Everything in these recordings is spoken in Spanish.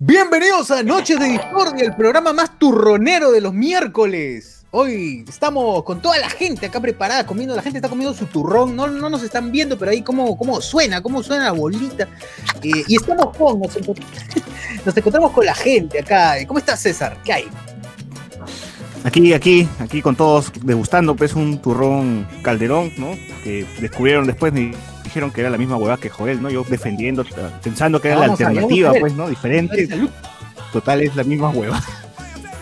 Bienvenidos a Noches de Discordia, el programa más turronero de los miércoles. Hoy estamos con toda la gente acá preparada, comiendo, la gente está comiendo su turrón, no, no nos están viendo, pero ahí cómo, cómo suena, cómo suena la bolita. Eh, y estamos con, nos, encont- nos encontramos con la gente acá. ¿Cómo estás, César? ¿Qué hay? Aquí, aquí, aquí con todos degustando pues un turrón calderón, ¿no? Que descubrieron después y dijeron que era la misma huevada que Joel, ¿no? Yo defendiendo, pensando que era la Vamos alternativa, pues, ¿no? Diferente. Total es la misma hueva.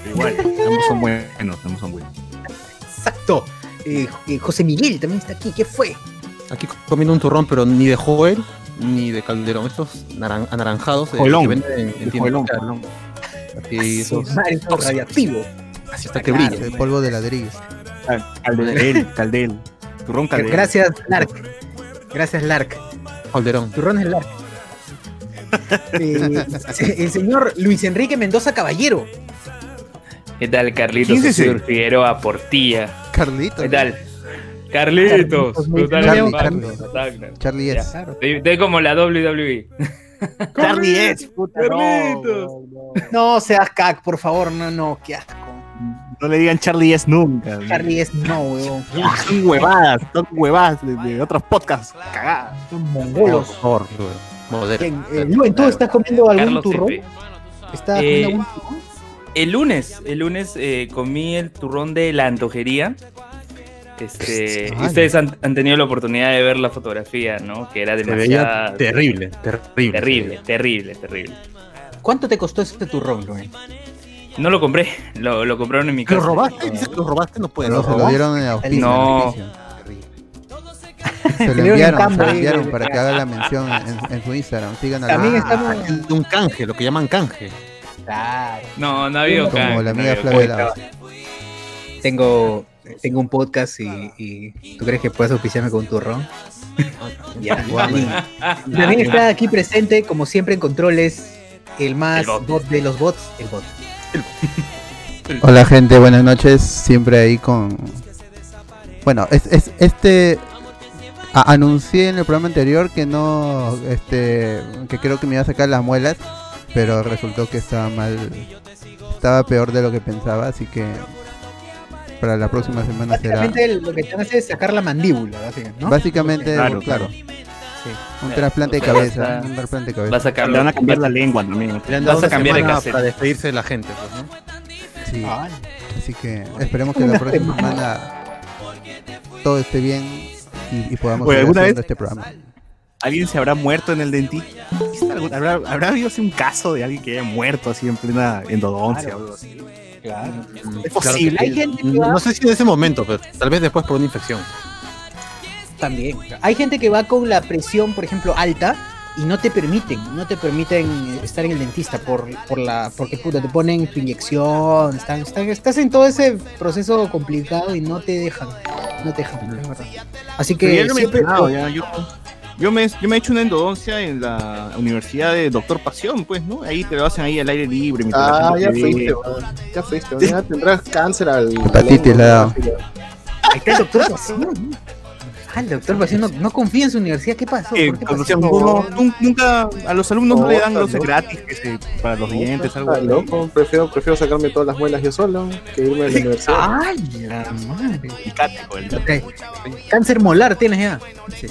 Igual, ambos son buenos, ambos son buenos. Exacto. Eh, eh, José Miguel también está aquí. ¿Qué fue? Aquí comiendo un turrón, pero ni de Joel ni de Calderón. Estos naran- anaranjados eh, Joelón. que venden en, en Joelón. así, esos- Madre, radiactivo. así está que Claro. brilla. El polvo de ladrillos. Caldel, Caldel. Turrón Caldel. Gracias, Lark. Gracias, Lark. Calderón. Turrón es Lark. Eh, el señor Luis Enrique Mendoza Caballero. ¿Qué tal, Carlitos? ¿Quién es ese? Figueroa Portilla. Carlito. ¿Qué tal? Carlitos. Carlitos, brutal, Charlie. Estoy, como la WWE. Charlie es, puta, no, Carlitos. no, No seas cac, por favor, no, no, qué asco. No le digan Charlie es nunca. Charlie es no, weón. Son huevadas, son huevadas de, de otros podcasts. Cagadas. Son mongolos. Por favor, eh, Luen, ¿tú estás comiendo algún Carlos turrón? ¿Estás Eh, comiendo algún turrón? El lunes, el lunes eh, comí el turrón de la antojería. Este, Ay. ustedes han, han tenido la oportunidad de ver la fotografía, ¿no? Que era demasiado terrible, terrible. terrible, terrible, terrible. ¿Cuánto te costó este turrón, Luen? No lo compré, lo, lo compraron en mi ¿Lo casa. robaste? Dices que lo robaste, no puede. Pero se lo dieron en auspicio. No. Se lo enviaron, se lo enviaron para que haga la mención en, en su Instagram. Sigan a También estamos. De un canje, lo que llaman canje. Claro. No, no ha habido como canje, la no amiga habido Flavia. Tengo, tengo un podcast y, y ¿tú crees que puedes auspiciarme con un turrón? Ya, También está aquí presente, como siempre en controles, el más El bot. bot de los bots, el bot. Hola gente, buenas noches. Siempre ahí con. Bueno, es, es este. a- anuncié en el programa anterior que no. Este. Que creo que me iba a sacar las muelas. Pero resultó que estaba mal. Estaba peor de lo que pensaba. Así que. Para la próxima semana será. Básicamente lo que te hace es sacar la mandíbula, básicamente, ¿no? Básicamente, Claro, claro. Un trasplante de O sea, cabeza. vas a- Un trasplante de cabeza. Va a sacar Le van a cambiar la lengua también. Le han Vas a cambiar de cassette. para despedirse de la gente, pues, ¿no? Sí. Ay, Así que esperemos que la Una próxima semana. todo esté bien y, y podamos seguir ¿alguna haciendo vez- este programa. ¿Alguien se habrá muerto en el dentista? ¿Habrá, habrá habido así un caso de alguien que haya muerto así en plena endodoncia o algo así? claro. ¿Es posible? Hay gente que va No sé si en ese momento, pero tal vez después por una infección. También. Hay gente que va con la presión, por ejemplo, alta y no te permiten, no te permiten estar en el dentista por, por la, porque puta, te ponen tu inyección, están, están- estás en todo ese proceso complicado y no te dejan, no te dejan, es verdad. Así que ya lo me he siempre, ya, yo, yo me, yo me he hecho una endodoncia en la Universidad de Doctor Pasión, pues, ¿no? Ahí te lo hacen ahí al aire libre. la Ah, ya fuiste. Ya fuiste. Ya tendrás cáncer al. Hepatitis le ha dado. ahí está el doctor Pasión. Ah, el doctor no, no confía en su universidad, ¿qué pasó? Eh, ¿Por qué pasó? nunca a los alumnos no le dan los gratis que se- para los dientes, algo así. loco, prefiero, prefiero sacarme todas las muelas yo solo que irme a la universidad. Ay, la madre. Picático, el- Ok. Cáncer molar tienes ya. Sí.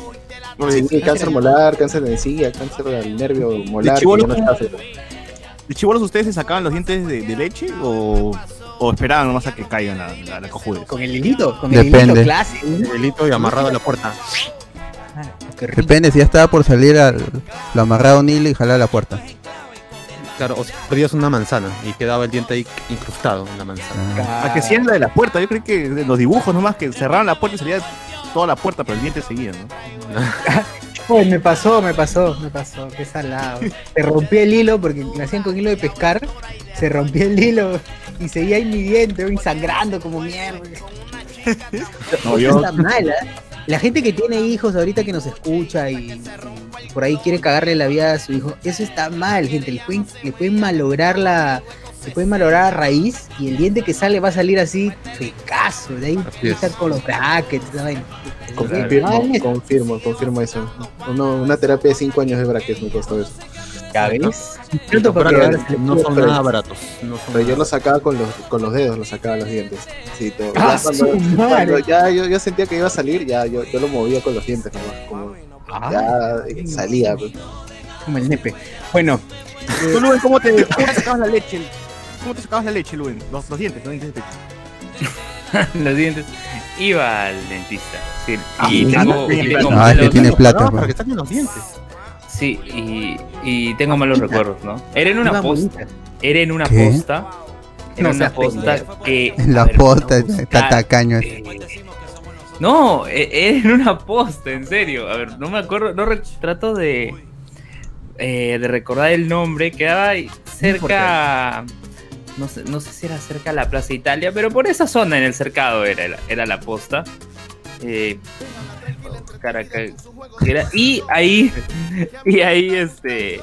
Sí, de- cáncer molar, cáncer de encilla, cáncer del nervio molar. que chibolo, ya no ¿De ustedes se sacaban los dientes de, de leche o, o esperaban nomás a que caigan la, la, la cojudes? Con el hilito, con el Depende. hilito clásico. El delito y amarrado a la puerta. Ah. Depende, si ya estaba por salir, al, lo amarraba a un hilo y jalaba la puerta. Claro, o si perdías una manzana y quedaba el diente ahí incrustado en la manzana. Ah, A que sí es la de la puerta, yo creo que de los dibujos nomás que cerraban la puerta y salía toda la puerta, pero el diente seguía, ¿no? Uy, me pasó, me pasó, me pasó, qué salado. Se rompió el hilo porque me hacían con hilo de pescar, se rompió el hilo y seguía ahí mi diente, uy, sangrando como mierda. No, yo, está mal, ¿ah? La gente que tiene hijos ahorita que nos escucha y, y por ahí quiere cagarle la vida a su hijo, eso está mal, gente. Le pueden, le pueden malograr la. Le pueden malograr a raíz y el diente que sale va a salir así, fecazo. De ahí Así es. estar con los brackets, ¿saben? Confirmo, confirmo, confirmo eso. Uno- una terapia de 5 años de brackets me costó eso. Ya ¿no? ves. No son pero- nada baratos. No son Pero yo nada lo sacaba con los, con los dedos, lo sacaba los dientes. Sí, todo. ¡Ah, Ya cuando, madre! cuando ya yo, yo sentía que iba a salir, ya yo, yo lo movía con los dientes nomás. Como Ah, ya eh, salía. pues. como el nepe. Bueno, ¿Tú, Luen, cómo te, cómo te sacabas la leche? ¿Cómo te sacabas la leche, Luen? Los, los dientes, los dientes de pecho. Los dientes. Iba al dentista. Sí, Ah, y sí, tengo, sí, y sí. tengo No, es que malos- tiene plata, Para pues. que saquen los dientes. Sí, y, y tengo malos recuerdos, ¿no? Era en una iba posta. bonita. Era en una ¿Qué? posta. Era No una posta pendejo. que. En la ver, posta, a está tacaño. eh, No, e- era en una posta, en serio. A ver, no me acuerdo, no re- trato de. eh, de recordar el nombre. Quedaba cerca. No sé, no sé si era cerca de la Plaza Italia, pero por esa zona en el cercado era, era la posta. Eh, Caracas. Y ahí, y ahí este,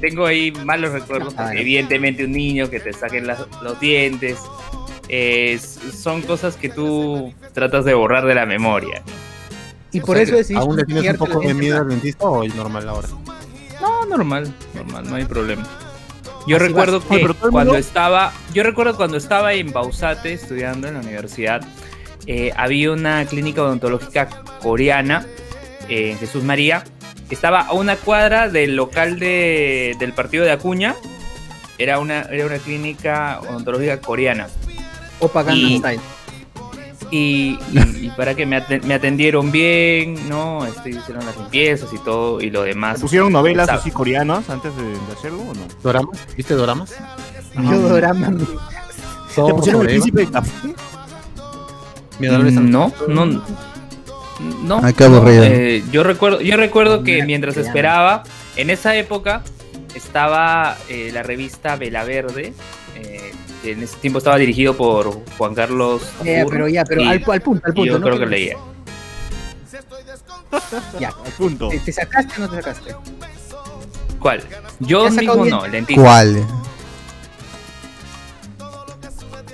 tengo ahí malos recuerdos, Ah, evidentemente un niño que te saquen las- los dientes, eh, son cosas que tú tratas de borrar de la memoria. y por O sea, eso decidiste ¿Aún le tienes un poco de miedo al dentista o el normal ahora? No, normal, normal, no hay problema. Yo Así recuerdo vas. que cuando estaba, yo recuerdo cuando estaba en Bausate estudiando en la universidad, eh, había una clínica odontológica coreana eh, en Jesús María, que estaba a una cuadra del local de, del partido de Acuña. Era una, era una clínica odontológica coreana. Opa Y- Style. Y, y- y para que me, aten- me atendieron bien, ¿no? Este, hicieron las limpiezas y todo, y lo ¿Te demás. pusieron novelas así coreanas antes de, de hacerlo o no? ¿Doramas? ¿Viste doramas? Yo dorama. ¿Te Todo pusieron el príncipe de café? Mi. No, no, no. Aburrido. Eh, yo recuerdo, yo recuerdo que mientras esperaba, en esa época estaba eh, la revista Vela Verde. eh, que en ese tiempo estaba dirigido por Juan Carlos. Pero ya, pero y- al, al punto, al punto. yo ¿no? creo que leía. Ya, Al punto. ¿te, te sacaste o no te sacaste? ¿Cuál? Yo ¿Te has sacado mismo no, el dentista. ¿Cuál?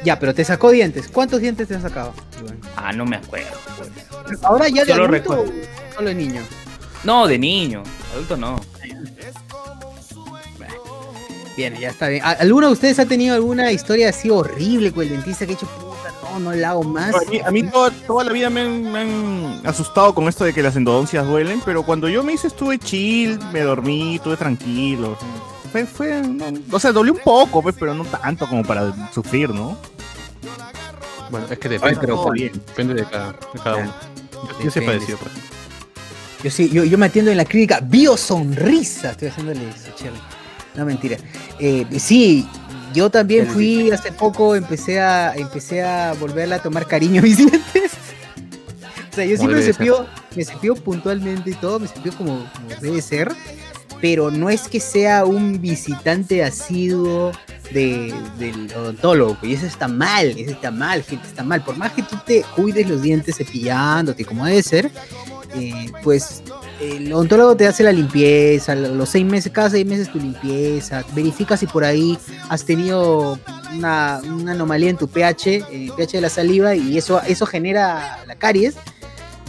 Ya, pero te sacó dientes. ¿Cuántos dientes te has sacado? Iván? Ah, no me acuerdo. pues. Ahora ya de Solo adulto recuerdo. o solo de niño. No, de niño. Adulto no. Bien, ya está bien. ¿A- ¿Alguno de ustedes ha tenido alguna historia así horrible con el dentista que ha hecho puta? No, no la hago más. A mí, a mí toda, toda la vida me han, me han asustado con esto de que las endodoncias duelen, pero cuando yo me hice estuve chill, me dormí, estuve tranquilo. Fue, fue, no- o sea, dolió un poco, pues, pero no tanto como para sufrir, ¿no? Bueno, es que depende, pero todo bien. depende de cada, de cada uno. Yo, yo sí ejemplo. Yo sí, yo, yo me atiendo en la clínica Bio Sonrisa. Estoy haciéndole eso, chévere. No, mentira. Eh, sí, yo también fui hace poco, empecé a, empecé a volverle a tomar cariño a mis dientes. O sea, yo siempre me cepillo, me cepillo puntualmente y todo, me cepillo como, como debe ser. Pero no es que sea un visitante asiduo de, del odontólogo, y eso está mal, eso está mal, gente, está mal. Por más que tú te cuides los dientes cepillándote como debe ser, eh, pues el odontólogo te hace la limpieza, lo- los seis meses, cada seis meses tu limpieza, verifica si por ahí has tenido una, una anomalía en tu pH, eh, pH de la saliva, y eso, eso genera la caries.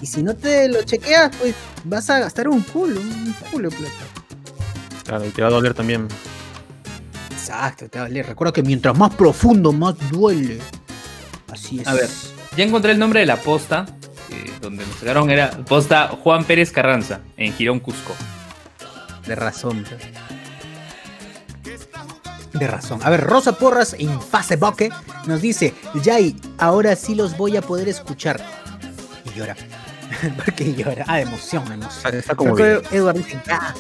Y si no te lo chequeas, pues vas a gastar un culo, un culo de plata. Claro, y te va a doler también. Exacto, te va a doler. Recuerda que mientras más profundo, más duele. Así es. A ver. Ya encontré el nombre de la posta. eh, donde nos sacaron era posta Juan Pérez Carranza, en Girón, Cusco. De razón. De razón. A ver, Rosa Porras en Facebook nos dice, Yay, ahora sí los voy a poder escuchar. Y llora. ¿Por qué llora? Ah, emoción, emoción. Está, como dice, ah.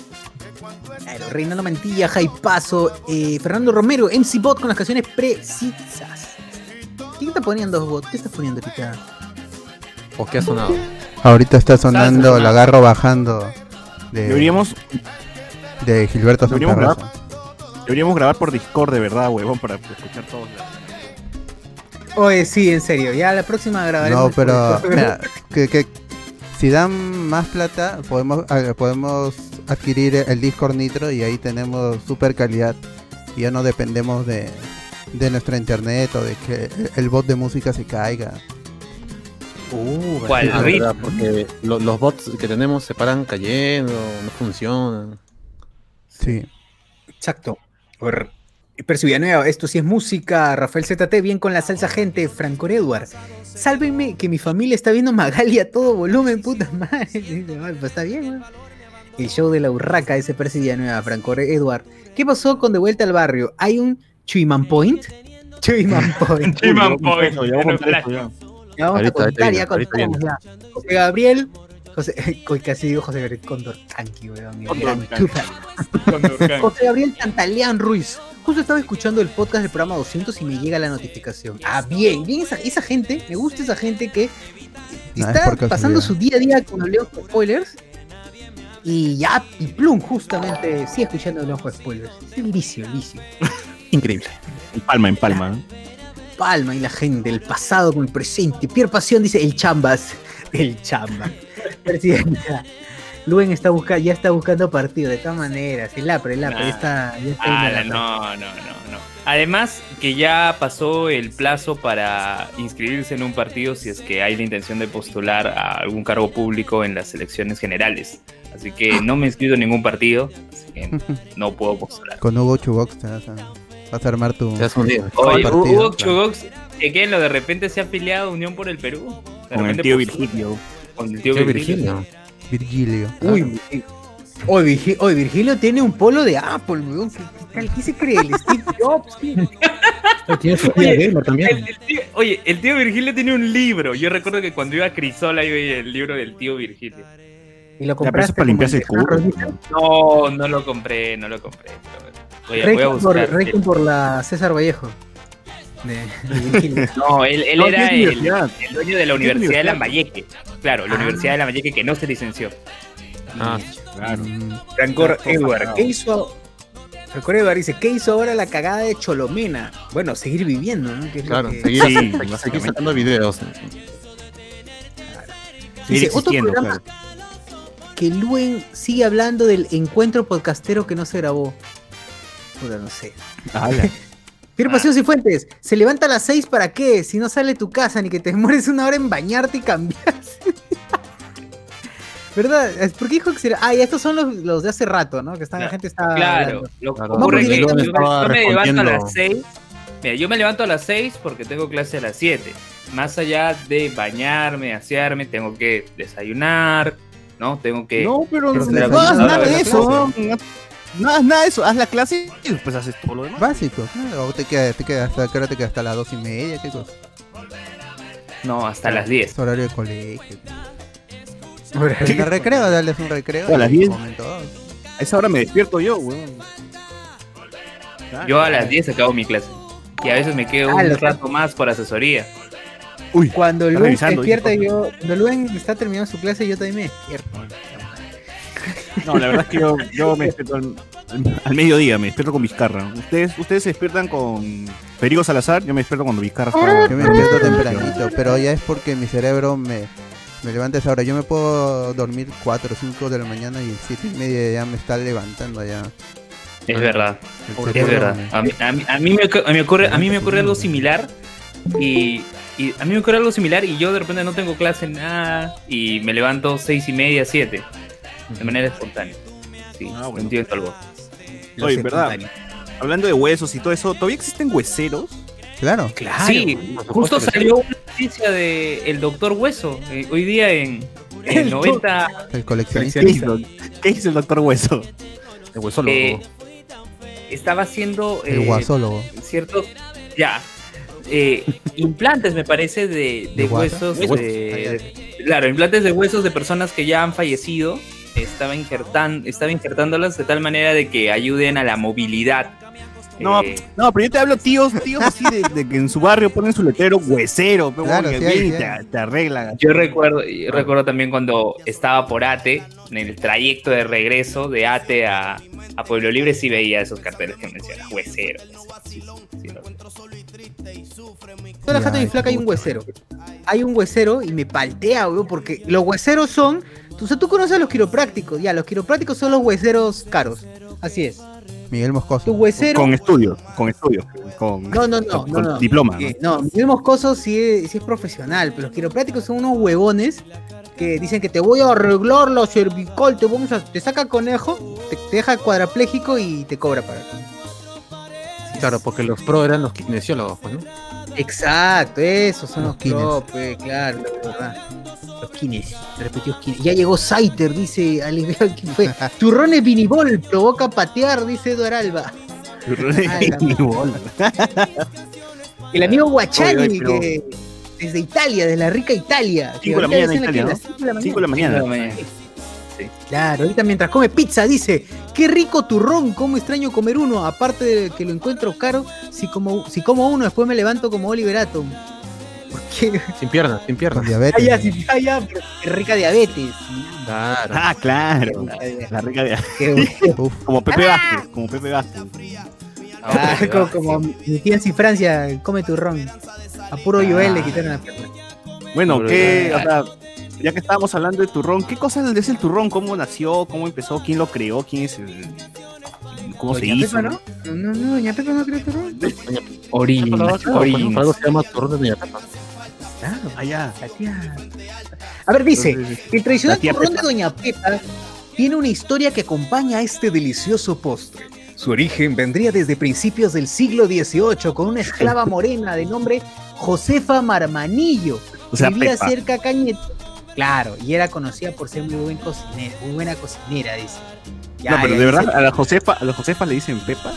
Claro, Reinaldo Mantilla, Jai Paso, eh, Fernando Romero, MC Bot con las canciones precisas. ¿Quién está poniendo bot? ¿Qué estás poniendo ahorita? ¿O qué ha sonado? Ahorita está sonando la agarro bajando de, Deberíamos, de Gilberto Deberíamos Rosa. deberíamos grabar por Discord de verdad, huevón, para escuchar todos. Oye, sí, en serio. Ya la próxima grabaremos. No, pero mira, que, que si dan más plata, podemos ah, podemos adquirir el Discord Nitro y ahí tenemos super calidad y ya no dependemos de, de nuestra internet o de que el bot de música se caiga. Uh, ¿Cuál? Rit- verdad, porque lo- los bots que tenemos se paran cayendo, no funcionan. Sí. Exacto. Por- Percy Villanueva, esto sí es música. Rafael ZT, bien con la salsa, gente. Franco Edward. Sálvenme que mi familia está viendo Magali a todo volumen, puta madre. Dice, "Ay, pues está bien, weón". El show de la urraca, ese Percy Villanueva, Franco Edward. ¿Qué pasó con De Vuelta al Barrio? ¿Hay un Chuyman Point? Chuyman Point. A Point, ya vamos a contar ya. Vamos Ahorita, a contar, ya contamos. José Gabriel. José, casi digo José Gabriel Condor Tanqui, weón. José Gabriel Tantaleán Ruiz. Justo estaba escuchando el podcast del programa 200 y me llega la notificación. Ah, bien, bien esa, esa gente, me gusta esa gente que está pasando su día a día con León Spoilers. Y ya, y plum, justamente, sigue escuchando León Spoilers. Es el vicio, el vicio. Increíble. En palma, en palma. Palma y la gente, el pasado con el presente. Pierre Pasión dice el chambas. El chamba. Presidenta. Luen está busca, ya está buscando partido, de todas maneras. El APRE, el APRE, Nah. ya está. Ya está Ah, el no, no, no, no. Además que ya pasó el plazo para inscribirse en un partido si es que hay la intención de postular a algún cargo público en las elecciones generales. Así que no me he inscrito en ningún partido, así que no puedo postular. Con Hugo Chubox te vas a, vas a armar tu. Te. Oye, partido, Hugo claro. Chugox, que lo de repente se ha afiliado a Unión por el Perú. De Con el repente tío postula. Virgilio. Con el tío Tío Virgilio. Virgilio. Virgilio. Uy, Oye, oye, Virgilio tiene un polo de Apple, weón. ¿Qué, qué tal? ¿Qué se cree? El Steve Jobs, tío? Tiene su tía gamer El- también. el tío- oye, el tío Virgilio tiene un libro. Yo recuerdo que cuando iba a Crisola yo veía el libro del tío Virgilio. Y lo compraste para limpiarse el culo. No, no lo compré, no lo compré. voy a Requiem por, buscar. Requiem por la César Vallejo. De. No, él, él No, era ¿qué el, dueño de la ¿Qué Universidad de? Lambayeque. Claro, la Ah. Universidad de Lambayeque que no se licenció. Ah, Claro. Rancor Edward. ¿qué hizo? Rancor Edward dice, ¿qué hizo ahora la cagada de Cholomena? Bueno, seguir viviendo, ¿no? Que es lo claro. que- Seguir, Sí, seguir sacando videos. Dice, otro programa que Luen sigue hablando del encuentro podcastero que no se grabó. Puta, no sé. claro. Pierre Ah. Pasiones y Fuentes, ¿se levanta a las 6 para qué? Si no sale tu casa, ni que te demores una hora en bañarte y cambiarse. ¿Verdad? Es- ¿Por qué dijo que será? Ah, y estos son los, los de hace rato, ¿no? Que están, la Claro, gente está. Claro, lo Claro, ocurre que yo yo, me levanto a las 6. Mira, yo me levanto a las 6 porque tengo clase a las 7. Más allá de bañarme, asearme, tengo que desayunar, ¿no? Tengo que. No, pero no, la- hagas la- nada la- de la eso. No, no hagas nada de eso. Haz la clase y después haces todo lo demás. Básico. claro, O te quedas, te quedas hasta, ¿qué hora te quedas? hasta las dos y media, ¿qué cosa? No, hasta las 10. Es horario de colegio. Ahora, El recreo, darles un recreo. A las y 10. comen todos. A esa hora me despierto yo, weón. Yo a las 10 acabo mi clase. Y a veces me quedo Ah, un lo- rato más por asesoría. Uy, Cuando Luen despierta, yo. Cuando Luen está terminando su clase, yo también me despierto. no, la verdad es que yo, yo me despierto al, mediodía, me despierto con Vizcarra. Ustedes, ustedes se despiertan con Federico Salazar, yo me despierto cuando Vizcarra. Yo me despierto tempranito, pero ya es porque mi cerebro me, me levanta a esa hora. Yo me puedo dormir 4 o 5 de la mañana y 7 y media ya me está levantando ya. Es verdad, El es verdad. A mí, a mí- a mí me, ocurre, a mí me ocurre algo similar. Y, y a mí me ocurre algo similar y yo de repente no tengo clase en nada y me levanto seis y media, siete. De manera espontánea. Sí, Ah, bueno. entiendo algo. Oye, ¿verdad? Hablando de huesos y todo eso, ¿todavía existen hueseros? Claro. Claro. sí, justo salió una noticia de el doctor Hueso. eh, hoy día en, en El 90. El coleccionista. ¿Qué hizo? ¿Qué hizo el doctor Hueso? El huesólogo. eh, estaba haciendo. El eh, guasólogo. ciertos ya eh, implantes me parece de, huesos De huesos. de- claro implantes de huesos de personas que ya han fallecido estaba injertan, estaba injertándolas de tal manera de que ayuden a la movilidad No, Eh, no, pero yo te hablo tíos, tíos así de, de que en su barrio ponen su letrero huesero, pero Claro, sí sí te, te arreglan. yo recuerdo yo recuerdo también cuando estaba por ATE en el trayecto de regreso de ATE a, a Pueblo Libre sí veía esos carteles que mencionas huesero sí, Toda la jato de mi flaca hay un huesero. Hay un huesero y me paltea, weón, porque los hueseros son. Tú, o sea, tú conoces a los quiroprácticos. Ya, los quiroprácticos son los hueseros caros. Así es. Miguel Tu Moscoso. huesero. Con estudios, con estudios, con, No, no, no, con- no, con no. diploma. ¿no? Eh, no, Miguel Moscoso sí es, sí es profesional, pero los quiroprácticos son unos huevones que dicen que te voy a arreglar la cervical, te vamos a, te saca conejo, te, te deja cuadrapléjico y te cobra para Claro, porque los pro eran los kinesiólogos, pues, ¿no? Exacto, esos son los, Los pues, claro, la verdad. Los kines, repetidos kines. Ya llegó Saiter, dice Alex ¿quién fue? Turrones vinibol, provoca patear, dice Eduard Alba. Ay, la El amigo Guachani, Oye, oye, pero- que desde Italia, de la rica Italia. que Cinco de la mañana que Italia, ¿no? de la Cinco de la mañana. Claro, ahorita mientras come pizza dice, qué rico turrón, cómo extraño comer uno, aparte de que lo encuentro caro, si como, si como uno después me levanto como Oliver Atom. ¿Por qué? Sin piernas, sin Con piernas. Ah, diabetes. ya, sí, ah, ya, pero qué rica diabetes. Claro. Ah, claro. La rica. Uf, Como Pepe Vázquez, como Pepe Vázquez. Ah, como, como mi tía en Francia, come turrón. A puro Joel le quitaron la pierna. Bueno, Pero ¿qué, ya- o sea, ya que estábamos hablando de turrón, ¿qué cosa es el turrón? ¿Cómo nació? ¿Cómo empezó? ¿Quién lo creó? ¿Quién es el...? ¿Cómo se Doña hizo? Pepa, ¿no? No, no, no, Doña Pepa no cree turrón. Por orina. algo se llama turrón de Doña Pepa. Claro, Ah, ya. la tía. A ver, dice, el tradicional turrón Pepa. de Doña Pepa tiene una historia que acompaña a este delicioso postre. Su origen vendría desde principios del siglo XVIII con una esclava morena de nombre Josefa Marmanillo. O sea, Vivía Pepa. cerca de Cañete. Claro, y era conocida por ser muy buen cocinera, muy buena cocinera, dice. Ya, no, pero de dice- verdad, a la Josefa, a la Josefa le dicen Pepa.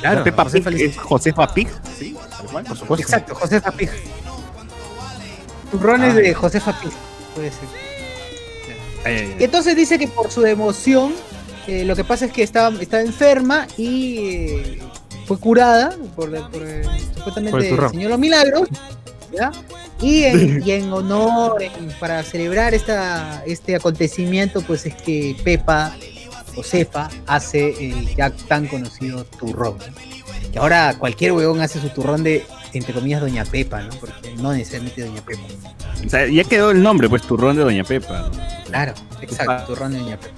Claro, La Pepa Josefa Pig le- es Josefa Pig. Sí, por supuesto. Exacto, Josefa Pig. Turrones Ah, de. Josefa Pig. Puede ser. Ay, ay, ay. Y entonces dice que por su emoción, eh, lo que pasa es que estaba, estaba enferma y eh, fue curada por, por, eh, supuestamente Por el el. Señor los Milagros. ¿Ya? Y, en, y en honor, en- para celebrar esta, este acontecimiento, pues es que Pepa, Josefa, hace el ya tan conocido turrón. ¿no? Que ahora cualquier huevón hace su turrón de, entre comillas, Doña Pepa, ¿no? Porque no necesariamente Doña Pepa. O sea, ya quedó el nombre, pues, turrón de Doña Pepa. Claro, exacto, Ah. turrón de Doña Pepa.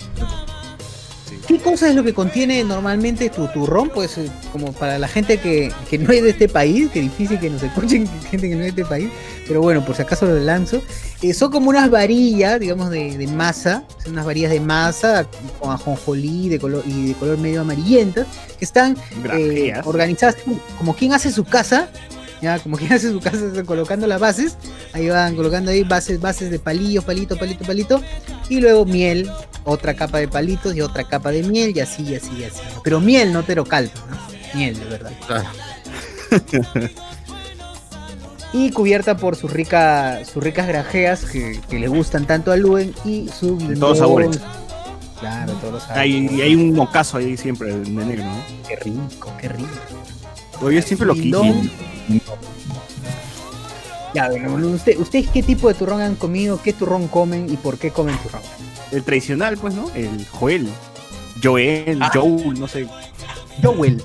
¿Qué cosa es lo que contiene normalmente tu turrón? Pues eh, como para la gente que, que no es de este país, que difícil que nos escuchen gente que no es de este país, pero bueno, por si acaso lo lanzo. eh, son como unas varillas, digamos, de, de masa, son unas varillas de masa con ajonjolí de color, y de color medio amarillenta, que están eh, organizadas como, como quien hace su casa, ya, como quien hace su casa colocando las bases, ahí van colocando ahí bases, bases de palillo, palito, palito, palito, y luego miel, otra capa de palitos y otra capa de miel, y así, y así, y así. Pero miel, no terocalpa, ¿no? Miel, de verdad. Claro. Y cubierta por sus, rica, sus ricas grajeas que, que le gustan tanto a Luen y su De todos sabores. Claro, todos los sabores. Hay, y hay un mocazo ahí siempre de negro, ¿no? Qué rico, qué rico. Oye, siempre lo quito. Ya, bueno, usted, ¿ustedes qué tipo de turrón han comido? ¿Qué turrón comen y por qué comen turrón? El tradicional, pues, ¿no? El Joel. Joel, Ah. Joel, no sé. Joel.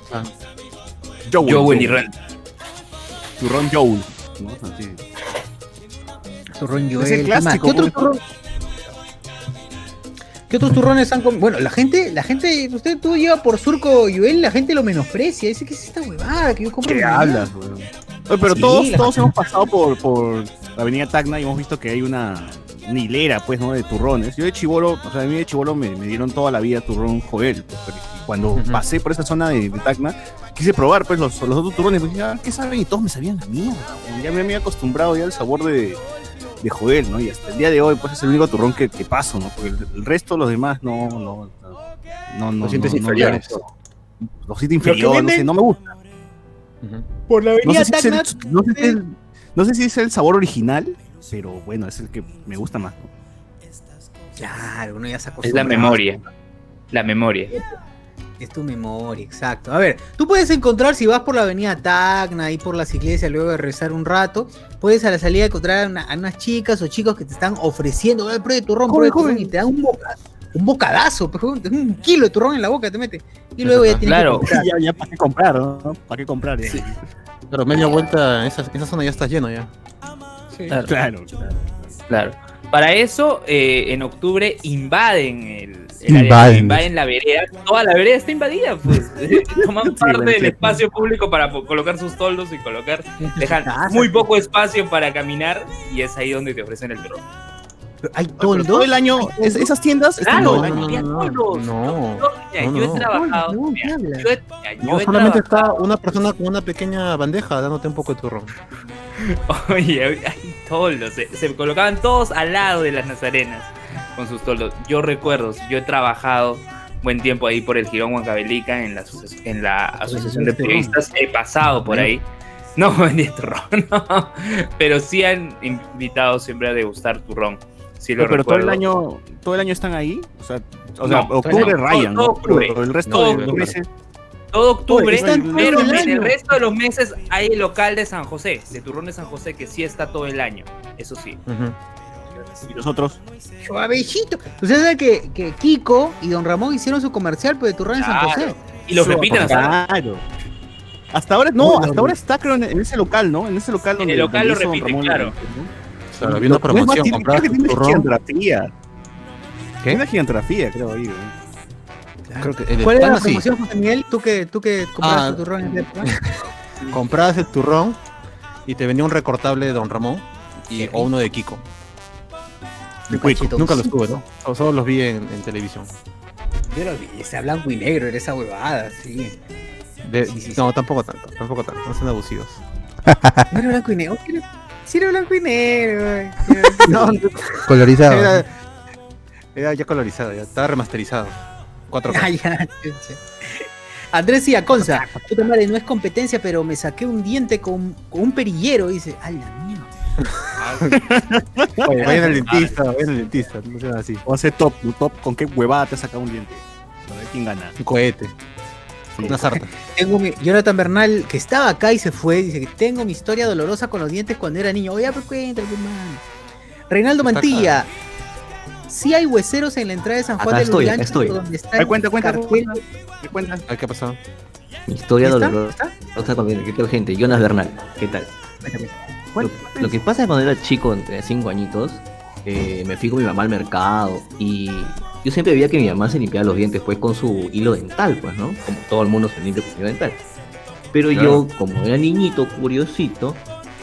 Joel. Joel y Ren. Turrón Joel. ¿no? Así. Turrón Es Joel. el ¿qué más? clásico, ¿Qué otros pues. turrón? ¿Qué otros turrones han comido? Bueno, la gente, la gente, usted tú lleva por surco Joel, la gente lo menosprecia, dice que es esta huevada que yo compro. ¿Qué hablas, weón? Oye, pero Sí, todos, todos gente- hemos pasado por, por la avenida Tacna y hemos visto que hay una hilera, pues, ¿no? De turrones. Yo de chivolo, o sea, a mí de chivolo me, me dieron toda la vida turrón Joel. Pues, cuando pasé por esa zona de, de Tacna, quise probar, pues, los, los otros turrones. Pues, ya, ¿qué saben? Y todos me sabían la mierda. Ya me había acostumbrado ya al sabor de, de Joel, ¿no? Y hasta el día de hoy, pues, es el único turrón que, que paso, ¿no? Porque el, el resto, los demás, no, no, no, no, no, Los sientes no- no- inferiores. los siento inferior, no sé, no me gusta. Por la No avenida sé, si es el, Tacna, no, sé si es el- no sé si es el sabor original, pero bueno, es el que me gusta más. ¿no? Claro, uno ya se Es la memoria. La memoria. Es tu memoria, exacto. A ver, tú puedes encontrar, si vas por la avenida Tacna, ahí por las iglesias, luego de rezar un rato, puedes a la salida encontrar a, una- a unas chicas o chicos que te están ofreciendo, "Ay, pruebe turrón, pruebe turrón", y te dan un, boca- un bocadazo, pues, un kilo de turrón en la boca te mete. Y luego ya tienes Claro. que comprar. ya, ya, ¿para qué comprar? ¿no? ¿Para qué comprar? ya? Claro, media vuelta, esa, esa zona ya está lleno ya. Claro. Claro, claro. Claro. Para eso, eh, en octubre invaden el, el área, Invaden. invaden la vereda. Toda la vereda está invadida, pues. Toman parte del espacio público para colocar sus toldos y colocar. Dejan Casa. muy poco espacio para caminar y es ahí donde te ofrecen el turrón. ¿Hay Pero todo el año, es- esas tiendas están Claro, todo el no, año. no. Yo, mira, No, yo he trabajado. Yo he, mira, yo No, he solamente trabajado- está una persona con una pequeña bandeja dándote un poco de turrón. Oye, hay toldos. Se, se colocaban todos al lado de las nazarenas con sus toldos. Yo recuerdo, yo he trabajado buen tiempo ahí por el Girón Huancavelica en la, en la Asociación de Periodistas. He pasado por ahí. No vendí turrón, no. Pero sí han invitado siempre a degustar turrón. Sí lo Pero todo el año, todo el año están ahí. O sea, o sea No, octubre rayan, Todo octubre. Pero el resto Todo de octubre. meses. Todo octubre, Oye, están todo pero el en el resto de los meses hay el local de San José, de turrón de San José, que sí está todo el año. Eso sí. Y nosotros. Suavecito. Usted sabe que, que Kiko y Don Ramón hicieron su comercial pues, de turrón en San. José. Y lo repiten hasta Claro. Hasta ahora, no, hasta ahora está creo en, ese local, ¿no? En ese local En donde el local lo repiten, Ramón claro. Claro, había una promoción, comprabas tu turrón. gigantografía. ¿Qué? Tiene una gigantografía, creo, ahí. Creo que el ¿Cuál era la promoción, José Miguel? ¿Tú que, tú que compraste Ah. tu turrón en época? comprabas el turrón y te venía un recortable de Don Ramón y, o uno de Kiko. De Cuico. Nunca los tuve, ¿no? O solo los vi en, en televisión. Yo lo vi, ese blanco y negro, era esa huevada, sí. De- Sí, sí, sí. no, tampoco tanto, tampoco tanto, no son abusivos. No era blanco y negro. era- Sí era blanco y negro, güey. No, Colorizado. era, era ya colorizado, ya estaba remasterizado. 4K. Ah, ya. Andrés Iaconza, puta madre, no es competencia, pero me saqué un diente con, con un perillero. Dice, a la mierda. Oye, vayan al dentista, vayan al dentista, no sean así. O hacer top, top, ¿con qué huevada te ha sacado un diente? A ver quién gana. Un cohete. Una sarta. Tengo mi, Jonathan Bernal, que estaba acá y se fue, dice que tengo mi historia dolorosa con los dientes cuando era niño. Oye, pues cuéntale, pues, mano. Reinaldo Está Mantilla. Sí hay hueseros en la entrada de San Juan Acá del estoy, acá estoy. donde está Ay, el cuenta, cuenta, cuenta. ¿Qué cuenta? A ver qué pasó. Mi historia ¿Está? dolorosa ¿Está? con ¿Qué tal, gente? Jonas Bernal, ¿qué tal? Lo, lo que pasa es cuando era chico, entre 5 añitos, eh, me fui con mi mamá al mercado y yo siempre veía que mi mamá se limpiaba los dientes pues con su hilo dental, pues, ¿no? Como todo el mundo se limpia con hilo dental. Pero yo, como era niñito, curiosito,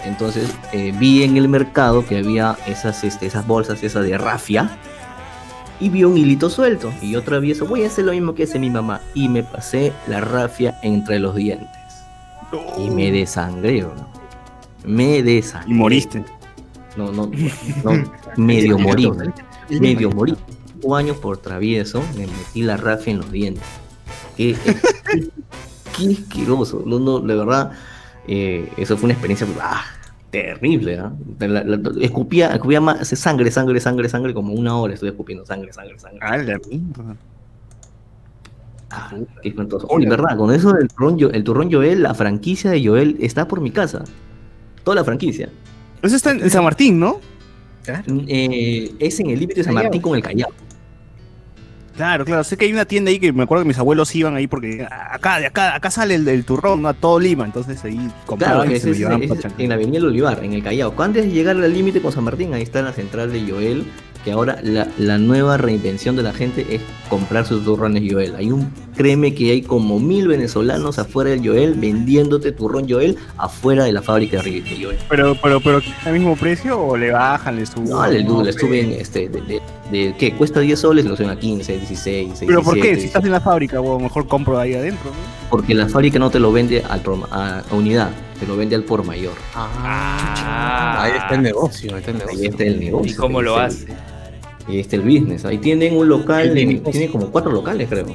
entonces eh, vi en el mercado que había esas, este, esas bolsas, esas de rafia, y vi un hilito suelto. Y yo travieso, voy a hacer lo mismo que hace mi mamá. Y me pasé la rafia entre los dientes. Y me desangré, ¿no? Me desangré. Y moriste. No, no, no, medio morí. Medio morí. Cinco años por travieso, me metí la rafia en los dientes. Qué, qué, qué asqueroso. No, no, de verdad, eh, eso fue una experiencia ah, terrible. ¿ah? La- la- escupía, escupía más, sangre, sangre, sangre, sangre, como una hora estuve escupiendo sangre, sangre, sangre. Ah, la mierda. Ah, qué espantoso. Oye, verdad, con eso del turrón, el turrón Joel, la franquicia de Joel está por mi casa. Toda la franquicia. Eso está en, San Martín, ¿no? Eh, es en el límite de San. Martín con el Callao. Claro, claro. Sé que hay una tienda ahí que me acuerdo que mis abuelos iban ahí porque acá, de acá, acá sale el, el turrón, ¿no? A todo Lima. Entonces ahí Claro, compraban y ese se lo es, llevaban es en la Avenida del Olivar, en el Callao. Antes de llegar al límite con San Martín, ahí está la central de Joel, que ahora la, la nueva reinvención de la gente es comprar sus turrones Joel. Hay un, créeme que hay como mil venezolanos afuera del Joel vendiéndote turrón Joel afuera de la fábrica de de Joel. Pero, pero, pero, ¿al mismo precio o le bajan, le suben? No, le, No le suben, este, de, de, de- ¿qué? Cuesta 10 soles, lo suben a 15, 16, 17. ¿Pero por qué? Si estás en la fábrica, o mejor compro ahí adentro, ¿no? Porque la fábrica no te lo vende al a, a unidad, te lo vende al por mayor. Ah, Ahí está el negocio, ahí está el Ahí negocio. está el negocio. ¿Y cómo lo ahí hace? Ahí está el business. Ahí tienen un local, tienen como cuatro locales, creo.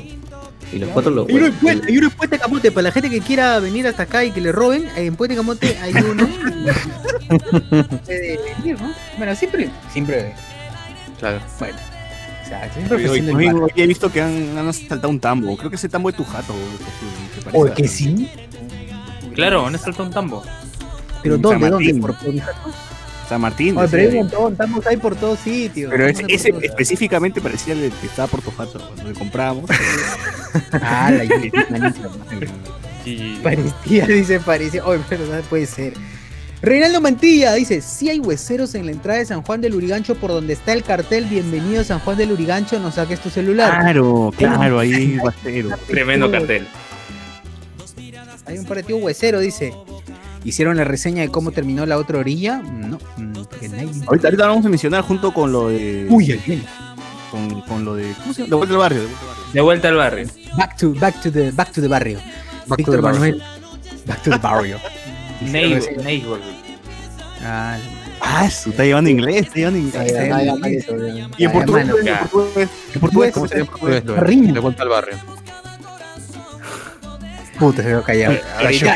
Y los cuatro Hay uno, en hay uno en Puente Camote, para la gente que quiera venir hasta acá y que le roben, en Puente Camote hay uno. Venir, ¿no? Bueno, siempre, siempre, Claro. bueno. O sea, siempre Hoy, hoy- hoy he visto que han, han saltado un tambo. Creo que ese tambo es tu jato. Oye, que sí. Claro, ¿dónde salta un tambo? Pero ¿dónde? ¿Dónde? ¿Por, por mi jato? San Martín. Oye, pero hay un montón, estamos ahí por todos sitios. Pero ese, todos específicamente parecía el que estaba por tu jato, cuando le comprábamos. Ah, la Y... Parecía, dice, parecía. Oye, pero no puede ser. Reinaldo Mantilla dice: Sí hay hueseros en la entrada de San Juan del Urigancho por donde está el cartel. Bienvenido a San Juan del Urigancho, no saques tu celular. Claro, claro, ahí a ser. Tremendo cartel. Hay un partido huesero, dice. ¿Hicieron la reseña de cómo terminó la otra orilla? No, mm, nadie... Ahorita, ahorita vamos a mencionar junto con lo de. Uy, el bien. con, con lo de. ¿Cómo se llama? De vuelta al barrio. De vuelta al barrio. Barrio. Back to, back to the, back to the barrio. Back to Víctor the barrio. Manuel. Back to the barrio. Neighbor, neighbor. Ah, Ah, su, está llevando inglés, está llevando inglés. Y en Ay, portugués, en portugués, en portugués, ¿cómo? Pues, Riña. de vuelta al barrio. Puta, se quedó callado.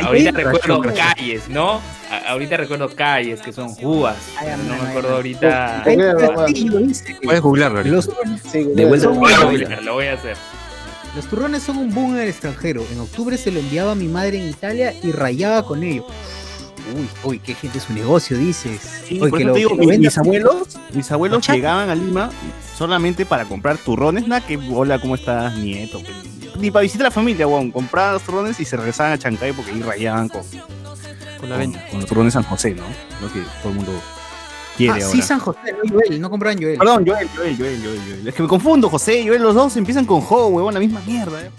Ahorita, recuerdo calles, ¿no? A- ahorita recuerdo calles que son jubas. Ay, No me acuerdo ahorita. Puedes googlearlo. Los, Sí, De vuelta Lo voy a barrio. googlear, lo voy a hacer. los turrones son un boom en el extranjero. En octubre se lo enviaba a mi madre en Italia y rayaba con ello. Uy, uy, qué gente su negocio, dices. Sí, Uy, por que eso lo- te digo, que lo mis, abuelos, mis abuelos llegaban a Lima solamente para comprar turrones, nada que hola, ¿cómo estás, nieto? Ni para visitar a la familia, weón. Compraban los turrones y se regresaban a Chancay porque ahí rayaban con, Con la venta. con los turrones San José, ¿no? Lo que todo el mundo quiere Ah, ahora. sí, San José, no Joel, no compraban Joel. Perdón, Joel, Joel, Joel, Joel, Joel. Es que me confundo, José y Joel, los dos empiezan con Jo, huevón, la misma mierda. ¿eh?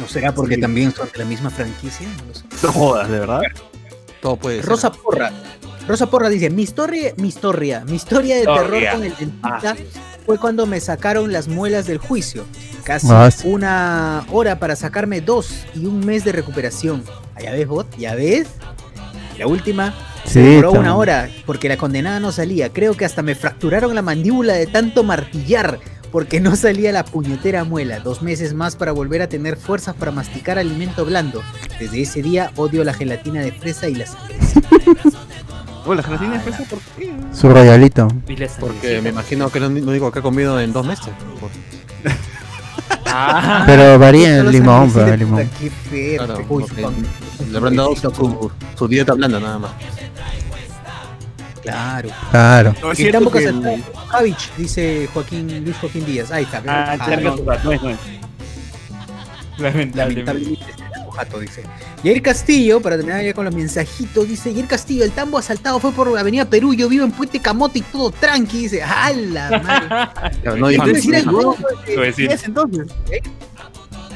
¿No será porque Sí. también son de la misma franquicia? No lo sé. No jodas, de verdad. Todo puede ser. Rosa Porra. Rosa Porra dice, mi historia, mi historia, mi historia de Historia. terror con el dentista Ah, fue cuando me sacaron las muelas del juicio. Casi Ah, sí. una hora para sacarme dos y un mes de recuperación. Ah, ya ves, bot, ya ves. La última Sí, duró tam- una hora porque la condenada no salía. Creo que hasta me fracturaron la mandíbula de tanto martillar porque no salía la puñetera muela. Dos meses más para volver a tener fuerzas para masticar alimento blando. Desde ese día odio la gelatina de fresa y las Oye, la gelatina de fresa, ¿por qué? Su royalito. Porque me imagino que lo único que he comido en dos meses. Ah, Pero varía el limón, pero el limón. puta, Qué feo. Claro, Uy, porque con- le habrán dado su, su dieta blanda nada más. Claro. Claro. No, es Y cierto tampoco que se el- Javich, dice Joaquín, Luis Joaquín Díaz. Ahí está. Ah, Ah, cerca no, no es, no es. lamentablemente. jato, dice. Yair Castillo, para terminar ya con los mensajitos, dice Yair Castillo, el tambo asaltado fue por Avenida Perú, yo vivo en Puente Camote y todo tranqui, dice, ¡hala madre! No Y dijo tú decir algo, eh, decir. ¿Qué es entonces?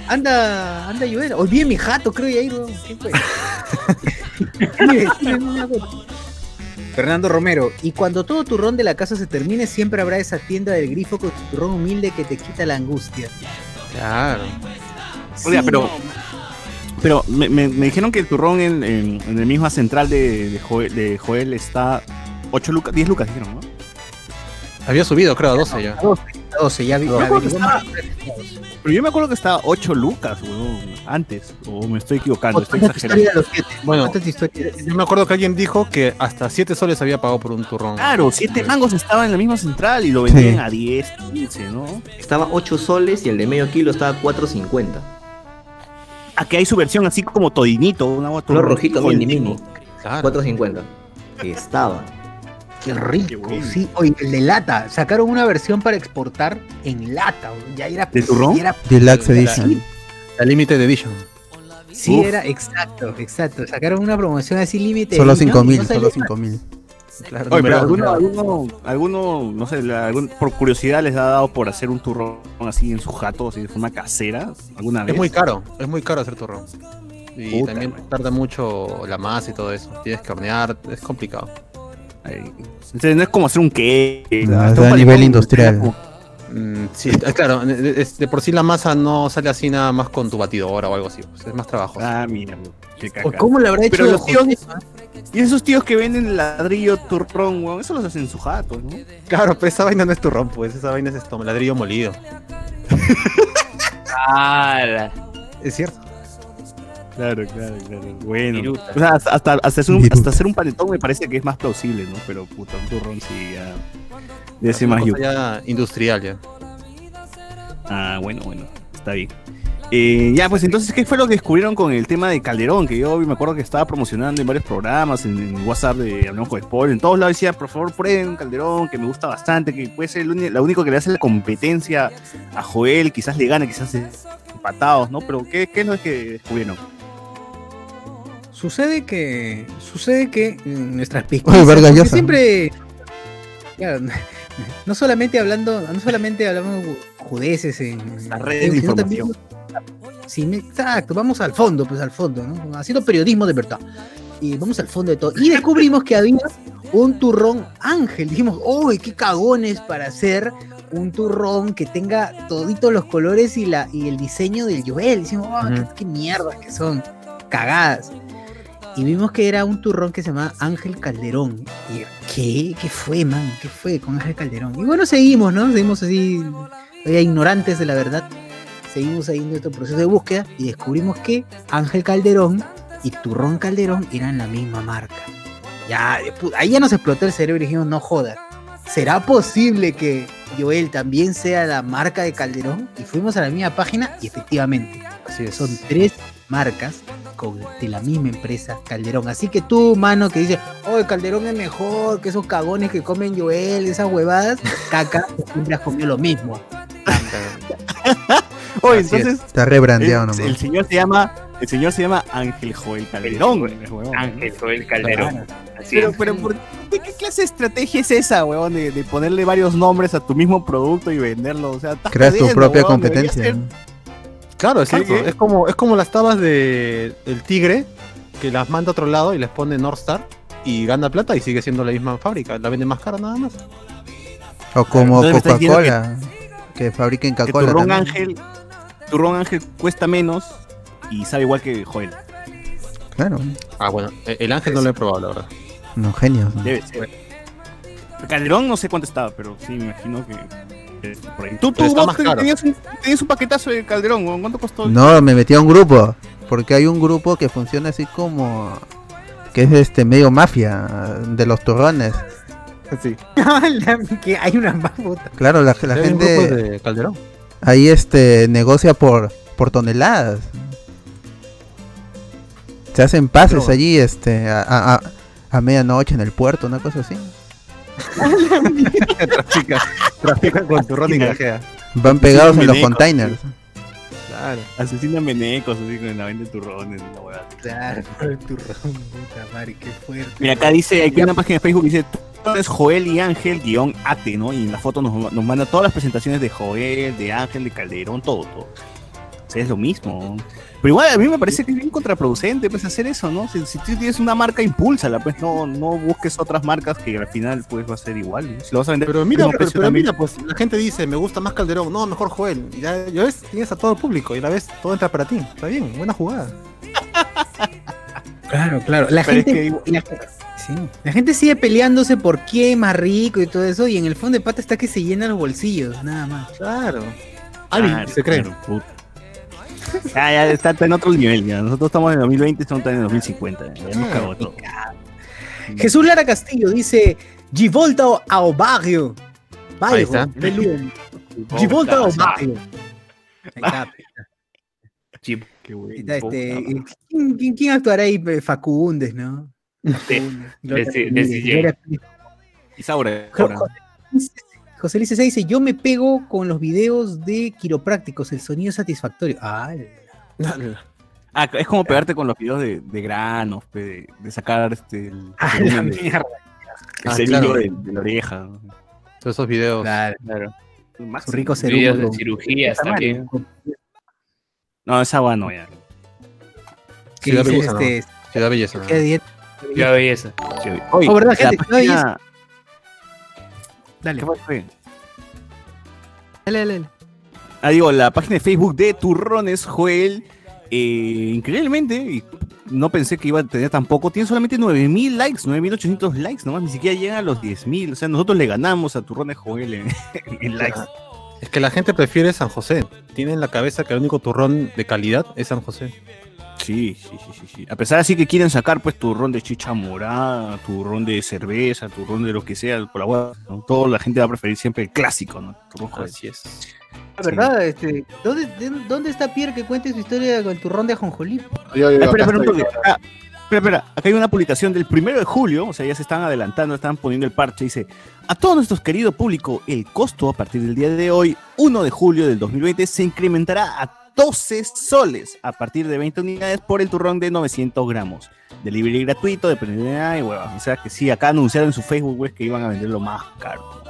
anda, anda Joel, olvidé mi jato, creo Yair. ¿qué fue? Fernando Romero, y cuando todo turrón de la casa se termine, siempre habrá esa tienda del grifo con tu turrón humilde que te quita la angustia. Claro. Oiga, Sí, pero- no, Pero me, me- me dijeron que el turrón en, en, en el mismo central de, de, Joel, de Joel está 8 lucas, 10 lucas, dijeron, ¿no? Había subido, creo, a 12 ya. 12, ya vi. No, ya que averiguó estaba-. Pero yo me acuerdo que estaba 8 lucas, weón, antes. O me estoy equivocando, estoy Cuenta tu exagerando. los siete. Bueno. Yo me acuerdo que alguien dijo que hasta 7 soles había pagado por un turrón. Claro, 7 mangos estaba en la misma central y lo Sí. vendían a 10, 15, ¿no? Estaba 8 soles y el de medio kilo estaba 4.50. Aquí hay su versión así como todinito, una Color turrón rojito, mini mini. Claro. 4.50. Estaba. Qué rico, bueno. sí. Oye, el de lata. Sacaron una versión para exportar en lata. Ya era. ¿De turrón? era- Deluxe Era- Edition. La Limited Edition. Sí, Uf. era exacto, exacto. Sacaron una promoción así límite. Solo edition, 5000, y no salía solo más. 5000. Claro, Oye, pero alguno, alguno, alguno, no sé, la- algún- por curiosidad les ha dado por hacer un turrón así en su jato, así de forma casera, alguna vez. Es muy caro, es muy caro hacer turrón. Y Puta, también man. tarda mucho la masa y todo eso. Tienes que hornear, es complicado. Entonces no es como hacer un. No, es un a nivel industrial. como- Mm, sí, claro, de, por sí la masa no sale así nada más con tu batidora o algo así. pues, es más trabajo. Ah, mira, qué caca. ¿Cómo le habrá hecho Pero los tíos-? Y esos tíos que venden ladrillo turrón, weón, eso los hacen en su jato, ¿no? Claro, pero esa vaina no es turrón, pues esa vaina es esto, ladrillo molido. Es cierto. Claro, claro, claro. Bueno. Viruta. O sea, hasta, hasta, hasta hacer un, hasta hacer un paletón me parece que es más plausible, ¿no? Pero puta, un turrón sí ya. Una más ya industrial ya. Ah, bueno, bueno, está bien. Eh, ya, pues entonces, ¿qué fue lo que descubrieron con el tema de Calderón? Que yo me acuerdo que estaba promocionando en varios programas, en, en WhatsApp de Hablamos con Spoiler, en todos lados decía, por favor, prueben Calderón, que me gusta bastante, que puede ser el la único que le hace la competencia a Joel, quizás le gane, quizás empatados, ¿no? Pero ¿qué, qué es lo que descubrieron? Sucede que. Sucede que nuestras Llosa. siempre. Claro, no solamente hablando. No solamente hablamos judeces en. Las redes de también- información. Sí, exacto, vamos al fondo, pues al fondo, ¿no? Haciendo periodismo de verdad. y vamos al fondo de todo. Y descubrimos que había un turrón ángel. Dijimos, ¡uy, qué cagones para hacer un turrón que tenga toditos los colores y, la, y el diseño del Joel! Dijimos, ¡oh, qué, qué mierdas que son! Cagadas. Y vimos que era un turrón que se llama Ángel Calderón. Y ¿qué? ¿Qué fue, man? ¿Qué fue con Ángel Calderón? Y bueno, seguimos, ¿no? Seguimos así, ignorantes de la verdad. Seguimos ahí en nuestro proceso de búsqueda y descubrimos que Ángel Calderón y Turrón Calderón eran la misma marca. Ya, ahí ya nos explotó el cerebro y dijimos, no jodas. ¿Será posible que Joel también sea la marca de Calderón? Y fuimos a la misma página y efectivamente, Así son tres marcas con, de la misma empresa, Calderón. Así que tú, mano, que dice, oh, el Calderón es mejor que esos cagones que comen Joel, esas huevadas, caca, siempre has comido lo mismo. Oye, Así es. entonces Está rebrandeado el, nomás. el señor se llama el señor se llama Ángel Joel Calderón. Ángel Joel Calderón. Así Pero, es. pero ¿por qué, qué clase de estrategia es esa, huevón? De, de ponerle varios nombres a tu mismo producto y venderlo. O sea, Creas tu propia competencia. Claro, exacto. ¿Qué? Es como, es como las tabas de el tigre que las manda a otro lado y les pone North Star y gana plata y sigue siendo la misma fábrica. La vende más cara nada más. O como Coca-Cola, que, fabriquen Que Coca-Cola. Turrón también. Ángel, Turrón Ángel cuesta menos y sabe igual que Joel. Claro, Ah, bueno, el el ángel no lo he probado, la verdad. ¿no? Debe ser. Calderón no sé cuánto estaba, pero sí me imagino que. por ahí. Tú, Pero tú está vos más te- caro. tenías, un, tenías un paquetazo de Calderón. ¿cuánto costó? No, me metí a un grupo. Porque hay un grupo que funciona así como. que es este medio mafia de los turrones. Sí. que hay una más puta. Claro, la, la Hay un grupo gente de Calderón. Ahí este negocia por, por toneladas. Se hacen pases Pero- allí este a, a, a- a medianoche en el puerto, una cosa así. trafica, trafica con turrón y. Van pegados en los containers. Claro. Asesinan menecos así con la venta de turrones. la huevada. Claro, el turrón, puta madre, qué fuerte. Mira, acá dice, aquí hay una página de Facebook que dice es Joel y Ángel guion ate, ¿no? Y en la foto nos, nos manda todas las presentaciones de Joel, de Ángel, de Calderón, todo, todo. O sea, es lo mismo. Pero igual a mí me parece que es bien contraproducente pues hacer eso, ¿no? Si, si tú tienes una marca, impúlsala, pues no, no busques otras marcas que al final pues va a ser igual. ¿no? Si lo vas a vender Pero mira, pero, mira, pues la gente dice, me gusta más Calderón, no, mejor Joel. Y ya, ya ves, tienes a todo el público y la vez todo entra para ti. Está bien, buena jugada. Claro, claro. La Pero es gente, que la, sí. la gente sigue peleándose por quién es más rico y todo eso, y en el fondo de pata está que se llena los bolsillos, nada más. Claro. Claro, Ari, se cree. claro, puta. Ya, ya está, está en otro nivel ya. Nosotros estamos en 2020, estamos en 2050. Ya nos Ah, cagó todo. Jesús Lara Castillo dice: Givolta ao barrio. Ahí está. Givolta ao barrio. Ahí está. Chip. Qué bueno. Ahí está, este, ¿quién, quién, quién actuará ahí? Facundes, ¿no? Facundes. Isaura. José Luis- César dice: Yo me pego con los videos de quiroprácticos, el sonido es satisfactorio. Ah, Ah, es como pegarte con los videos de, de granos, de, de sacar este, el, a el la mierda. el Ah, cerillo claro. de, de la oreja. Todos esos videos. Claro, Claro. Máximo. su rico Videos de cirugías también. No, esa agua no, ya. que Ciudad Belleza, ¿no? este, Ciudad Belleza. Ya belleza. Sí. Oye, Oh, ¿verdad, gente? página- Dale, ¿Qué fue? dale, dale, dale. Ah, digo, la página de Facebook de Turrones Joel, eh, increíblemente, y no pensé que iba a tener tampoco, tiene solamente 9000 likes, 9800 likes nomás, ni siquiera llega a los 10000. O sea, nosotros le ganamos a Turrones Joel en, en likes. Es que la gente prefiere San José. Tiene en la cabeza que el único turrón de calidad es San José. Sí, sí, sí, sí, sí. A pesar así que quieren sacar pues turrón de chicha morada, turrón de cerveza, turrón de lo que sea, por la hueá, ¿no? Toda la gente va a preferir siempre el clásico, ¿no? Turrón Joel. Así es. La verdad, este, ¿dónde, de- ¿dónde está Pierre que cuente su historia con el turrón de Ajonjolí? Yo, yo, Ah, espera, espera un. Ah, espera, espera. Acá hay una publicación del primero de julio, o sea, ya se están adelantando, están poniendo el parche. Dice: A todos nuestros querido público, el costo a partir del día de hoy, 1 de julio del 2020, se incrementará a 12 soles a partir de 20 unidades por el turrón de 900 gramos. Delivery gratuito, dependiendo de huevas. O sea que sí, acá anunciaron en su Facebook que iban a venderlo más caro.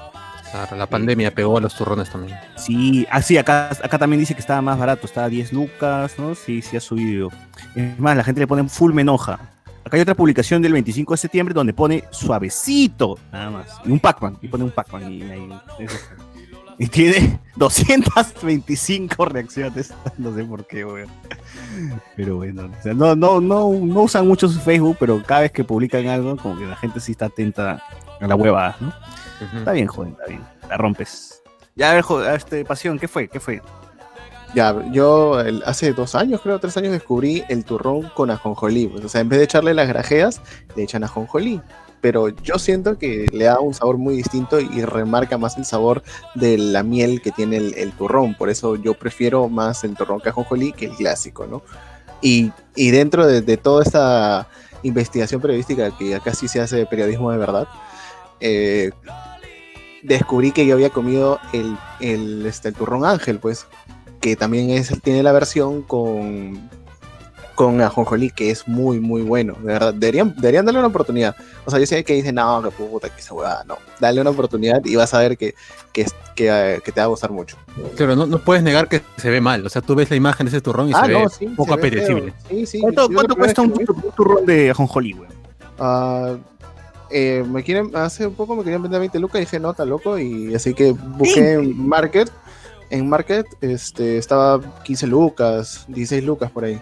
Claro, la pandemia pegó a los turrones también. Sí, ah, sí, acá, acá también dice que estaba más barato, estaba a 10 lucas, ¿no? Sí, sí ha subido. Es más, la gente le pone full menoja. Acá hay otra publicación del 25 de septiembre donde pone suavecito, nada más. Y un Pac-Man, y pone un Pac-Man. Y, ahí- eso. Y tiene 225 reacciones. No sé por qué, weón. Pero bueno, o sea, no, no, no, no usan mucho su Facebook, pero cada vez que publican algo, como que la gente sí está atenta a la huevada, ¿no? Está bien, joven, está bien. La rompes. Ya, a ver, a este, Pasión, ¿qué fue? ¿Qué fue? Ya, yo el- hace dos años, creo, tres años, descubrí el turrón con ajonjolí. pues, o sea, en vez de echarle las grajeas, le echan ajonjolí. Pero yo siento que le da un sabor muy distinto y remarca más el sabor de la miel que tiene el, el turrón. Por eso yo prefiero más el turrón que ajonjolí que el clásico, ¿no? Y, y dentro de, de toda esta investigación periodística, que acá sí se hace periodismo de verdad, eh, descubrí que yo había comido el, el, este, el turrón ángel, pues, que también es, tiene la versión con, con ajonjolí, que es muy, muy bueno. De verdad, deberían, deberían darle una oportunidad. O sea, yo sé que dicen, no, que puta, que esa huevada, no. Dale una oportunidad y vas a ver que, que, es- que, que te va a gustar mucho. Claro, no, no puedes negar que se ve mal. O sea, tú ves la imagen de ese turrón y Ah, se no, ve sí, un poco apetecible. Sí, sí. ¿Cuánto, cuánto cuesta un, turrón de ajonjolí, weón? Ah, eh, me quieren, hace un poco me querían vender 20 lucas y dije, no, está loco. Y así que busqué en Market. En Market este, estaba 15 lucas, 16 lucas por ahí.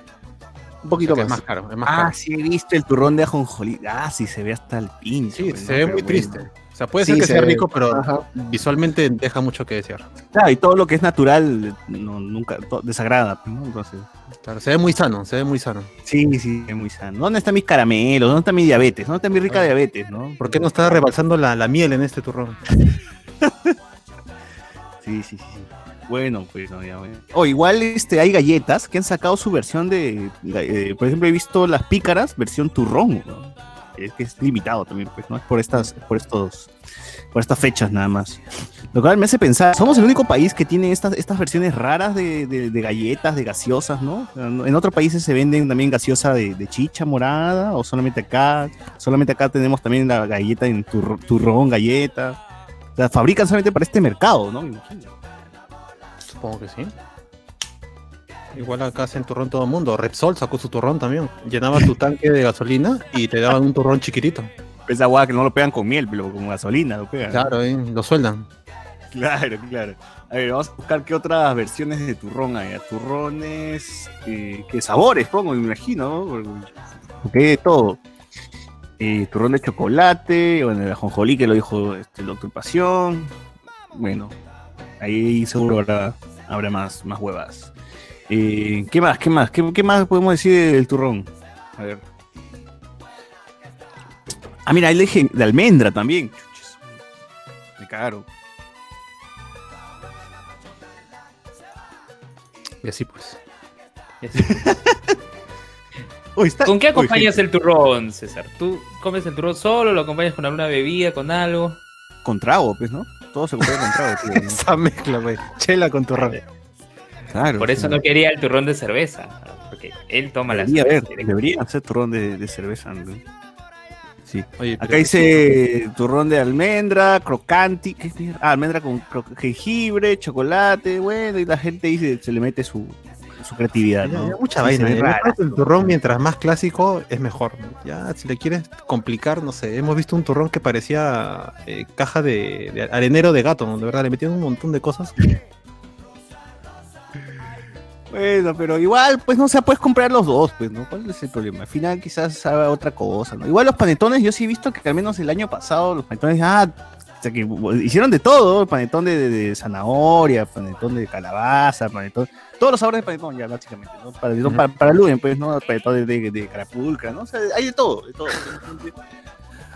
Un poquito O sea, que más. Es más caro, es más Ah, caro. sí, he visto el turrón de ajonjolí. Ah, sí, se ve hasta el pinche. Sí, weón, se ¿no? ve muy bueno. triste. O sea, puede Sí, ser que se sea ve. rico, pero Ajá. visualmente deja mucho que desear. Claro, y todo lo que es natural no, nunca desagrada, ¿no? Entonces, Claro, se ve muy sano, se ve muy sano. sí, sí, es muy sano. ¿Dónde están mis caramelos? ¿Dónde está mi diabetes? ¿Dónde está mi rica diabetes, no? ¿Por qué no está rebalsando la, la miel en este turrón? Sí, sí, sí. Bueno, pues no, ya, bueno. O igual este, hay galletas que han sacado su versión de. por ejemplo, he visto las pícaras, versión turrón. Es que es limitado también, pues, ¿no? Es por estas, por estos. Por estas fechas nada más. Lo cual me hace pensar, somos el único país que tiene estas, estas versiones raras de, de- galletas, de gaseosas, ¿no? En otros países se venden también gaseosa de, chicha morada, o solamente acá. Solamente acá tenemos también la galleta en turro- turrón, galleta. Sea, fabrican solamente para este mercado, ¿no? Me imagino. Supongo que sí. Igual acá hacen turrón todo el mundo. Repsol sacó su turrón también. Llenaba tu tanque de gasolina y te daban un turrón chiquitito. Esa guada que no lo pegan con miel, pero con gasolina lo pegan. Claro, ¿eh? lo sueldan. Claro, claro. A ver, vamos a buscar qué otras versiones de turrón hay. Turrones, eh, qué sabores pongo, me imagino, ¿no? Porque- Porque hay de todo. Eh, turrón de chocolate, bueno, el ajonjolí que lo dijo este, el doctor Pasión. Bueno, ahí seguro habrá, habrá más, más huevas. Eh, ¿Qué más? ¿Qué más? ¿Qué, qué más podemos decir del turrón? A ver. Ah, mira, le dije de almendra también. Chuches. Me cagaron. Y así pues. Uy, está- ¿Con qué Uy, acompañas el turrón, César? ¿Tú comes el turrón solo? ¿Lo acompañas con alguna bebida, con algo? Con trago, pues, ¿no? Todo se con trago, tío. ¿no? Esa mezcla, güey. Chela con turrón. Claro. Por eso sí. no quería el turrón de cerveza. Porque él toma la Debería cerveza. haber, debería hacer turrón de, de cerveza. ¿no? Sí. Oye, Acá dice turrón de almendra, crocanti, ¿qué es? Ah, almendra con jengibre, chocolate, bueno, y la gente dice, se le mete su, su creatividad, Ya, ¿no? ya, mucha Sí, vaina. rara. Que El turrón, mientras más clásico, es mejor. Ya, si le quieres complicar, no sé. Hemos visto un turrón que parecía eh, caja de, de arenero de gato, ¿no? de verdad. Le metieron un montón de cosas. Bueno, pero igual, pues no se puedes comprar los dos, pues, ¿no? ¿Cuál es el problema? Al final quizás haga otra cosa, ¿no? Igual los panetones, yo sí he visto que al menos el año pasado los panetones, ah, o sea que hicieron de todo, panetón de, de- de zanahoria, panetón de calabaza, panetón, todos los sabores de panetón ya, básicamente, ¿no? Panetón Ujú. para, para Luden, pues, ¿no? Panetón de, de, de carapulcra, ¿no? O sea, hay de todo, de todo.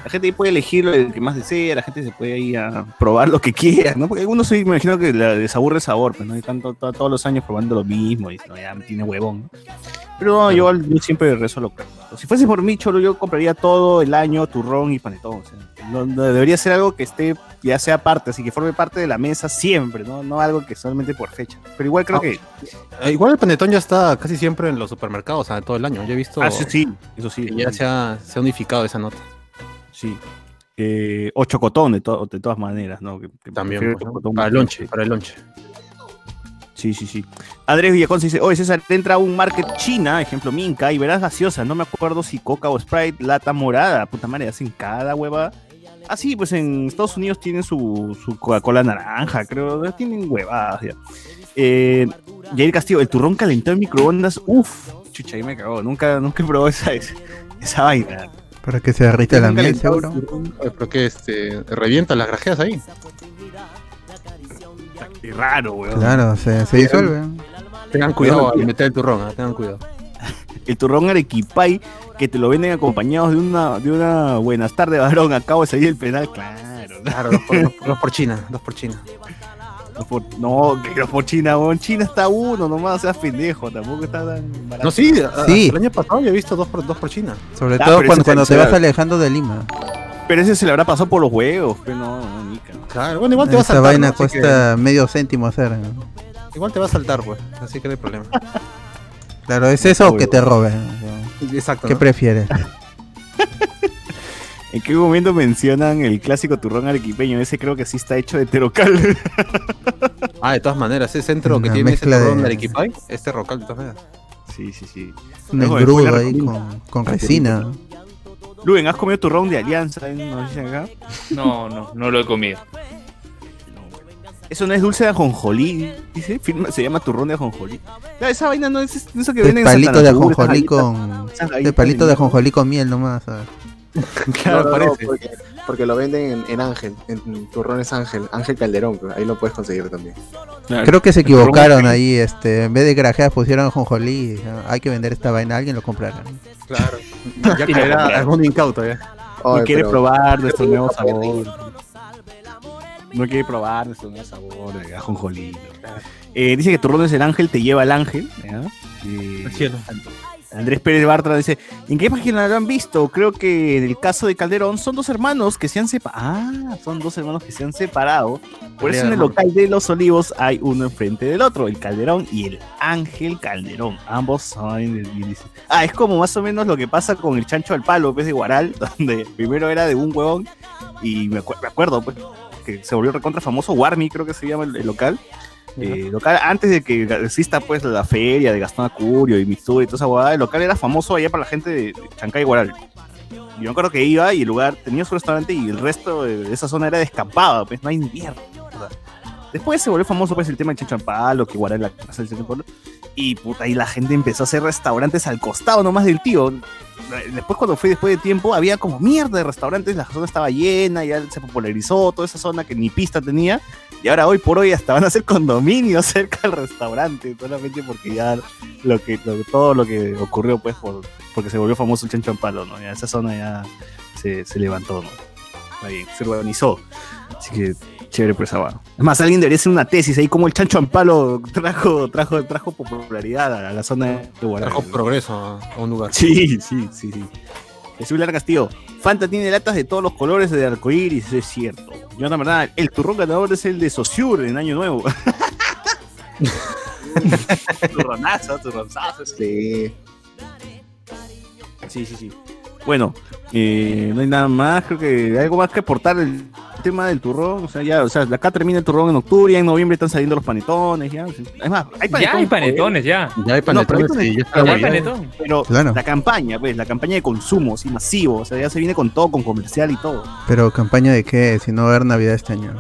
La gente puede elegir lo que más desea, la gente se puede ir a probar lo que quiera, ¿no? Porque algunos sí, me imagino que les aburre el sabor, pues, ¿no? Y están to- to- todos los años probando lo mismo y no, ya me tiene huevón, ¿no? Pero no, yo, yo siempre rezo lo que Si fuese por mí, Cholo, yo compraría todo el año turrón y panetón. O sea, no- no- debería ser algo que esté, ya sea parte, así que forme parte de la mesa siempre, ¿no? No algo que solamente por fecha. Pero igual creo Ah, que... Eh, Igual el panetón ya está casi siempre en los supermercados, o sea, todo el año. Yo he visto Ah, sí, sí, eso sí. que ya sí. se ha, se ha unificado esa nota. Sí. Eh, o chocotón, de, to- de todas maneras, ¿no? Que- que También, pues, para el lonche, para el lonche. Sí, Sí, sí. Andrés Villaconce dice, oye César, entra a un market china, ejemplo Minca, y verás gaseosa. No me acuerdo si Coca o Sprite, lata morada. Puta madre, hacen cada hueva. Ah, sí, pues en Estados Unidos tienen su, su Coca-Cola naranja, creo. Tienen huevadas ya. Eh, Jair Castillo, el turrón calentado en microondas. Uf, chucha, ahí me cagó. Nunca, nunca probado esa, esa vaina. Para que se derrita la miel, seguro. Pero que este, revienta las grajeas ahí. Qué raro, weón. Claro, se, se disuelve. Tengan cuidado al meter el turrón, ah, tengan cuidado. El turrón arequipay que te lo venden acompañados de una, de una buenas tardes, varón. Acabo de salir el penal, claro. Claro, dos por, dos- dos por China, dos por China. No, que dos por China, weón. China está uno, nomás seas pendejo. Tampoco está tan barato. No, sí, a- Sí. el año pasado yo he visto dos por, dos por China. Sobre Ah, todo pero cuando, cuando te vas alejando de Lima. Pero ese se le habrá pasado por los huevos, pero no, no, Nica. Claro, bueno, igual te va a Esa saltar. vaina ¿no? Así que- cuesta medio céntimo hacer. ¿no? igual te va a saltar, pues. Así que no hay problema. Claro, ¿es eso o que te roben? Exacto. ¿Qué ¿no? prefieres? ¿En qué momento mencionan el clásico turrón arequipeño? Ese creo que sí está hecho de terocal. Ah, de todas maneras, ese centro que tiene ese turrón de- de Arequipay es terrocal de todas maneras. sí, sí, sí. Un engrudo ahí con, con resina. Luen, ¿has comido turrón de alianza? No, no, no lo he comido. Eso no es dulce de ajonjolí, dice. Firma- se llama turrón de ajonjolí. Esa vaina no es eso que venden en palito de ajonjolí con. De palito de ajonjolí con miel nomás. ¿sabes? Claro, No, no, no, parece. porque, porque lo venden en, en Ángel, en Turrones Ángel, Ángel Calderón, pero ahí lo puedes conseguir también. Claro. Creo que se equivocaron ahí. este En vez de grajeas pusieron ajonjolí. ¿no? Hay que vender esta vaina. Alguien lo comprará. Claro. Ya caerá algún incauto ya. No Oye, quiere pero- probar nuestro nuevo sabor. No quiere probar nuestro nuevo sabor de ajonjolí. Eh, dice que turrón es el ángel, te lleva al ángel. ¿ya? Eh, cielo. Andrés Pérez Bartra dice, ¿en qué página lo han visto? Creo que en el caso de Calderón son dos hermanos que se han separado. Ah, son dos hermanos que se han separado. Por eso en el local de Los Olivos hay uno enfrente del otro, el Calderón y el Ángel Calderón. Ambos saben del. Ah, es como más o menos lo que pasa con el chancho al palo, vez de Guaral, donde primero era de un huevón y me, acu- me acuerdo, pues, que se volvió recontra famoso, Warmi creo que se llama el, el local. Eh, antes de que exista pues la feria de Gastón Acurio y Mitsuri y toda esa huevada, el local era famoso allá para la gente de, de Chancay Guaral. Yo me acuerdo que iba y el lugar tenía su restaurante y el resto de esa zona era descampado, pues no hay mierda. Después se volvió famoso pues el tema de Chanchampalo, que Guaral la casa del Chanchampalo. Y puta, y la gente empezó a hacer restaurantes al costado nomás del tío. Después cuando fui después de tiempo, había como mierda de restaurantes, la zona estaba llena, ya se popularizó toda esa zona que ni pista tenía. Y ahora hoy por hoy hasta van a hacer condominios cerca del restaurante, solamente porque ya lo que, todo lo que ocurrió pues por, porque se volvió famoso el Chancho Palo, ¿no? Ya esa zona ya se, se levantó, ¿no? Está bien, se urbanizó. Así que chévere por esa va. Es más, alguien debería hacer una tesis ahí como el Chancho Ampalo trajo, trajo, trajo popularidad a la zona de Guaral. Trajo progreso a un lugar. Sí, sí, sí, sí. Jesús Lara Castillo. Fanta tiene latas de todos los colores de arcoíris, es cierto. Yo la verdad, el turrón ganador es el de Sociur en Año Nuevo. turronazo, turronzazo. Sí. Sí, sí, sí. Bueno, eh, no hay nada más, creo que algo más que aportar el tema del turrón. O sea, ya, o sea, acá termina el turrón en octubre, ya en noviembre están saliendo los panetones, ya. Es más, hay panetones. Ya hay panetones, ya. Ya hay No, panetones panetones- y ya está Ya hay guayado. panetón. Pero Claro. la campaña, pues, la campaña de consumo, sí, masivo, o sea, ya se viene con todo, con comercial y todo. Pero campaña de qué? Si no va a haber Navidad este año.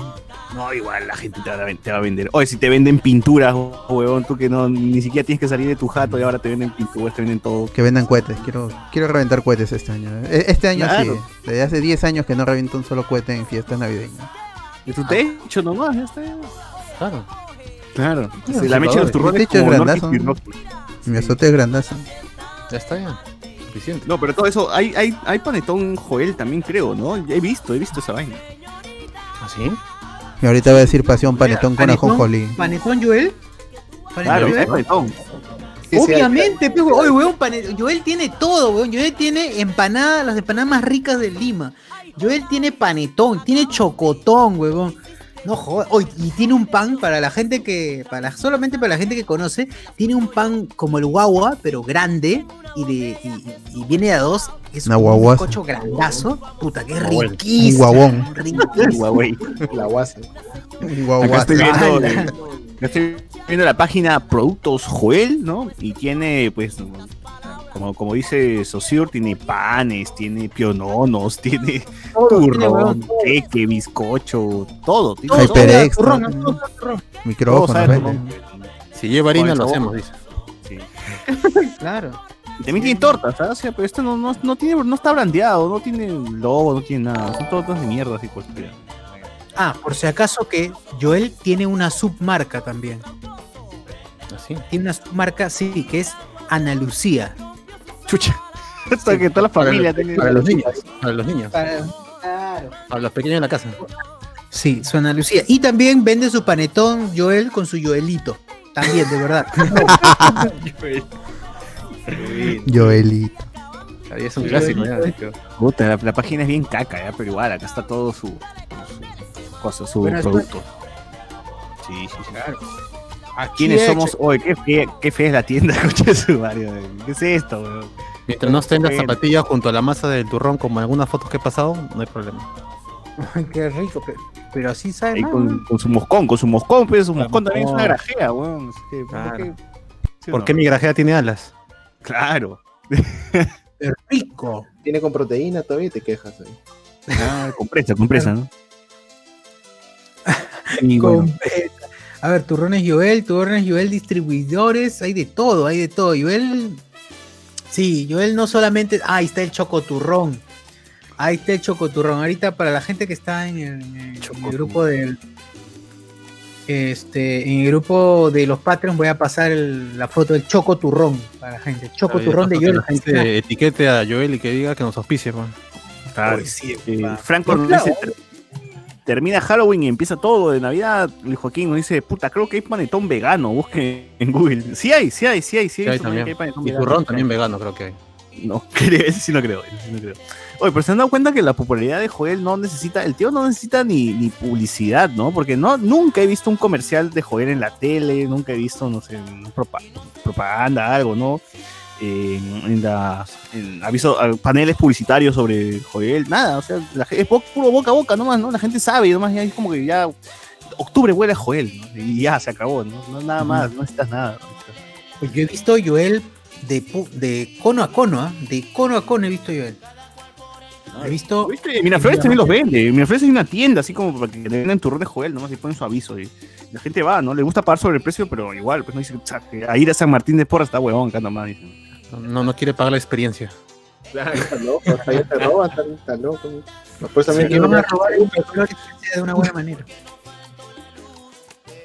No, igual la gente te va, a, ven- te va a vender. Oye, si te venden pinturas, huevón, tú que no ni siquiera tienes que salir de tu jato y ahora te venden pinturas, te venden todo. Que vendan cohetes. Quiero, quiero reventar cohetes este año. E- Este año Claro. sí. Desde hace 10 años que no reviento un solo cohete en fiestas navideñas. De tu techo nomás, ya está. Claro. Claro. Sí, Sí, la mecha de los turrones techo es grandazo. Mi azote es grandazo. Ya está ya. Suficiente. No, pero todo eso, hay, hay, hay panetón Joel también creo, ¿no? Ya he visto, he visto esa vaina. ¿Así? Y ahorita voy a decir pasión panetón con ¿Panetón? ajonjolí. ¿Panetón Joel? ¿Panetón Claro, Joel? panetón. Sí, sí, Obviamente, weón. Oye, weón, pane- Joel tiene todo, weón. Joel tiene empanadas, las empanadas más ricas de Lima. Joel tiene panetón, tiene chocotón, weón. No jodas. Oye, y tiene un pan para la gente que, para la- solamente para la gente que conoce, tiene un pan como el guagua, pero grande y de y, y- y viene a dos. Es Una un guaguaza. cocho grandazo. Puta, que riquísimo. Un guabón. riquísimo. La guasa. Acá estoy viendo, acá estoy viendo la página Productos Joel, ¿no? Y tiene, pues, como, como dice Saussure, tiene panes, tiene piononos, tiene turrón, queque, bizcocho, todo. Tiene Todo, turrón. Si lleva harina, lo hacemos, dice. Sí. Claro. Y también tiene tortas, ¿sabes? O sea, pero esto no, no, no tiene, no está brandeado, no tiene logo, no tiene nada. Son tortas de mierda así cualquiera. Ah, por si acaso que Joel tiene una submarca también. Así. Tiene una submarca, sí, que es Ana Lucía. Chucha. Hasta que toda la familia. Para los niños. Para los niños. Claro. Para los pequeños en la casa. Sí, su Ana Lucía. Y también vende su panetón Joel con su Joelito. También, de verdad. Joelito. Ahí es un clásico ya. Puta, la, la página es bien caca, ya, pero igual, acá está todo su, su, su cosa, su Bueno, es producto. Sí, sí, sí. Claro. ¿Quiénes somos hoy? ¿Qué fe, qué fea es la tienda, coche de su Mario? ¿Qué es esto, weón? Mientras no estén las zapatillas junto a la masa del turrón, como en algunas fotos que he pasado, no hay problema. Qué rico, pero, pero así sabe. Mal, con, con su moscón, con su moscón, pues su moscón también es una grajea, weón. Es ¿por Claro. qué? ¿Sí o ¿Por no? qué mi grajea tiene alas? Claro. Qué rico. Tiene con proteína todavía y te quejas ahí. Ah, compresa, compresa, ¿no? Y bueno. A ver, turrones Joel, turrones Joel distribuidores, hay de todo, hay de todo. Joel, sí, Joel no solamente, ah, ahí está el chocoturrón. Ahí está el chocoturrón. Ahorita para la gente que está en el, en el grupo del este, en el grupo de los Patreons voy a pasar el- la foto del chocoturrón para la gente. Chocoturrón de Joel. gente etiquete a Joel y que diga que nos auspicie, man. claro. Sí, Eh. Franco Claro. Termina Halloween y empieza todo de Navidad. El Joaquín nos dice, puta, creo que hay panetón vegano. Busque en Google. Sí hay, sí hay, sí hay, sí Sí hay también. que hay panetón Y vegano. turrón también vegano, creo que hay. No, creo, ese sí no creo, ese sí no creo. Oye, pero se han dado cuenta que la popularidad de Joel no necesita, el tío no necesita ni, ni publicidad, ¿no? Porque no, nunca he visto un comercial de Joel en la tele, nunca he visto, no sé, propaganda, algo, ¿no? En, en las en aviso, a- paneles publicitarios sobre Joel, nada, o sea, la es puro boca a boca nomás, ¿no? La gente sabe y nomás ya es como que ya octubre huele a Joel, ¿no? Y ya se acabó, ¿no? No, nada más, no necesitas nada. Pues yo he visto Joel de, de cono a cono, ¿ah? de cono a cono he visto Joel. He visto. ¿Viste? Miraflores también los vende. Miraflores hay una tienda así como para que le den turrón de Joel, nomás y ponen su aviso. Y la gente va, ¿no? Le gusta pagar sobre el precio, pero igual, pues no dice, o sea, que a ir a San Martín de Porras está huevón acá nomás. dicen. No, no quiere pagar la experiencia. Está loco, hasta allá te roban, está, está loco. Pues también que van a robar el color de una buena manera.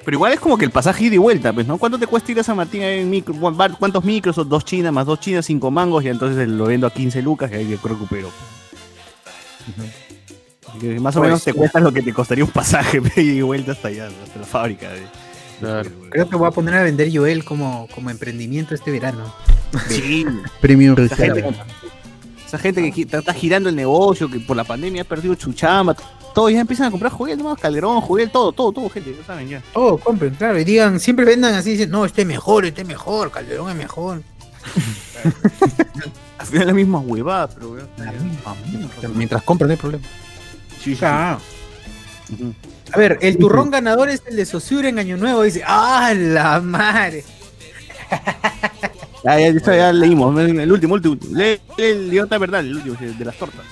Pero igual es como que el pasaje ida y vuelta, pues, ¿no? ¿Cuánto te cuesta ir a San Martín en micro? ¿Cuán- ¿Cuántos micros? Son dos chinas más dos chinas, cinco mangos, y entonces lo vendo a 15 lucas y ahí yo recupero. Así que más o Pues, menos te cuesta lo que te costaría un pasaje ida y vuelta hasta allá, hasta la fábrica. de- Claro. Creo que voy a poner a vender Joel como, como emprendimiento este verano. Sí, Premium Esa gente, Reseller. esa gente que está girando el negocio, que por la pandemia ha perdido su chamba, todos ya empiezan a comprar Joel, nomás Calderón, Joel, todo, todo, todo, gente, ya saben ya. Oh, compren, claro, y digan, siempre vendan así, dicen, no, este es mejor, este es mejor, Calderón es mejor. Al final la misma huevada, pero weón. Mientras compren, no hay problema. Sí, sí, Ah. A ver, el turrón ganador es el de Sosura en Año Nuevo, dice, ¡ah, la madre! Ya, ya, ya, ya leímos, el último, último. Lee, lee el idiota verdad, el último, de las tortas.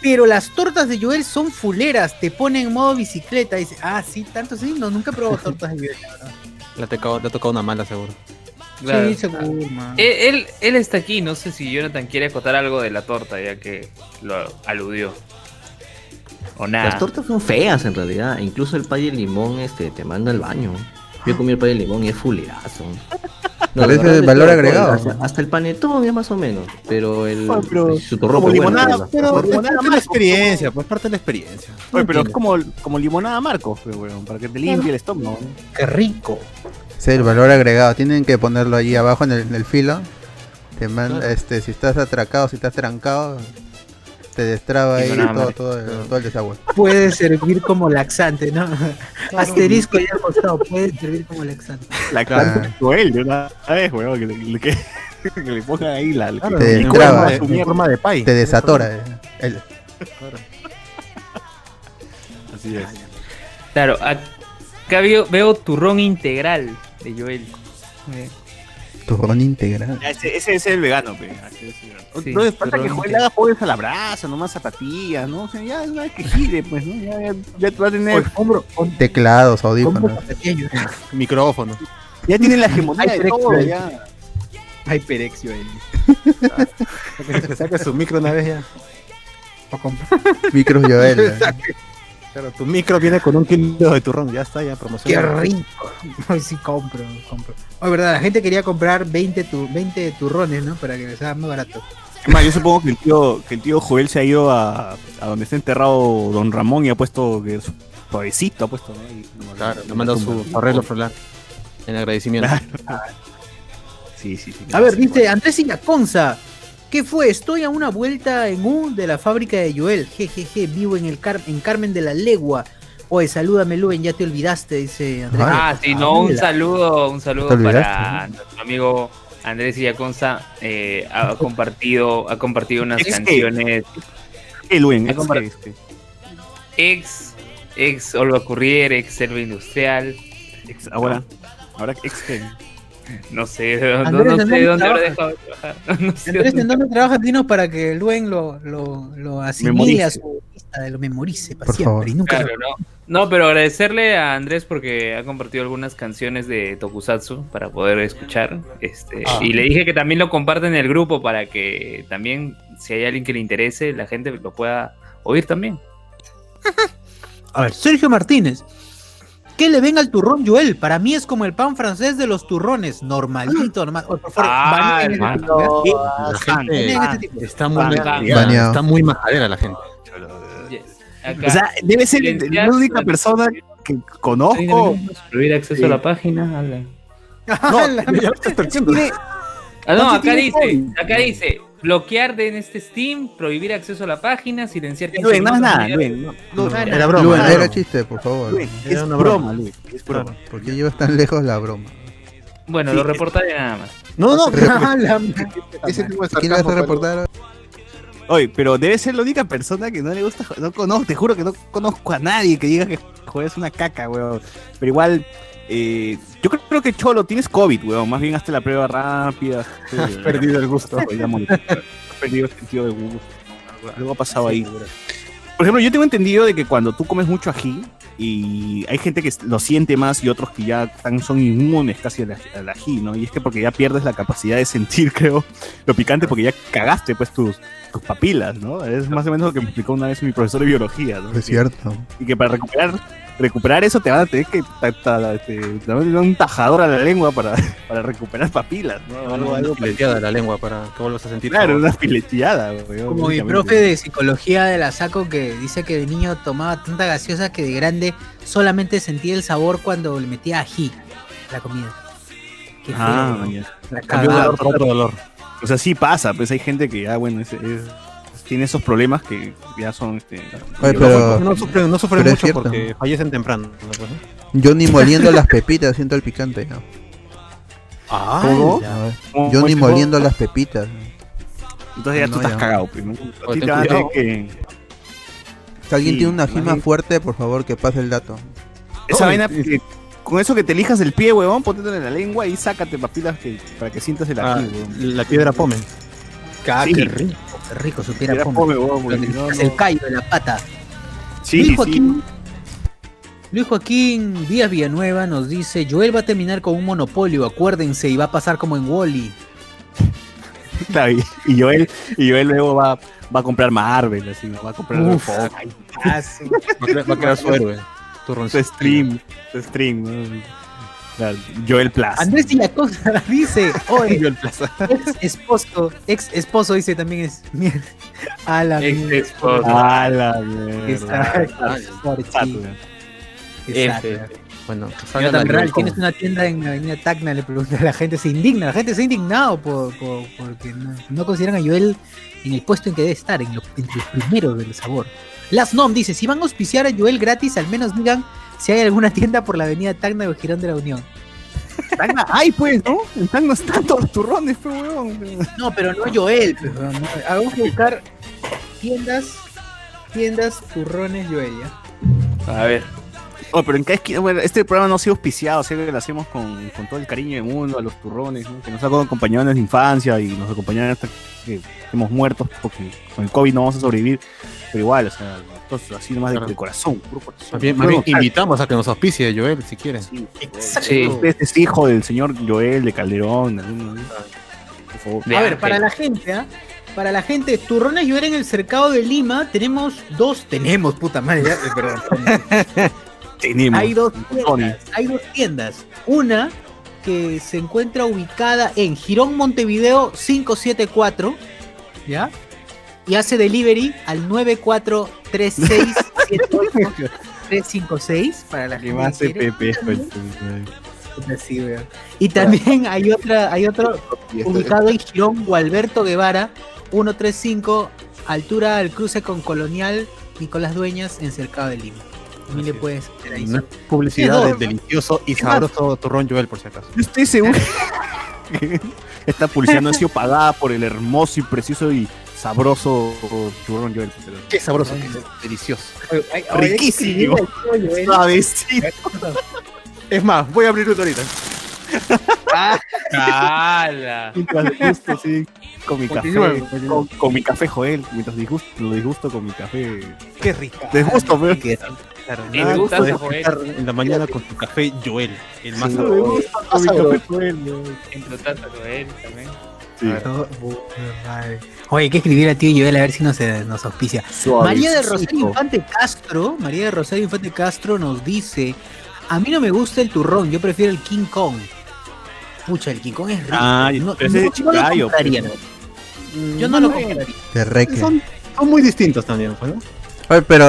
Pero las tortas de Joel son fuleras, te ponen en modo bicicleta, dice, ah, sí, tanto sí, no, nunca he probado tortas de Joel. la verdad. Le ha tocado, le ha tocado una mala, seguro. Claro. Sí, seguro, man. Él, él, él está aquí, no sé si Jonathan quiere acotar algo de la torta, ya que lo aludió. O nada. Las tortas son feas en realidad. Incluso el pay de limón este, te manda al baño. Yo comí el pay de limón y es fulerazo. No, Parece la es valor agregado. Hasta, hasta el panetón ya más o menos. Pero el Oye, pero su como pues, bueno, limonada, pero- pero- Es limonada parte de la Marcos, experiencia, pues parte de la experiencia. Oye, pero es como, como limonada Marcos, pues, weón, para que te limpie el estómago. ¿no? Qué rico. Sí, el valor agregado. Tienen que ponerlo allí abajo en el, en el filo. Te manda, Claro. este, si estás atracado, si estás trancado, te destraba Y ahí todo, todo, el, todo el desagüe. Puede servir como laxante, ¿no? Asterisco ya costado, puede servir como laxante. La Claro. clase Joel, de una vez, weón, que, le- que, que le pongan ahí la. Claro, Te en destraba, forma de- forma de pay. Te desatora. eh, el- Así es. Claro, acá veo, veo turrón integral. de Joel. Eh, Turrón integral. Ya, Ese, ese es el vegano, pe. Ese es el vegano. Sí, Entonces falta que te- haga juegos a la brasa, nomás zapatillas, ¿no? O sea, ya una vez que gire, pues, ¿no? Ya, ya, ya va a tener, Hombro, Teclados, audífonos. Micrófono. ya tiene la hegemonía de todo, ya. HyperX Joel. Se saca su micro una vez ya. Micros Joel. Claro, tu micro viene con un kilo de turrón, ya está, ya Qué promoción. rico. Hoy sí compro, compro. Hoy verdad, la gente quería comprar 20, tu, 20 turrones, ¿no? Para que les sea más barato. Es más, yo supongo que el tío, que el tío Joel se ha ido a, a donde está enterrado Don Ramón y ha puesto que su suavecito, ha puesto, ¿no? Y- Claro, le mando su arreglo floral. En agradecimiento. Sí, sí, sí. A ver, dice Andrés Illaconza. ¿Qué fue? Estoy a una vuelta en U de la fábrica de Joel. Jejeje, vivo en el Car- en Carmen de la Legua. Oye, salúdame, Luen, ya te olvidaste, dice Andrés. Ah, sí, no, un saludo, un saludo para nuestro amigo Andrés Illaconza. Eh, ha compartido, ha compartido unas Es que- canciones. Hay que Es que, este, ex, ex Olga Currier, ex Selva Industrial. ex- ahora, ahora ex que- No sé, Andrés, no ¿en sé dónde de dónde habrá dejado de trabajar. No sé Andrés, dónde- ¿en dónde trabajas? Dinos para que Luen lo, lo, lo asimile Memorice. a su lista, lo memorice para Por siempre. favor. Y nunca Claro, no. No, pero agradecerle a Andrés porque ha compartido algunas canciones de Tokusatsu para poder escuchar. Este, Ah. Y le dije que también lo comparte en el grupo para que también, si hay alguien que le interese, la gente lo pueda oír también. A ver, Sergio Martínez. ¿Qué le ven al turrón Joel? Para mí es como el pan francés de los turrones. Normalito, normal. Oye, por favor, Ah, este tipo, ¿eh? La gente este tipo. está muy, está muy majadera la gente. Acá, O sea, debe ser la única persona que conozco. Prohibir acceso a la página. ala. No, ya lo estás. Ah, no, ¿Cuánto acá dice, acá dice, bloquear de en este Steam, prohibir acceso a la página, silenciar Luen, no es nada, Luen. No, no, No, era era broma. Luen, era chiste, por favor. Luen, Era es una broma, broma. Luen, es broma. ¿Por qué llevas tan lejos la broma? Bueno, Sí, lo es- reportaré nada más. No, no, pero la- Ese tipo de ¿Quién a sarcasmo, reportar? Oye, pero debe ser la única persona que no le gusta. No conozco, te juro que no conozco a nadie que diga que joder es una caca, weón. Pero igual, eh, yo creo, creo que Cholo, tienes COVID, weón. Más bien hazte la prueba rápida. has perdido el gusto. Has perdido el sentido de gusto. Algo, ha pasado ahí. Por ejemplo, yo tengo entendido de que cuando tú comes mucho ají y hay gente que lo siente más y otros que ya están, son inmunes casi al, al ají, ¿no? Y es que porque ya pierdes la capacidad de sentir, creo, lo picante porque ya cagaste pues tus, tus papilas, ¿no? Es más o menos lo que me explicó una vez mi profesor de biología, ¿no? Es cierto. Y que para recuperar recuperar eso te van a tener que ta- ta- te- te van a dar un tajador a la lengua para, para recuperar papilas, ¿no? Algo, algo Fileteada la lengua para que vuelvas a sentir. Claro, una fileteada, Como mi profe de psicología de la saco que dice que de niño tomaba tanta gaseosa que de grande solamente sentía el sabor cuando le metía ají a la comida. Qué feo, Ah. La Cambió dolor por otro dolor. O sea, sí pasa, pues hay gente que ya, bueno, es- es- tiene esos problemas que ya son... Este, Oye, pero- No sufren, no sufren mucho cierto. porque fallecen temprano. ¿no? Pues, ¿no? Yo ni moliendo las pepitas siento el picante. ¿no? ¿Cómo? Ya, ¿Cómo Yo ni moliendo las pepitas. Entonces ya No, tú estás ya. cagado, pues, Oye, te cuidado. que... Si alguien Sí, tiene una bien. fuerte, por favor que pase el dato. Esa vaina, que- con eso que te elijas el pie, huevón, póntelo en la lengua y sácate papilas que, para que sientas el Ah, ají, huevón. la piedra pome. Ah, Sí. qué rico, qué rico supiera Era porque no, no- el callo de la pata. Sí, Luis sí. Joaquín, Luis Joaquín Díaz Villanueva nos dice, Joel va a terminar con un monopolio, acuérdense, y va a pasar como en Wally. Claro, y, y Joel, y Joel luego va, va a comprar Marvel, así, va a comprar Uf. Fox, Va a va a crear su héroe. su Turroncito. stream, su stream, ¿no? Claro, Joel Plus. Andrés Villacosa dice, oye, Yo el plaza. ex esposo, ex esposo dice también es mierda. A la Ex mierda. esposo. Ah, la mierda. Exacto, F. ¿verdad? Bueno, la Real, Joel tienes una tienda en la avenida Tacna, le pregunta a la gente, se indigna, la gente se ha indignado por, por- porque no, no consideran a Joel en el puesto en que debe estar, en lo- entre los primeros del sabor. Las Nom dice, si van a auspiciar a Joel gratis, al menos digan si hay alguna tienda por la avenida Tacna o Girón de la Unión. Tacna, ay, pues, ¿no? En Tacna están todos los turrones, pues, weón. No, pero no Joel, pues, no, no, Vamos a buscar tiendas, tiendas turrones Joel, ¿ya? A ver. Oh, pero en cada esquina, bueno, este programa no ha sido auspiciado, que lo hacemos con, con todo el cariño del mundo, a los turrones, ¿no? que nos han acompañado en la infancia y nos acompañaron hasta que hemos muerto, porque con el COVID no vamos a sobrevivir, pero igual, o sea, esto es así nomás de, Claro. de corazón, puro corazón. Más bien, más bien invitamos a que nos auspicie Joel, si quieren. Sí, Sí. Usted es hijo del señor Joel de Calderón, algún- por favor. De A ver, para la gente, ¿ah? Para la gente, turrones llover en el cercado de Lima, tenemos dos, tenemos, puta madre, ya, eh, perdón. Tenemos. Hay dos tiendas, hay dos tiendas. Una que se encuentra ubicada en Girón Montevideo 574, ¿ya? Y hace delivery al 9436 para la gente más pepe, sí. Y también hay otra, hay otro ubicado en Girón Gualberto Guevara 135, altura al cruce con Colonial Nicolás Dueñas en Cercado de Lima. También le puedes ahí. Una publicidad del delicioso y sabroso turrón Joel, por si acaso. Yo estoy seguro esta publicidad no ha sido pagada por el hermoso y precioso y sabroso turrón Joel. Qué sabroso, que es, delicioso. Ay, ay, ay, Riquísimo. Joel. Suavecito. Es más, voy a abrir ahorita. ¡Hala! Mientras disgusto, sí, con mi café. Con, con mi café, Joel. Mientras disgusto, lo disgusto con mi café. Qué rico. Disgusto, pero. Claro, nada me gusta Joel. en la mañana con tu café Joel, el más Sí, sabroso. Con mi café, Joel. En tu taza con él también. Sí. Madre. Oye, hay que escribir al tío Joel a ver si nos, eh, nos auspicia. María de Rosario Infante Castro, María de Rosario Infante Castro nos dice, a mí no me gusta el turrón, yo prefiero el King Kong. Pucha, el King Kong es rico. Ah, no, pero ese es de no lo Chiclayo, compraría. pues. Yo no lo compraría. Son, son muy distintos también, pues, ¿no? Oye, pero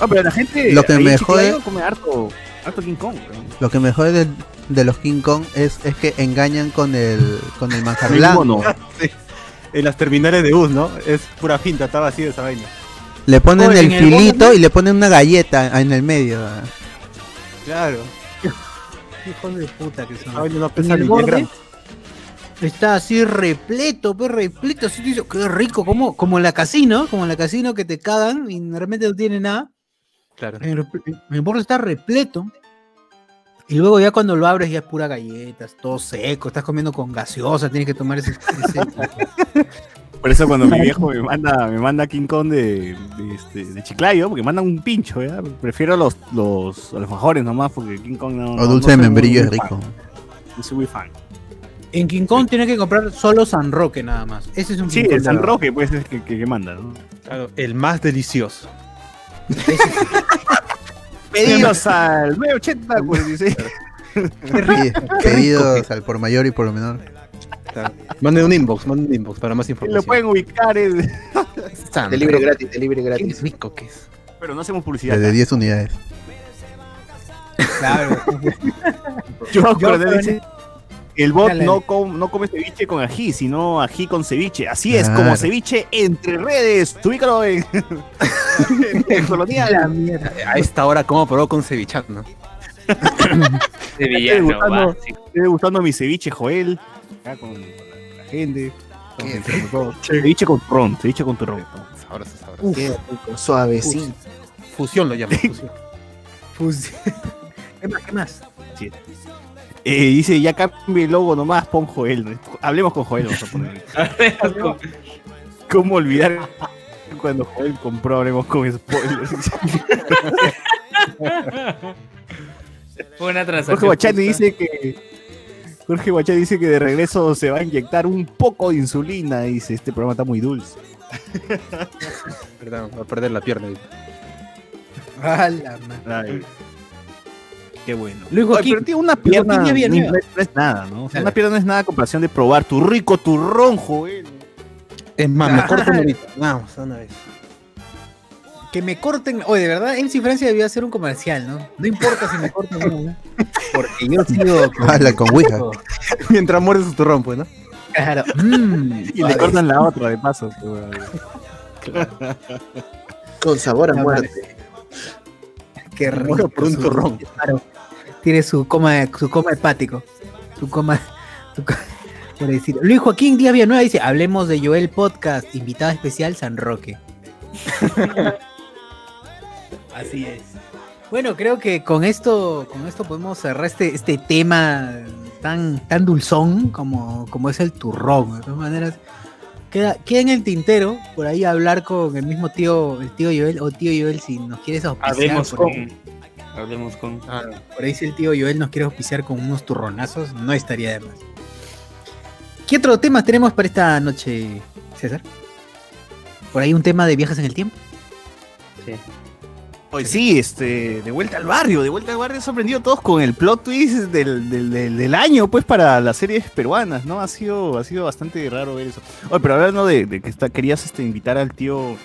Ah, pero la gente. Lo que me jode- come harto, harto King Kong. lo que me jode de, de los King Kong es, es que engañan con el, con el manjar blanco. En las terminales de bus, ¿no? Es pura finta, estaba así de esa vaina. Le ponen Oye, el en el filito y le ponen una galleta en el medio. Claro. Hijos de puta que son. No En pesa el ni 10 borde gramos. está así repleto, pues repleto, así qué rico, como, como en la casino, como en la casino que te cagan y de repente no tiene nada. Claro. En el, en el borde está repleto. Y luego ya cuando lo abres ya es pura galletas, todo seco, estás comiendo con gaseosa, tienes que tomar ese... ese- Por eso cuando mi viejo me manda, me manda King Kong de, de, este, de Chiclayo, porque manda un pincho, ¿ya? Prefiero los, los, a los mejores nomás, porque King Kong no. O no- dulce no de membrillo es fan. rico. No soy muy fan. en King Kong tienes que comprar solo San Roque nada más. Ese es un Sí, King el San. Roque, pues, es que, que, que manda, ¿no? Claro, el más delicioso. Pedidos al 980 46. Pedi- Pedidos al por mayor y por lo menor. Manden un inbox, manden un inbox para más Lo información. pueden ubicar, en- San Delivery Roque. gratis, delivery Qué gratis. rico que es. pero no hacemos publicidad. Desde 10 unidades. Claro. Yo Yo, acordé, dice, el bot Dale. no, com- no come ceviche con ají, sino ají con ceviche. Así es, como ceviche entre redes. Ubícalo en, en Colonial. la mierda. A esta hora, ¿cómo probó con cevichán, no? Villano, gustando. Estoy gustando mi ceviche, Joel. Acá con la gente. Con- con todo. Ceviche con turrón, ceviche con turrón. Sabroso, sabroso. Qué rico, suavecito. Fusión lo llaman, fusión. ¿Qué más? ¿Qué más? Eh, dice, ya cambie el logo nomás, pon Joel. Hablemos con Joel, vamos a poner. ¿Cómo olvidar cuando Joel compró Hablemos con spoilers? Fue una transacción. Jorge Guachani dice que Jorge Guachani dice que de regreso se va a inyectar un poco de insulina. Dice, este programa está muy dulce. Perdón, va a perder la pierna. A la madre. Qué bueno. Luis Joaquín, pero tío, una pierna no, es, no es nada, ¿no? O sea, una pierna no es nada a comparación de probar tu rico turrón, Joel. Es más, me corto ahorita. Vamos, una vez. Que me corten. Oye, de verdad, MC Francia debió hacer un comercial, ¿no? No importa si me cortan o no. Porque yo sigo. con- Habla con Ouija. Mientras muerde su turrón, pues, ¿no? Claro. Mm, Y le cortan la otra de paso. Con sabor a muerte. Qué rico. por un su- turrón. Claro. Tiene su coma, su coma hepático. Su coma. su por decir. Luis Joaquín Díaz Villanueva dice: Hablemos de Joel Podcast, invitado especial San Roque. Así es. Bueno, creo que con esto, con esto podemos cerrar este, este tema tan, tan dulzón como, como es el turrón. De todas maneras, queda, queda en el tintero por ahí hablar con el mismo tío, el tío Joel, o tío Joel, si nos quieres auspiciar. Hablemos por con. Hablemos con. Ah, por ahí si el tío Joel nos quiere auspiciar con unos turronazos, no estaría de más. ¿Qué otro tema tenemos para esta noche, César? Por ahí un tema de viajes en el tiempo. Sí. Sí, este, de vuelta al barrio, de vuelta al barrio, sorprendido a todos con el plot twist del, del, del, año, pues, para las series peruanas, ¿no? Ha sido, ha sido bastante raro ver eso. Oye, pero hablando de, de que está, querías este, invitar al tío,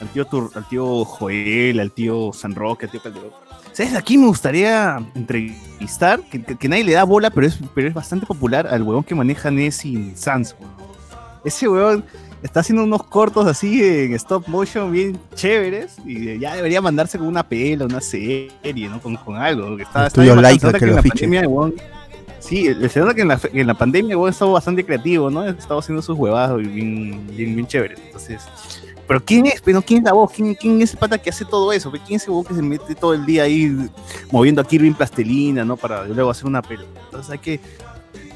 al tío, Tur- al tío Joel, al tío San Roque, al tío Calderón. ¿Sabes? Aquí me gustaría entrevistar, que, que- nadie le da bola, pero es, pero es bastante popular, al huevón que maneja Nessie Sans. Ese huevón está haciendo unos cortos así en stop motion bien chéveres y ya debería mandarse con una pela, una serie, ¿no? Con, con algo. Que está, está tuyo que en lo la pandemia huevón- Sí, el- se que en la, en la pandemia huevón estaba bastante creativo, ¿no? Estaba haciendo sus huevadas bien, bien, bien chéveres. Entonces, pero ¿quién es? Pero ¿quién es la voz? ¿Quién, quién es el pata que hace todo eso? ¿Quién es ese huevón que se mete todo el día ahí moviendo a Kirby en plastilina, ¿no? Para luego hacer una pela. Entonces hay que,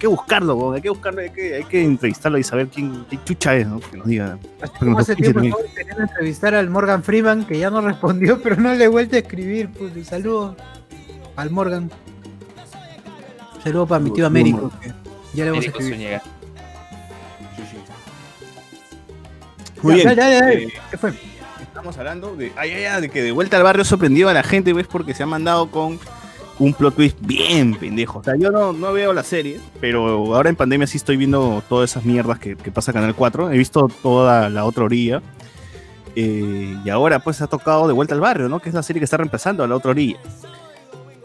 que buscarlo, hay que buscarlo, hay que, hay que entrevistarlo y saber quién, qué chucha es, ¿no? Que nos diga. Hace tiempo entrevistar al Morgan Freeman, que ya no respondió, pero no le he vuelto a escribir. Pues, un saludo al Morgan. Saludo para mi tío Américo, que ya le vamos a escribir. Muy bien. Dale, dale, dale. Eh, ¿Qué fue? Estamos hablando de, ay, ay, ay, de que de vuelta al barrio sorprendió a la gente, ¿ves? Porque se ha mandado con un plot twist bien pendejo. O sea, yo no, no veo la serie, pero ahora en pandemia sí estoy viendo todas esas mierdas que, que pasa Canal 4. He visto toda la otra orilla. Eh, y ahora pues ha tocado de vuelta al barrio, ¿no? Que es la serie que está reemplazando a la otra orilla.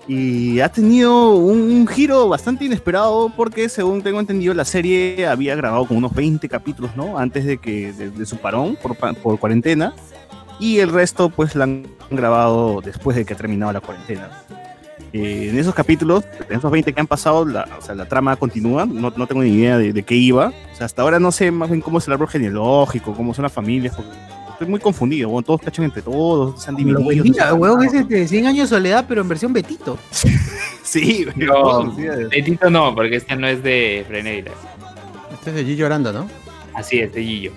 Y ha tenido un, giro bastante inesperado porque según tengo entendido la serie había grabado como unos 20 capítulos, ¿no? Antes de que de, de su parón por, por cuarentena y el resto pues la han grabado después de que ha terminado la cuarentena. Eh, en esos capítulos, en esos 20 que han pasado, la, o sea, la trama continúa, no, no tengo ni idea de, de qué iba. O sea, hasta ahora no sé más bien cómo es el árbol genealógico, cómo son las familias, porque estoy muy confundido, bueno, todos cachan entre todos, se han Lo dividido. sé. huevón, ese de 100 años de soledad, pero en versión Betito. Sí, No, no, es- Betito no, porque esta no es de Freneira. Este es de Gillo Aranda, ¿no? Así es, de Gillo.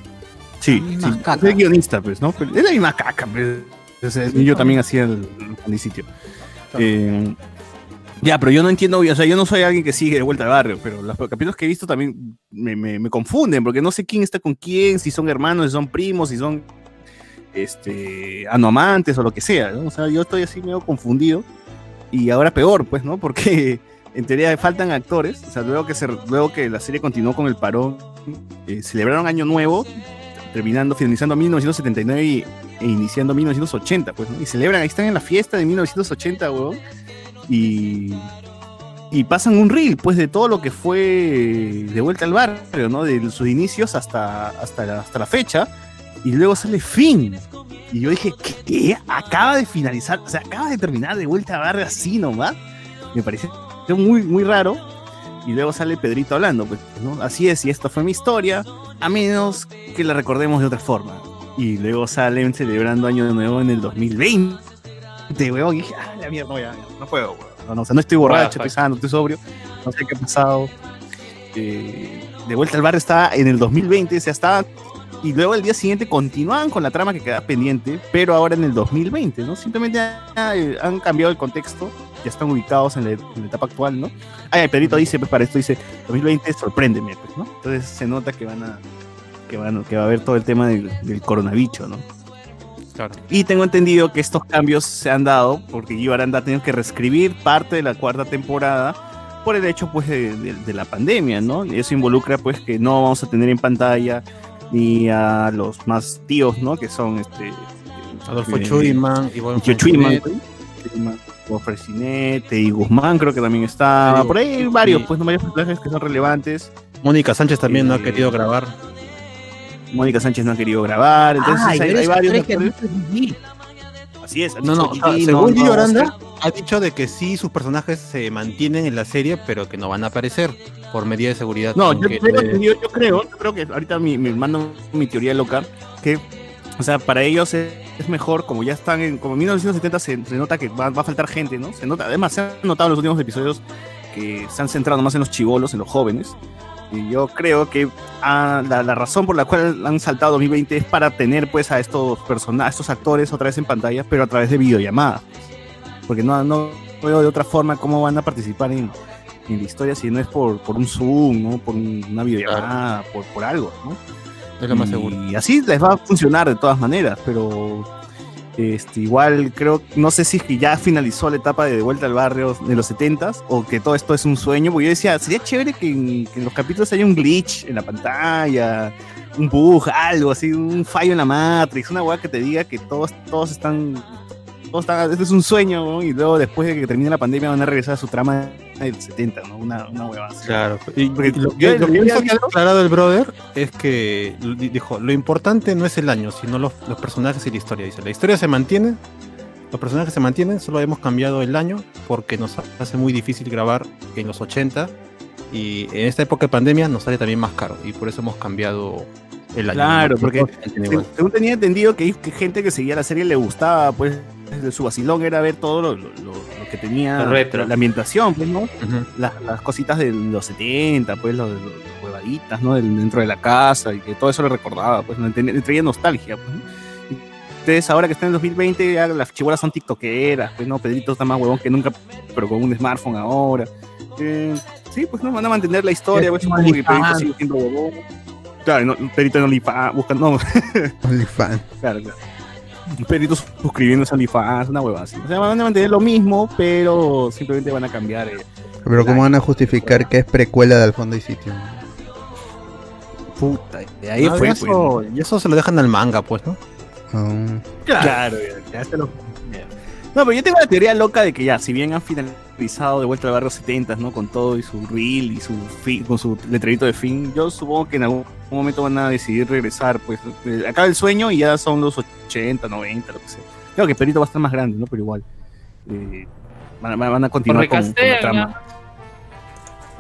Sí, sí, caca. es el guionista, pues, ¿no? Pero es la misma caca, pues. Sea, yo también hacía el, el sitio. Eh, ya, pero yo no entiendo, o sea, yo no soy alguien que sigue de vuelta al barrio, pero los capítulos que he visto también me, confunden, porque no sé quién está con quién, si son hermanos, si son primos, si son este anomantes o lo que sea. O sea, yo estoy así medio confundido. Y ahora peor, pues, ¿no? Porque en teoría faltan actores, o sea, luego que, se, luego que la serie continuó con el parón, eh, celebraron Año Nuevo, terminando, finalizando 1979 y, iniciando 1980, pues, ¿no? Y celebran, ahí están en la fiesta de 1980, weón. Y, y pasan un reel, pues, de todo lo que fue de vuelta al barrio, ¿no? De sus inicios hasta, hasta, la, hasta la fecha. Y luego sale fin. Y yo dije, ¿qué? qué? Acaba de finalizar, o sea, acaba de terminar de vuelta al barrio así nomás. Me pareció muy, muy raro. Y luego sale Pedrito hablando, pues, ¿no? Así es, y esta fue mi historia, a menos que la recordemos de otra forma. Y luego salen celebrando Año Nuevo en el 2020, weón. Y dije, ah, la mierda, no, ya, no puedo, weón. No, no, o sea, no estoy borracho, estoy sano, estoy sobrio, no sé qué ha pasado. Eh, de vuelta al barrio estaba en el 2020, o sea, estaba. Y luego el día siguiente continuaban con la trama que quedaba pendiente, pero ahora en el 2020, ¿no? Simplemente ah, eh, han cambiado el contexto, ya están ubicados en la, en la etapa actual, ¿no? Ay, Pedrito dice, pues para esto dice, 2020, sorpréndeme, pues, ¿no? Entonces se nota que van a, que van, que va a haber todo el tema del, del coronavirus, ¿no? Claro. Y tengo entendido que estos cambios se han dado porque Gio Aranda ha tenido que reescribir parte de la cuarta temporada por el hecho, pues, de, de- de la pandemia, ¿no? Y eso involucra, pues, que no vamos a tener en pantalla ni a los más tíos, ¿no? Que son, este... Adolfo eh, Chuyman, Ivonne Fresinete y Guzmán creo que también está. Por ahí hay varios, sí. pues, ¿no? varios personajes que son relevantes. Mónica Sánchez también no ha Eh, querido grabar. Mónica Sánchez no ha querido grabar, entonces Ay, hay, hay varios que han. Así es, han No, no, según no, Gillo no, Aranda, ha dicho de que sí sus personajes se mantienen en la serie, pero que no van a aparecer por medida de seguridad. No, yo, que creo, de- yo- yo creo, yo creo que ahorita me, me mando mi teoría loca, que, o sea, para ellos es es mejor, como ya están en, como en 1970 se, se nota que va, va a faltar gente, ¿no? Se nota, además se ha notado en los últimos episodios que se han centrado más en los chivolos, en los jóvenes. Y yo creo que ah, la, la razón por la cual han saltado 2020 es para tener pues a estos personajes, estos actores otra vez en pantalla, pero a través de videollamadas. Porque no, no veo de otra forma cómo van a participar en, en la historia si no es por, por un Zoom, ¿no? Por un- una videollamada, por, por algo, ¿no? Es lo más y seguro. así les va a funcionar de todas maneras, pero este, igual creo, no sé si es que ya finalizó la etapa de, vuelta al barrio de los 70s o que todo esto es un sueño, porque yo decía, sería chévere que en, que en los capítulos haya un glitch en la pantalla, un bug, algo así, un fallo en la Matrix, una weá que te diga que todos, todos están, todos están, este es un sueño, ¿no? y luego después de que termine la pandemia van a regresar a su trama del 70, ¿no? Una, una hueva así. Claro. Y, Porque y lo, yo- que- lo yo que que ha declarado el brother es que di- dijo, lo importante no es el año, sino los, los personajes y la historia. Dice, la historia se mantiene, los personajes se mantienen, solo hemos cambiado el año porque nos hace muy difícil grabar en los 80 y en esta época de pandemia nos sale también más caro y por eso hemos cambiado el año. Claro, porque. Según, tenía entendido que, que gente que seguía la serie le gustaba, pues su vacilón era ver todo lo, lo- lo- lo que tenía retro. la ambientación, pues, ¿no? Las, las cositas de los 70, pues, los, los- los huevaditas, ¿no? Dentro de la casa y que todo eso le recordaba, pues, ¿no? le, le traía nostalgia, pues, ¿no? Entonces, ahora que está en el 2020, ya las chibolas son tiktokeras, pues, ¿no? Pedrito está más huevón que nunca, pero con un smartphone ahora. Eh, sí, pues, ¿no? Van a mantener la historia, pues, que Pedrito sigue siendo huevón. Claro, no, Pedrito en OnlyFans, buscando, no, OnlyFans. Claro, claro. Un perrito suscribiéndose a OnlyFans, una huevada así. O sea, van a mantener lo mismo, pero simplemente van a cambiar. eh. Pero ¿cómo van a justificar que es precuela de Al fondo y sitio? Puta, de ahí Ah, fue, y pues. eso, y eso se lo dejan al manga, pues, ¿no? Ah, Claro, ya, ya se lo- ya. No, pero yo tengo la teoría loca de que ya, si bien han finalizado de vuelta al barrio 70, ¿no? Con todo y su reel y su fin, con su letrerito de fin, yo supongo que en algún momento van a decidir regresar, pues. eh, Acaba el sueño y ya son los 80, 90, lo que sea. Creo que Perito va a estar más grande, ¿no? Pero igual. eh, van, a- van a continuar con, con la trama.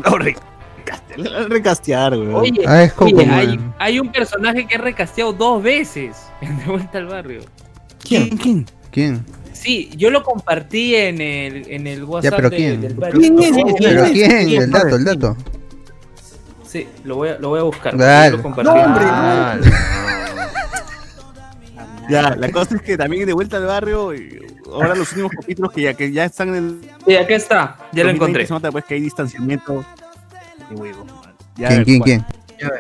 No, recastear, recastear, güey. Oye, Ah, es como- oye, hay, hay un personaje que he recasteado dos veces en De Vuelta al Barrio. ¿Quién? ¿Quién? ¿Quién? Sí, yo lo compartí en el, en el WhatsApp pero de- ¿quién? del barrio. ¿Quién ¿Quién? quién? ¿Quién? El dato, el dato. Sí, lo voy a, lo voy a buscar. Dale. Lo. No, hombre, Ah, Ya, la cosa es que también de vuelta al barrio, eh, ahora los últimos capítulos que ya, que ya están en el. Sí, acá está, ya lo 2020 encontré. Se nota pues que hay distanciamiento. Qué huevo. Ya, ¿Quién, quién, ¿cuál? quién?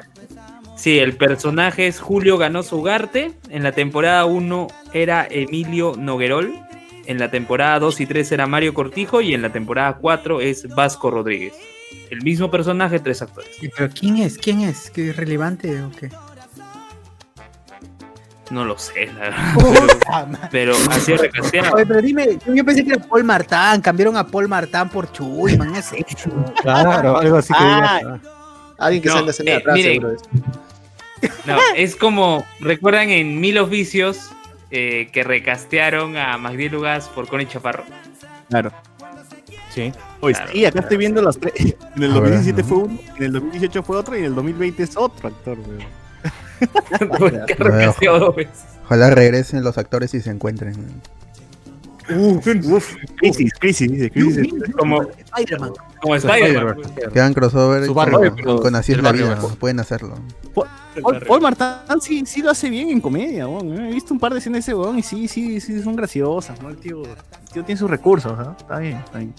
Sí, el personaje es Julio Ganoso Ugarte. En la temporada 1 era Emilio Noguerol. En la temporada 2 y 3 era Mario Cortijo. Y en la temporada 4 es Vasco Rodríguez. El mismo personaje, tres actores. ¿Y ¿Pero quién es? ¿Quién es? ¿Qué es relevante o qué? No lo sé, la verdad. Pero así es recasteado. Oye, pero dime, yo pensé que era Paul Martán, cambiaron a Paul Martán por Chuy, man, no sé. Claro, algo así que Ah, digas, Alguien que No, de eh, atrás, miren. seguro es. No, es como, ¿recuerdan en Mil Oficios eh, que recastearon a Magdiel Lugas por Connie Chaparro? Claro. Sí. Oye, Claro, sí, acá estoy viendo los tres. En el A ver, 2017 ¿no? fue uno, en el 2018 fue otro y en el 2020 es otro actor, weón. Ojalá regresen los actores y se encuentren. Crisis, crisis, dice, crisis. Como, Spider-Man. como Spider-Man. Que hagan crossover Su con, barrio, con- con Así es el la vida. ¿no? Pueden hacerlo. Paul, Paul Martán sí, sí lo hace bien en comedia, weón. He visto un par de escenas de ese weón y sí, sí, sí, son graciosas, ¿no? El tío, el tío tiene sus recursos, ¿no? Está bien, está bien.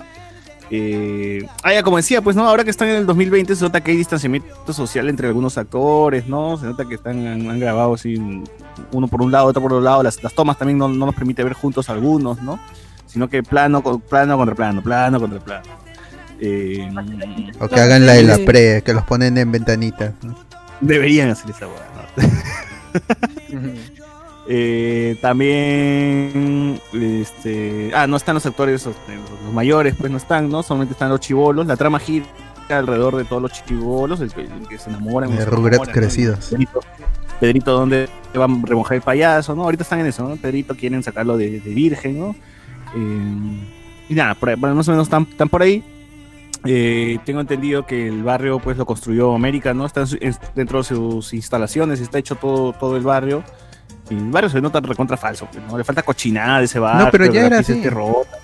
Eh, ah, ya, como decía, pues no, ahora que están en el 2020 se nota que hay distanciamiento social entre algunos actores, ¿no? Se nota que están, han, han grabado así, uno por un lado, otro por otro lado. Las, las tomas también no, no nos permite ver juntos algunos, ¿no? Sino que plano, con- plano contra plano, plano contra plano. Eh, O que hagan la de la pre, que los ponen en ventanitas. ¿no? deberían hacer esa weá, ¿no? Eh, también, este, ah, no están los actores, los, los mayores, pues no están, ¿no? Solamente están los chivolos. La trama gira alrededor de todos los chivolos, el que, el que se enamoran. De ¿no? crecidos. Pedrito, Pedrito, ¿dónde van a remojar el payaso, no? Ahorita están en eso, ¿no? Pedrito quieren sacarlo de, de virgen, ¿no? Eh, y nada, por ahí, bueno, más o menos están, están por ahí. Eh, tengo entendido que el barrio pues lo construyó América, ¿no? Está en su- en- dentro de sus instalaciones, está hecho todo, todo el barrio. Y el barrio se nota recontra falso, ¿no? Le falta cochinada de ese barrio. pero ya era así. rota.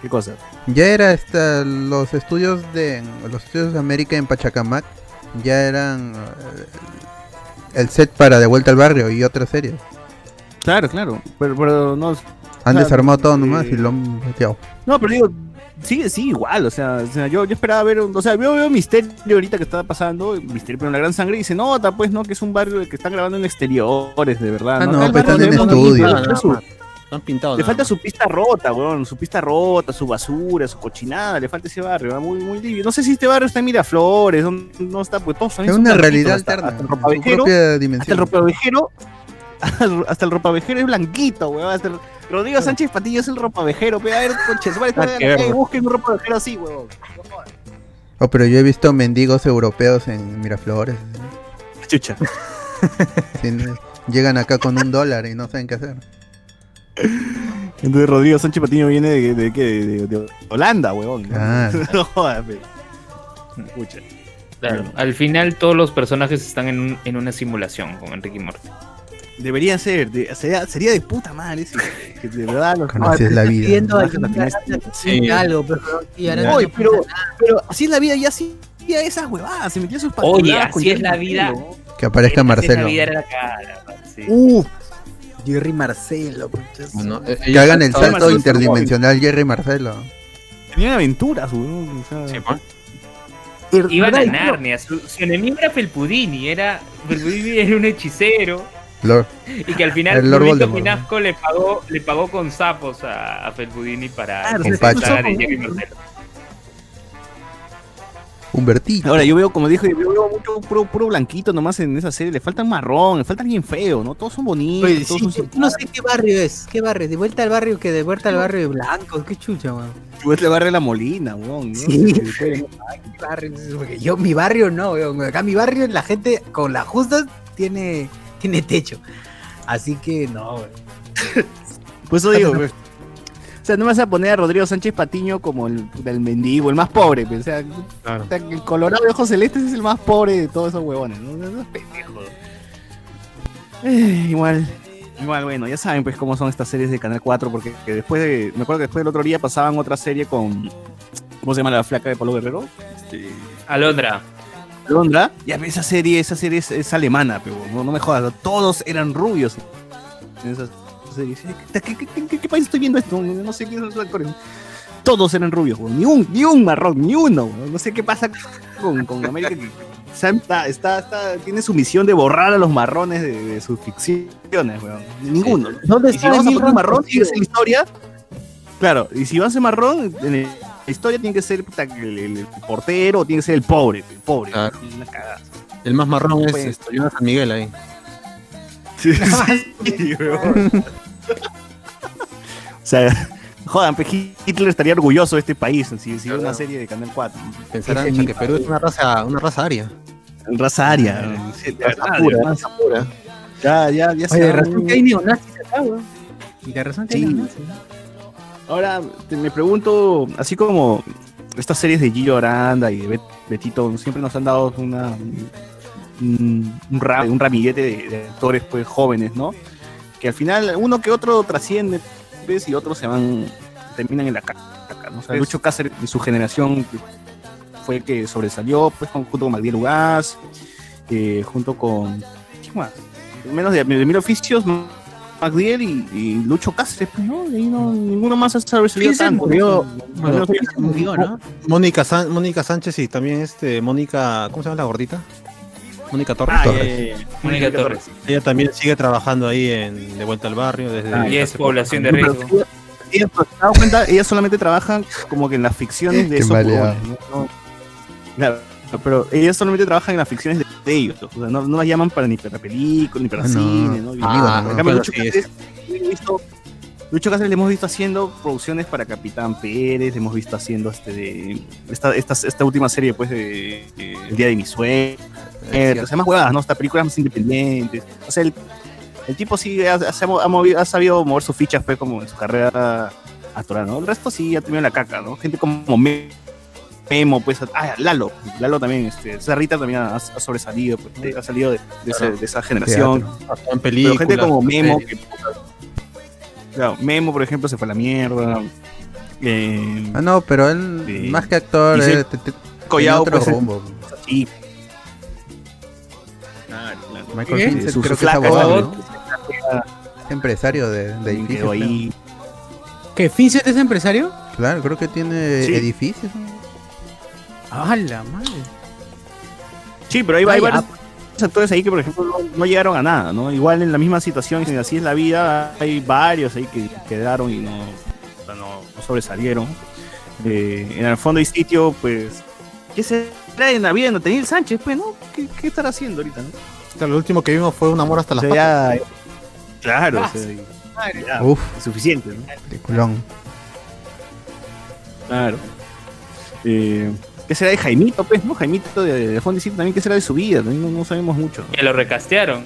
¿Qué cosa? Ya era esta, los estudios de los estudios de América en Pachacamac ya eran eh, el set para De Vuelta al Barrio y otras series. Claro, claro. Pero, pero no. Han desarmado todo nomás eh, y lo han bateado. No, pero digo, sigue, sí, igual, o sea, o sea, yo, yo esperaba ver, un- o sea, yo veo Misterio ahorita que está pasando, Misterio pero en la gran sangre y se nota, pues, ¿no? Que es un barrio que están grabando en exteriores, de verdad. Ah, ¿no? no, el pues barrio están en le- estudio. han pintado. Le nada falta más. su pista rota, weón, su pista rota, su basura, su cochinada, le falta ese barrio, ¿verdad? muy, muy limpio. No sé si este barrio está en Miraflores, no, no está, pues todos también Es son una realidad hasta- alterna, Hasta el ropavejero, hasta el ropavejero, hasta el ropavejero es blanquito, weón. Hasta el- Rodrigo Sánchez Patillo es el ropavejero, pero a ver, conches, vale, Ah, busquen un ropavejero así, weón. Oh, pero yo he visto mendigos europeos en Miraflores. Chucha. Sí, llegan acá con un dólar y no saben qué hacer. Entonces Rodrigo Sánchez Patiño viene de, de, qué? de, de Holanda, weón. ¿no? Ah. no jodas. Claro, al final todos los personajes están en, un- en una simulación con Enrique y Morty. Debería ser, de- sería, sería de puta madre que de verdad los Cuando así es la vida. Pidiendo ¿no? sí. algo, pero y Oye, no pero, pero así es la vida, ya hacía esas huevadas, se metía sus Oye, patuladas con así es la vida. Que aparezca Marcelo. vida era la cara, sí. Uf, Jerry Marcelo. Bueno, eh, Que hagan el salto Marcelo interdimensional Jerry Marcelo. Tenían aventuras, weón. O sea, Sí, pues. Iban a. Narnia, su, su enemigo era Felpudini, era, Felpudini era un hechicero Lord. y que al final El Lord. Pinasco le pagó, le pagó con sapos a, a Felpudini para enfrentar a Jerry Marcelo. Humbertito. Ahora, yo veo, como dije, yo veo mucho puro, puro blanquito nomás en esa serie. Le faltan marrón, le falta alguien feo, ¿no? Todos son bonitos, Oye, todos sí, son no sé qué barrio es. ¿Qué barrio? ¿De vuelta al barrio que de vuelta al barrio de blanco? ¿Qué chucha, weón? Pues le barre la molina, weón. ¿no? Sí. Después- ¿Qué barrio yo, mi barrio no, weón. Acá mi barrio, la gente con las justas tiene, tiene techo. Así que no, weón. Pues eso digo, pues. O sea, no me vas a poner a Rodrigo Sánchez Patiño como el del mendigo, el más pobre. O sea, Claro. o sea, el Colorado de ojos celestes es el más pobre de todos esos huevones, ¿no? Eh, igual, igual, bueno, ya saben pues cómo son estas series de Canal 4, porque que después de, me acuerdo que después del otro día pasaban otra serie con, ¿cómo se llama la flaca de Pablo Guerrero? Este, Alondra, Londra. Ya, esa serie, esa serie es, es alemana, pero no, no me jodas, todos eran rubios en esa serie. ¿Qué, qué, qué- qué- país estoy viendo esto? No, sé quiénes son los actores. Todos eran rubios, weón. ni un, ni un marrón, ni uno. weón. No sé qué pasa con, con América. Sam está, está, está- tiene su misión de borrar a los marrones de, de sus ficciones, weón. Ninguno. ¿Dónde Y si vamos a poner un marrón, ser sí, la historia. Claro, y si va a ser marrón, en el- la historia tiene que ser puta, el, el- el portero, tiene que ser el pobre, el pobre. Claro. Una cagada. El más marrón es Pues- San Miguel ahí. Sí, sí, weón. o sea, jodan, pues, Hitler estaría orgulloso de este país si si hubiera una serie de Canal 4. Pensarán Ese que Perú es una raza, una raza aria. Raza aria. sí, de verdad, pura, raza pura. Ya, ya, ya Oye, de razón que hay neonazis acá, weón. Y de razón que hay neonazis. Ahora, te- me pregunto, así como estas series de Gillo Aranda y de Bet- Betito siempre nos han dado una, un, un, ra- un ramillete de, de actores pues jóvenes, ¿no? Que al final uno que otro trasciende, ¿ves? Y otros se van, terminan en la caca, ¿no? O sea, Lucho Cáceres de su generación fue el que sobresalió, pues con- junto con Magdiel Ugaz, eh, junto con, ¿qué más? Menos de, de mil oficios, Magdiel y, y Lucho Cáceres, pues, ¿no? Y ahí no, ninguno más ha sobresalido tanto. murió. Bueno, murió, ¿no? Mónica, San- Mónica Sánchez y también este Mónica, ¿cómo se llama la gordita? Mónica Torres. Ah, Torres. eh, Mónica Torres. Ella también sigue trabajando ahí en De Vuelta al Barrio desde Ah, y es población de riesgo. ella- ella, ¿te has dado cuenta? Ella solamente trabaja como que en las ficciones de Qué esos ¿no? No- Claro, pero ella solamente trabaja en las ficciones de, de ellos. O sea, no, no las llaman para ni para película, ni para Ah, no. cine, ¿no? Ah, en cambio, Lucho sí Cáceres, visto- Lucho Cáceres le hemos visto haciendo producciones para Capitán Pérez, le hemos visto haciendo este de esta, esta, esta última serie pues de, de El Día de mi sueño. Eh, o sea, más huevadas, ¿no? Hasta películas más independientes. O sea, el, el tipo sí ha, ha- ha mo- ha movido- ha sabido mover sus fichas, fue como en su carrera actoral, ¿no? El resto sí ha tenido la caca, ¿no? Gente como Me- Memo, pues, ah, Lalo, Lalo también, este, Cerrita también ha, ha sobresalido, pues, ha salido de, de ese- de esa generación. En Pero películas, gente como Memo, que, claro, Memo, por ejemplo, se fue a la mierda. Eh, Ah, no, pero él, Sí. más que actor, eh, te- te- Collado, otro pues, es- rumbo. sí. Claro, claro. Michael. Vincent Su- creo su que es flaca, abogado, ¿no? empresario de, de edificios. ahí. ¿Qué? ¿Vincent es empresario? Claro, creo que tiene Sí. edificios. ¿no? ¡Ah, la madre! Sí, pero hay, hay varios actores ahí que, por ejemplo, no, no llegaron a nada, ¿no? Igual en la misma situación, y así es la vida, hay varios ahí que quedaron y no, o no, no sobresalieron. Eh, en el fondo y sitio, pues, ¿qué será en la vida de Nathaniel Sánchez? Pues, ¿no? ¿Qué, qué estará haciendo ahorita, no? Claro, lo último que vimos fue un amor hasta O las sea, patas. ya- claro, o Ah, sea, ya, Uf, es suficiente, ¿no? peliculón. Claro. Eh, ¿Qué será de Jaimito, pues, no? Jaimito de, de Fondo y Sitio también, ¿qué será de su vida? No, no sabemos mucho. Que lo recastearon.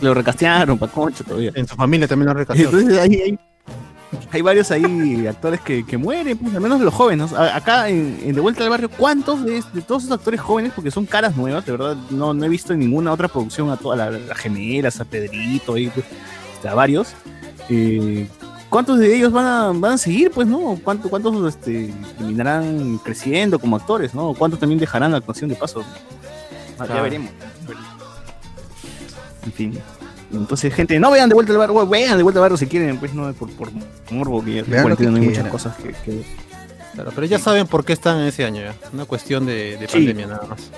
Lo recastearon, pa' concho todavía. En su familia también lo recasó. Entonces hay, hay, hay varios ahí actores que, que mueren, pues, al menos de los jóvenes. Acá en, en De Vuelta al Barrio, ¿cuántos de, de todos esos actores jóvenes, porque son caras nuevas, de verdad, no, no he visto en ninguna otra producción a todas las las gemelas, a Pedrito, ahí, pues, a varios. Eh, ¿Cuántos de ellos van a, van a seguir, pues, no? ¿Cuánto, ¿Cuántos este, terminarán creciendo como actores, no? ¿Cuántos también dejarán la actuación de paso? Ah, Ya veremos. En fin. Entonces, gente, no vean de vuelta al barrio, vean de vuelta al barrio si quieren, pues no por, por morbo, que no hay muchas cosas que, que- Claro, pero ya saben por qué están en ese año ya. Una cuestión de, de Sí. pandemia nada más.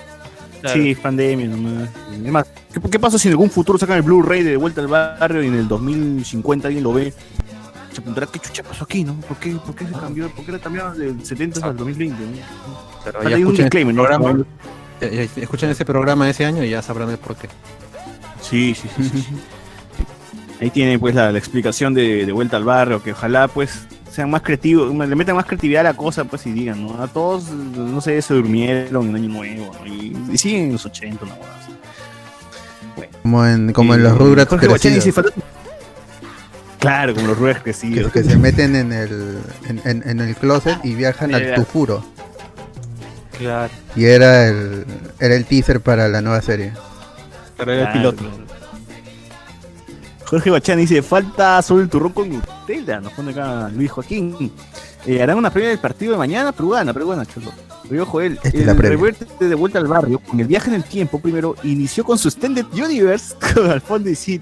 Claro. Sí, es pandemia nomás. Es más, ¿qué, qué pasa si en algún futuro sacan el Blu-ray de, de vuelta al barrio y en el 2050 alguien lo ve? Se preguntará qué chucha pasó aquí, ¿no? ¿Por qué, por qué se cambió? ¿Por qué le cambiaron del 70 al 2020? ¿no? Pero ya ahí un disclaimer, ¿no? programa, ya- ya escuchen ese programa ese año y ya sabrán el por qué. Sí, sí, sí. sí, sí. Ahí tiene pues la, la explicación de, de vuelta al barrio, que ojalá pues sean más creativos, le metan más creatividad a la cosa pues y digan, ¿no? A todos, no sé, se durmieron en Año Nuevo, ¿no? Y, y siguen en los 80, ¿no? Como en, como en Y los Rugrats Claro, como los Rugrats que, crecidos. que se meten en el, en, en- en el closet y viajan al. Tufuro. Claro. Y era el, era el teaser para la nueva serie. Pero era el piloto. Jorge Bachani dice, falta solo el turrón con Nutella, nos pone acá Luis Joaquín. Eh, harán una previa del partido de mañana, pero gana, pero gana, chulo. Pero ojo, él, Esta es el reverte de vuelta al barrio, con el viaje en el tiempo primero, inició con su Extended Universe con al fondo y.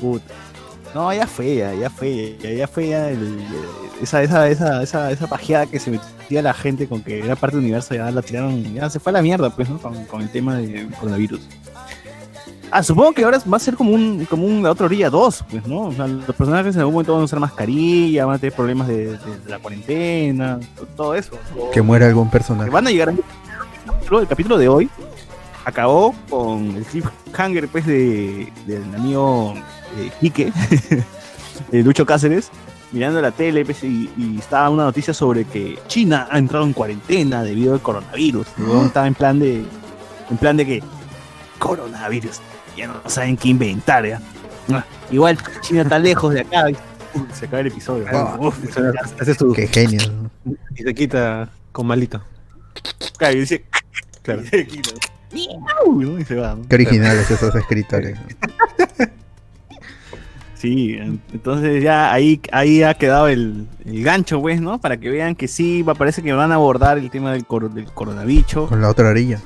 Puta. No, ya fue, ya, ya fue, ya, ya fue ya el- esa, esa, esa, esa, esa pajeada que se metía la gente con que era parte del universo, ya la tiraron, ya se fue a la mierda, pues, ¿no? Con, con el tema del coronavirus. Ah, supongo que ahora va a ser como un, como un La otra orilla 2, pues, ¿no? O sea, los personajes en algún momento van a usar mascarilla, van a tener problemas de, de- de la cuarentena, to- todo eso. O Que muera algún personaje. van a llegar a... el capítulo- El capítulo de hoy acabó con el cliffhanger, pues, de, del amigo eh, Quique, de Lucho Cáceres, mirando la tele, pues, y, y estaba una noticia sobre que China ha entrado en cuarentena debido al coronavirus. Y luego estaba en plan de... En plan de que... Coronavirus ya no saben qué inventar, ¿ya? Ah, Igual China está lejos de acá. Se acaba el episodio. Wow. Uf, es su. Qué genio. Y se quita con malito. claro, y dice, Claro. y se quita. Y se va. ¿no? Qué originales esos escritores. Sí, en- entonces ya ahí, ahí ha quedado el, el gancho, pues, ¿no? Para que vean que sí, va- parece que van a abordar el tema del, coro- del coronavirus. Con la otra orilla.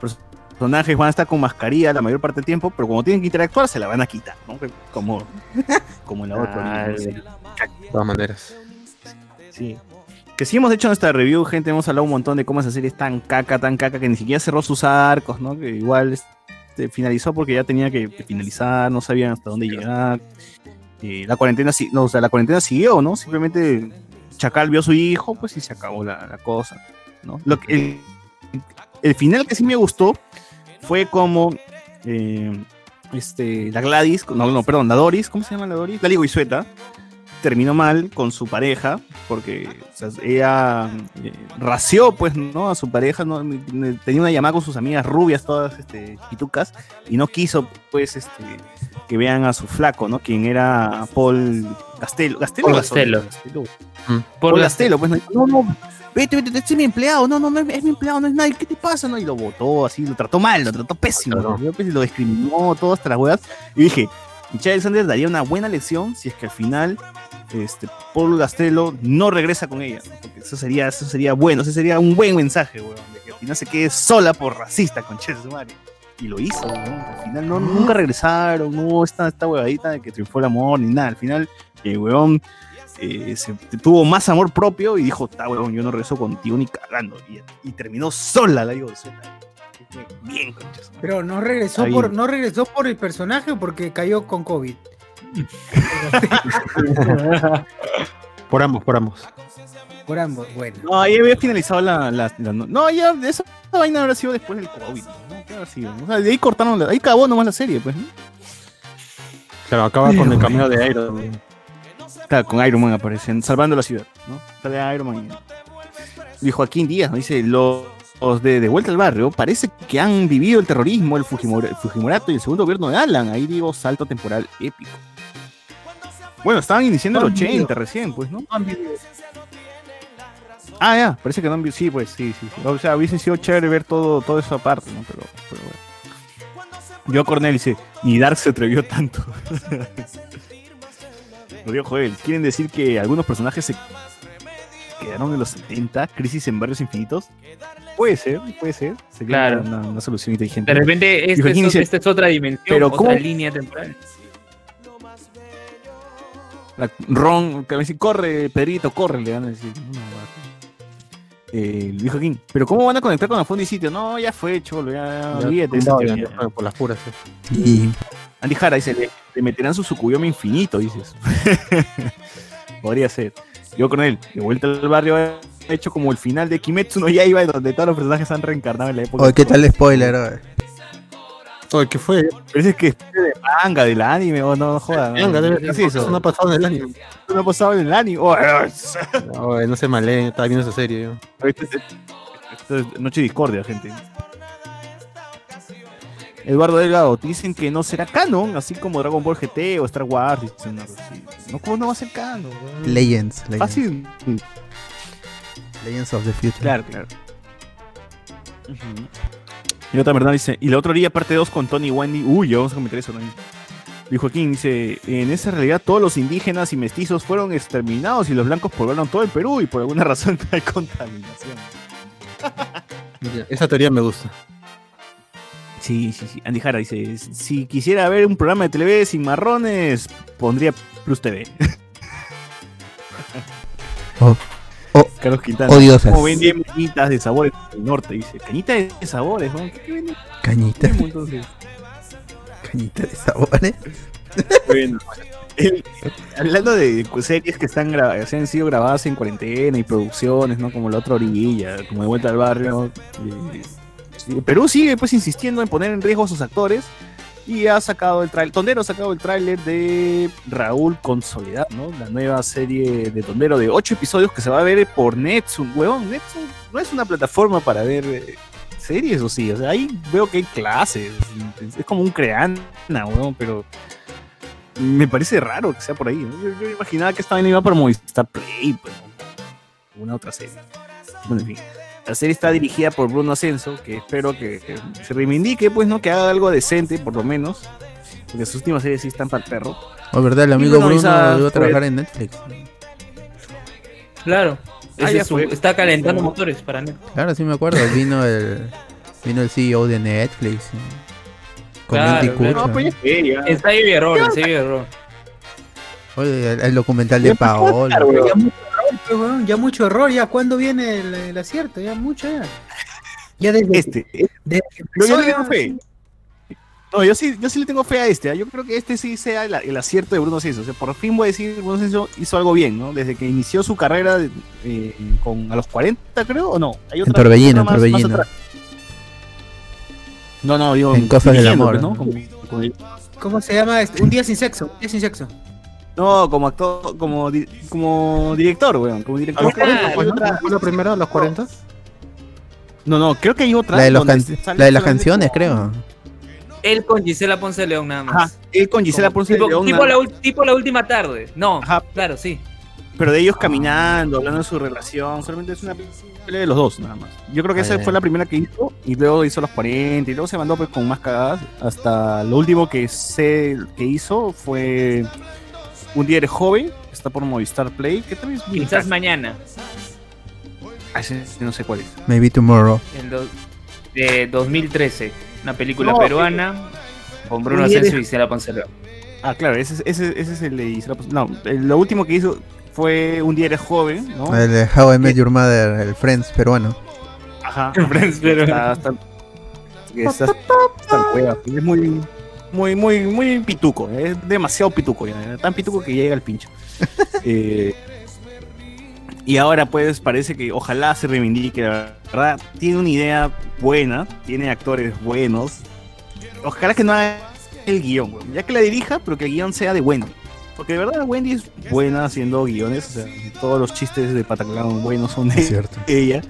Los personajes van a estar con mascarilla la mayor parte del tiempo, pero como tienen que interactuar, se la van a quitar, ¿no? Como, como en la otra. De todas maneras. Sí. Que sí hemos hecho nuestra review, gente, hemos hablado un montón de cómo esa serie es tan caca, tan caca, que ni siquiera cerró sus arcos, ¿no? Que igual este, finalizó porque ya tenía que, finalizar, no sabían hasta dónde llegar. Eh, la cuarentena sí, no, o sea, la cuarentena siguió, ¿no? Simplemente Chacal vio a su hijo, pues y se acabó la, la cosa, ¿no? Lo que, el, el final que sí me gustó fue como eh, este, la Gladys, no, no, perdón, la Doris, ¿cómo se llama la Doris? La Ligo Isueta, terminó mal con su pareja, porque o sea, ella eh, ració, pues, ¿no? A su pareja, ¿no? tenía una llamada con sus amigas rubias, todas este, pitucas, y no quiso, pues, este, que vean a su flaco, ¿no? Quien era Paul Castelo. ¿Castelo? o Paul Gasol? Costello. Castelo. Mm. Gastelo, pues no, no, no, vete, vete, este es mi empleado, no, no, no, es mi empleado, no es nadie, ¿qué te pasa? No, y lo botó así, lo trató mal, lo trató pésimo, Claro. ¿no? Pues, lo discriminó, todo hasta las huevas, y dije, Michelle Alexander daría una buena lección si es que al final este, Paul Gastelo no regresa con ella, ¿no? porque eso sería, eso sería bueno, ese sería un buen mensaje, weón, de que al final se quede sola por racista con Che su madre. Y lo hizo, weón. al final no, nunca regresaron, no esta, esta huevadita de que triunfó el amor ni nada, al final el weón eh, se, tuvo más amor propio y dijo, está huevón, yo no regreso contigo ni cagando. Y, y terminó sola, la digo. Bien, concha su madre. Pero no regresó por, bien. no regresó por el personaje o porque cayó con COVID. Por ambos, por ambos. Por ambos, bueno. No, ahí había finalizado la, la- la- no- No, ya esa, esa vaina habrá sido después del COVID. ¿no? ¿Qué habrá sido? O sea, de ahí cortaron, la- ahí acabó nomás la serie, pues. ¿no? Claro, acaba con el cameo de Iron Man. Claro, con Iron Man aparecen, salvando la ciudad, ¿no? Sale Iron Man. Y Joaquín Díaz, ¿no? Dice, los, los de De Vuelta al Barrio parece que han vivido el terrorismo, el, Fujimor- el Fujimorato y el segundo gobierno de Alan. Ahí digo, salto temporal épico. Bueno, estaban iniciando el No han vivido. 80 recién, pues, ¿no? Ah, ya, parece que no han visto. Sí, pues, sí, sí, sí. O sea, hubiese sido chévere ver todo, todo eso aparte, ¿no? Pero, pero bueno. Yo Cornel dice, ni Dark se atrevió tanto. Lo dijo Joel. ¿Quieren decir que algunos personajes se quedaron en los 70? ¿Crisis en barrios infinitos? Puede ser, puede ser. Sería Claro. una, una solución inteligente. De repente, esta Joaquín es, dice, esta es otra dimensión, pero otra ¿cómo? línea temporal. La- Ron, que me dice, corre, Pedrito, corre, le van a decir. No, eh, King, pero ¿cómo van a conectar con la Fondo y sitio? No, ya fue, cholo, ya, Ya, olvídate no, ya, ya, por las puras. sí. Y Andy Jara dice, le, le meterán su Sukuyomi infinito, dices. Podría ser. Yo con él, de vuelta al barrio, hecho como el final de Kimetsu no Yaiba, donde todos los personajes han reencarnado en la época. Oye, ¿qué tal spoiler? oye? Oye, ¿qué fue? Parece que es de manga, del anime, o no, no jodan. Venga, debe ¿Qué es ser eso? eso. no ha pasado en el año. no ha pasado en el anime. Oh, Oye, no se maleen, estaba viendo esa serie yo. Esto es, esto es Noche de Discordia, gente. Eduardo Delgado, dicen que no será canon, así como Dragon Ball GT o Star Wars. dicen. No, ¿cómo no va a ser canon? Legends, Legends, Fácil. Legends of the Future. Claro, claro. Y la otra verdad dice, y la otra orilla parte 2 con Tony y Wendy. Uy, ya vamos a comentar eso también. Y Joaquín dice, en esa realidad todos los indígenas y mestizos fueron exterminados y los blancos poblaron todo el Perú y por alguna razón hay contaminación. Esa teoría me gusta. Sí, sí, sí. Andy Jara dice, si quisiera ver un programa de TV sin marrones, pondría Plus TV. Oh, Carlos Quintana. odiosas. Como vendían cañitas de sabores del norte, dice. Cañita de sabores, ¿no? ¿Qué, venden? Cañita, entonces? cañita de sabores. Bueno, el- hablando de series que están se han sido grabadas en cuarentena y producciones, ¿no? Como La Otra Orilla, como De Vuelta al Barrio. Perú sigue pues insistiendo en poner en riesgo a sus actores y ha sacado el tráiler, Tondero ha sacado el tráiler de Raúl con Soledad, ¿no? La nueva serie de Tondero de ocho episodios que se va a ver por Netsun. Huevón, Netsun no es una plataforma para ver eh, series o sí, o sea, ahí veo que hay clases, es como un creana, huevón, pero me parece raro que sea por ahí. ¿no? Yo, yo imaginaba que esta vaina iba para Movistar Play, pues, ¿no? una otra serie. Bueno, en fin. La serie está dirigida por Bruno Ascenso, que espero que, que se reivindique, pues, ¿no? Que haga algo decente, por lo menos. Porque sus últimas series sí están para el perro. Oh, verdad, el amigo bueno, Bruno iba a fue- trabajar en Netflix. Claro. Ah, es su- está calentando motores para mí. Claro, sí me acuerdo. Vino el vino el CEO de Netflix. Con Claro, claro. No, pues ya. Ensayo y error, ensayo y error. Oye, el, el documental de Paolo. Ya mucho error, pues, ya mucho error, ya cuándo viene el, el acierto, ya mucho ya. Ya desde, Este, desde que yo, empezó yo le ya- tengo fe. No, yo sí, yo sí le tengo fe a este. ¿ah? Yo creo que este sí sea el, el acierto de Bruno Ascenso. O sea, por fin voy a decir Bruno Ascenso hizo algo bien, ¿no? Desde que inició su carrera eh, con a los 40, creo, o no. Hay En Torbellino, en Torbellino. No, no, digo. En Cosas del Amor, pues, ¿Cómo se llama? este? Un día sin sexo, un día sin sexo. No, como actor, como, di- como director, weón. Como director. los Creo que 40, hay ¿no? otra- ¿Fue la primera a los 40? No, no, creo que hay otra. La de, los la de las canciones, como- creo. Él con Gisela Ponce León nada más. Ajá, él con Gisela Como Ponce de tipo, León. tipo la, ul- tipo la última tarde. No, Ajá. claro, sí. pero de ellos caminando, hablando de su relación, solamente es una pelea de los dos, nada más. Yo creo que esa Ah, ya. fue la primera que hizo, y luego hizo los 40, y luego se mandó pues con más cagadas, hasta lo último que sé que hizo fue Un día eres joven, está por Movistar Play, que también es muy Quizás mañana. Ah, ese- ese no sé cuál es. Maybe tomorrow. En do- de 2013. Una película No, peruana con Bruno Asensio y Ciela Poncelero. Ah, claro, ese, es- ese, ese es el de Isra Pos- No, el- lo último que hizo fue Un día eres joven, ¿no? El de How I Met Your Mother, el Friends peruano. Ajá. Friends, pero- Está, está, está- está el hueva, es muy, muy, muy, muy pituco. Es demasiado pituco ya. Tan pituco que llega al pincho. Eh, y ahora pues parece que ojalá se reivindique, la verdad. Tiene una idea buena, tiene actores buenos. Ojalá que no haga el guion, ya que la dirija, pero que el guion sea de Wendy. Porque de verdad Wendy es buena haciendo guiones, o sea, todos los chistes de Pataclan buenos son de Es cierto. ella.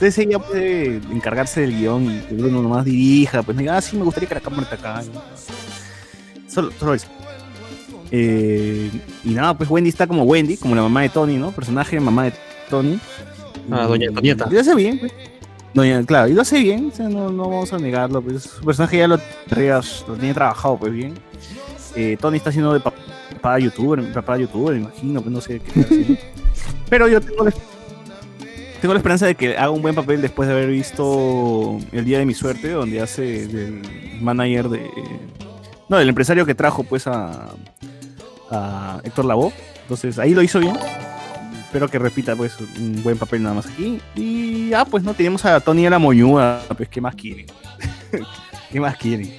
Entonces ella puede encargarse del guion y que Bruno nomás dirija, pues diga, ah, sí, me gustaría que la cámara esté acá. Solo, solo eso. Eh, y nada, pues Wendy está como Wendy, como la mamá de Tony, ¿no? Personaje de mamá de Tony. Ah, doña Antonieta. Y lo hace bien, pues. Doña, claro, y lo hace bien, o sea, no, no vamos a negarlo, pues su personaje ya lo, lo tiene trabajado pues bien. Eh, Tony está haciendo de papá, papá youtuber, papá youtuber, me imagino, pues no sé qué está haciendo. Pero yo tengo la, tengo la esperanza de que haga un buen papel después de haber visto El Día de mi Suerte, donde hace del manager de... No, del empresario que trajo pues a, a Héctor Lavoe. Entonces ahí lo hizo bien. Espero que repita pues un buen papel nada más aquí. Y ah, pues no tenemos a Tony a la moñuda, pues qué más quieren. ¿Qué más quieren?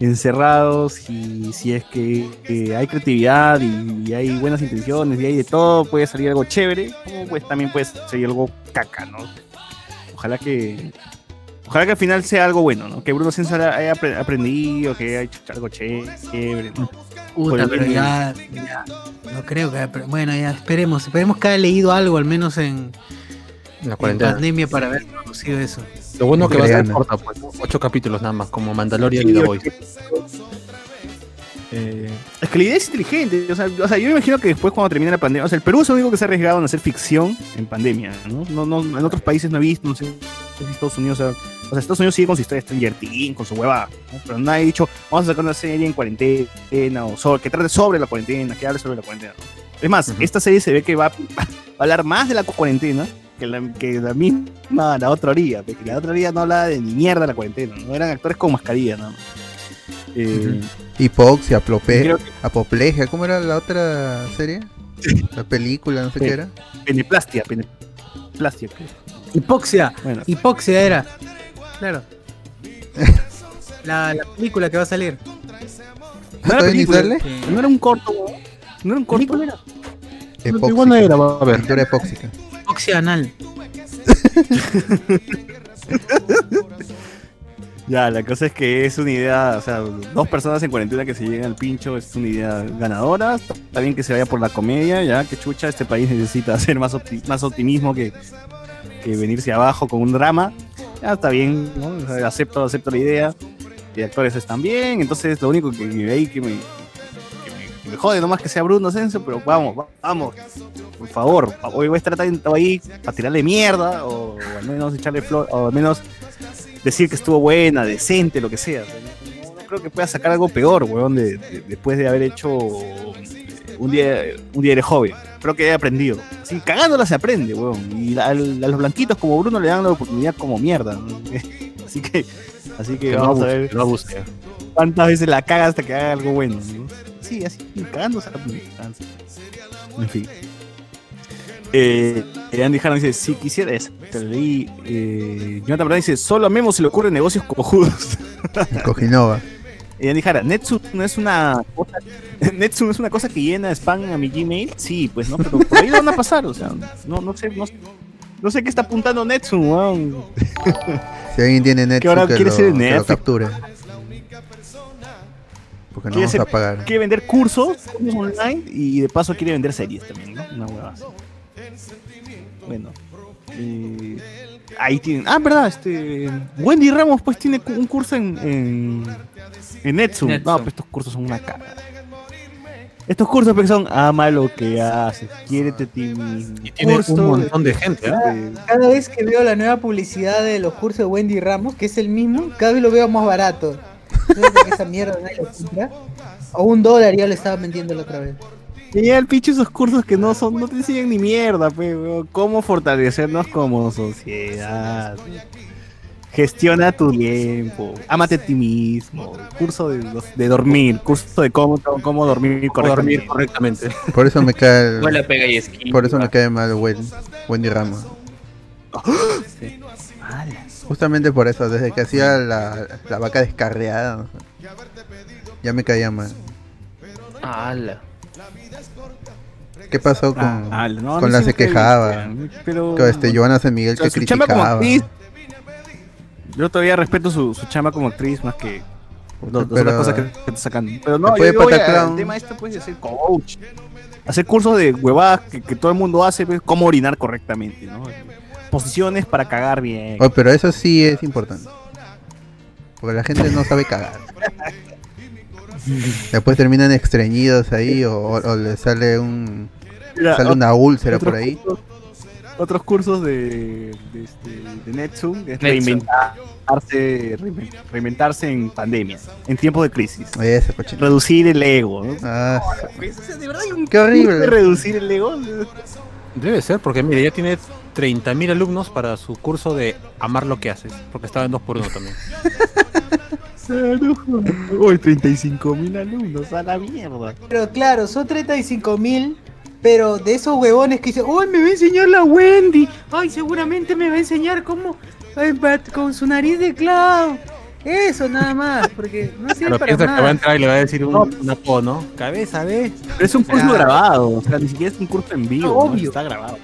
Encerrados y si es que, que hay creatividad y, y hay buenas intenciones y hay de todo, puede salir algo chévere, como pues también puede salir algo caca, ¿no? Ojalá que ojalá que al final sea algo bueno, ¿no? Que Bruno César haya apre- aprendido, que haya hecho algo chévere, ¿no? Puta, pero ya, ya, no creo que. pero Bueno, ya esperemos. Esperemos que haya leído algo, al menos en, En la en cuarentena. pandemia, para haber conocido eso. Lo bueno que va a ser corta, pues. Ocho capítulos nada más, como Mandalorian y The Voice. Eh, es que la idea es inteligente. O sea, o sea, yo me imagino que después, cuando termine la pandemia, o sea, el Perú es el único que se ha arriesgado en hacer ficción en pandemia. ¿no? No, no, en otros países no he visto, no sé, si Estados Unidos. O sea, o sea, Estados Unidos sigue con su historia de Stranger Things, con su hueva. ¿no? Pero nadie ha dicho, vamos a sacar una serie en cuarentena o sobre, que trate sobre la cuarentena, que hable sobre la cuarentena. Es más, esta serie se ve que va, va a hablar más de la cuarentena que la, que la misma, la otra orilla. Porque la otra orilla no hablaba de ni mierda la cuarentena. No eran actores con mascarilla. Eh, Hipoxia, aplope- creo que- apoplegia. ¿Cómo era la otra serie? La película, no sé qué era. Peneplastia, peneplastia. Hipoxia. Bueno, Hipoxia era. Claro. La, la película que va a salir. no era ¿Todavía ni película, no era un corto, weón. no era un corto. ¿Película era? Epóxica. Igual no era, va a ver. Pintura epóxica. Hipoxia. Ya, la cosa es que es una idea, o sea, dos personas en cuarentena que se lleguen al pincho es una idea ganadora. Está bien que se vaya por la comedia, ya que chucha, este país necesita hacer más, más optimismo que, que venirse abajo con un drama. Ya está bien, acepto, acepto la idea. Y actores están bien, entonces lo único que, que que me, que me, que me jode nomás que sea Bruno Senso, pero vamos, va- vamos, por favor, hoy voy a estar atento ahí para tirarle mierda o, o al menos echarle flor, o al menos decir que estuvo buena, decente, lo que sea. No, no creo que pueda sacar algo peor, weón, de- de- después de haber hecho un día, un día eres joven. Creo que he aprendido. Así, cagándola se aprende, weón. Y a, a los blanquitos como Bruno le dan la oportunidad como mierda. ¿no? Así que, así que Que no vamos a ver no cuántas veces la caga hasta que haga algo bueno. ¿no? Sí, así, cagándose la cagándose. En fin. Eh, Andy Harlan dice, si quisiera eso. Te lo leí. Eh, Jonathan Brown dice, solo a Memo se le ocurren negocios cojudos. Cojinova. Y Andy Jara, Netsu no es una cosa, Netsu no es una cosa que llena spam a mi Gmail. Sí, pues no, pero por ahí lo van a pasar, o sea, no, no sé, no, no sé qué está apuntando Netsu. Si alguien tiene ahora que, quiere lo, ser que lo Netflix. capture. Porque no Quiere vamos ser- a pagar. Quiere vender cursos, online y de paso quiere vender series también, ¿no? Una hueva así. Bueno. eh, ahí tienen. Ah, verdad, este. Wendy Ramos pues tiene un curso en. en, en Netsu. Netsu. No, pues estos cursos son una cara. Estos cursos pues, son ama lo que haces, quiérete a ti mismo. Y tiene Curso un montón de gente. ¿eh? de- Cada vez que veo la nueva publicidad de los cursos de Wendy Ramos, que es el mismo, cada vez lo veo más barato. Qué esa mierda nadie lo compra. A un dólar ya lo estaba vendiendo la otra vez. Y ya el pinche esos cursos que no son, no te enseñan ni mierda, weón. cómo fortalecernos como sociedad. Gestiona tu tiempo, ámate a ti mismo, curso de, de dormir, curso de cómo, cómo dormir Cómo dormir correctamente. correctamente. Por eso me cae. Esquina. Por eso me cae mal Wen- Wendy Ramos. Justamente por eso, desde que hacía la, la vaca descarriada, ya me caía mal. Ala. ¿Qué pasó con, Ah, no, con la se quejaba? pero... Con este Joana San Miguel O sea, que su chamba como criticaba. actriz. Yo todavía respeto su, su chamba como actriz más que las otras cosas que, que está sacando. Pero no, yo de voy a- el tema este pues de ser coach. Hacer cursos de huevadas que, que todo el mundo hace, pues, cómo orinar correctamente, ¿no? Posiciones para cagar bien. Oh, pero eso sí es importante. Porque la gente no sabe cagar. Después terminan estreñidos ahí o, o- o le sale un Mira, sale una úlcera por ahí. cursos- otros cursos de, de, este, de Netsum es reinventarse, reinven- reinventarse en pandemia, en tiempos de crisis. Ese. Reducir el ego, ¿no? Ah, de verdad hay un Qué horrible. de reducir el ego. Debe ser, porque mire, ya tiene 30.000 alumnos para su curso de amar lo que haces, porque estaba en 2x1 también. Uy, 35 mil alumnos, a la mierda. Pero claro, son 35 mil, pero de esos huevones que dicen, ¡ay, me va a enseñar la Wendy! ¡Ay, seguramente me va a enseñar cómo con su nariz de clown! Eso nada más, porque no sirve Pero para piensa que va a entrar y le va a decir un, un ¿no? Cabeza, ve. Pero es un curso Claro. grabado, o sea, ni siquiera es un curso en vivo, ¿no? Obvio. está grabado.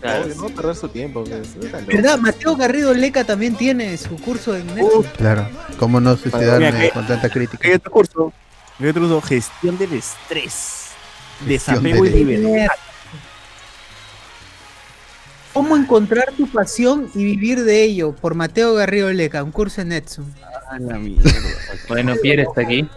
Claro. Obvio, no perder su tiempo. pues. ¿Verdad? Mateo Garrido Leca también tiene su curso en Netflix. claro. ¿Cómo no suicidarme con tanta crítica? Hay otro curso, hay otro curso, gestión del estrés, desapego y libertad. ¿Cómo encontrar tu pasión y vivir de ello? Por Mateo Garrido Leca, un curso en Netsun. A la mierda. Bueno, Pierre está aquí.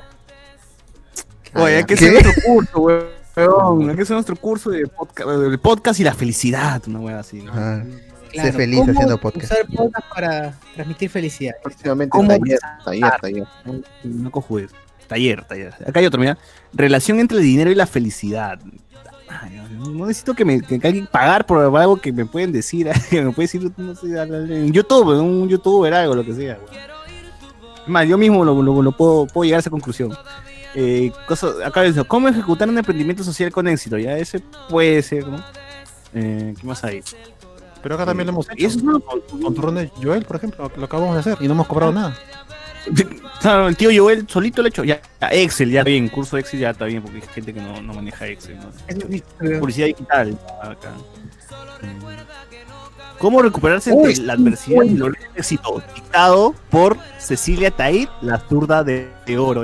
Oye, hay que ¿Qué? hacer nuestro curso, weón. Hay que hacer nuestro curso de podcast, de podcast y la felicidad, una wea así. ¿no? Ah, Claro, sé feliz ¿cómo haciendo podcast. Usar podcast para transmitir felicidad. Próximamente ¿Cómo taller, taller, taller. No cojudes. Taller, taller. Acá hay otro, mira. Relación entre el dinero y la felicidad. Ay, no necesito que me que alguien pagar por algo que me pueden decir, que me puede decir, no sé, en YouTube, un youtuber, algo, lo que sea. güey. Más, yo mismo lo, lo- lo puedo, puedo llegar a esa conclusión. Eh, acá dice, ¿cómo ejecutar un emprendimiento social con éxito? Ya ese puede ser, ¿no? Eh, ¿Qué más hay? Pero acá también lo hemos hecho. eso Con, con turrón de Joel, por ejemplo, lo acabamos de hacer y no hemos cobrado nada. El tío Joel solito lo ha hecho. Ya, ya, Excel, ya está bien. Curso de Excel ya está bien porque hay gente que no, no maneja Excel. ¿no? Publicidad digital. Acá. ¿Cómo recuperarse Uy, entre la adversidad y el éxito? Dictado por Cecilia Taid, la zurda de, de oro.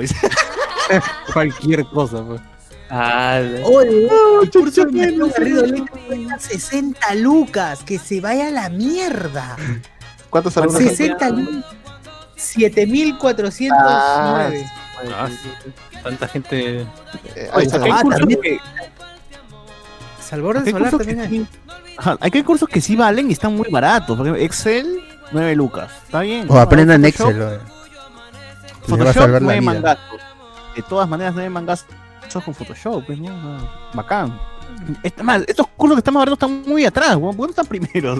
Cualquier cosa, pues. Ala. Oye, curso de Garrido Leca cuesta 60 lucas, que se vaya a la mierda. ¿Cuántos alumnos? 60 lucas. 7409. Ah, tanta gente. Eh, Oye, Ah, también. que- Salvador hay Solar cursos también que hay. sí- Ajá, aquí hay cursos que sí valen y están muy baratos. Por ejemplo, Excel, 9 lucas. Está bien. O aprendan Photoshop, Excel. a Photoshop, salvar la 9 vida. mangazos. De todas maneras, 9 mangazos con Photoshop, pues, ¿no? Bacán. Estos cursos que estamos hablando están muy atrás. ¿por qué no están primeros?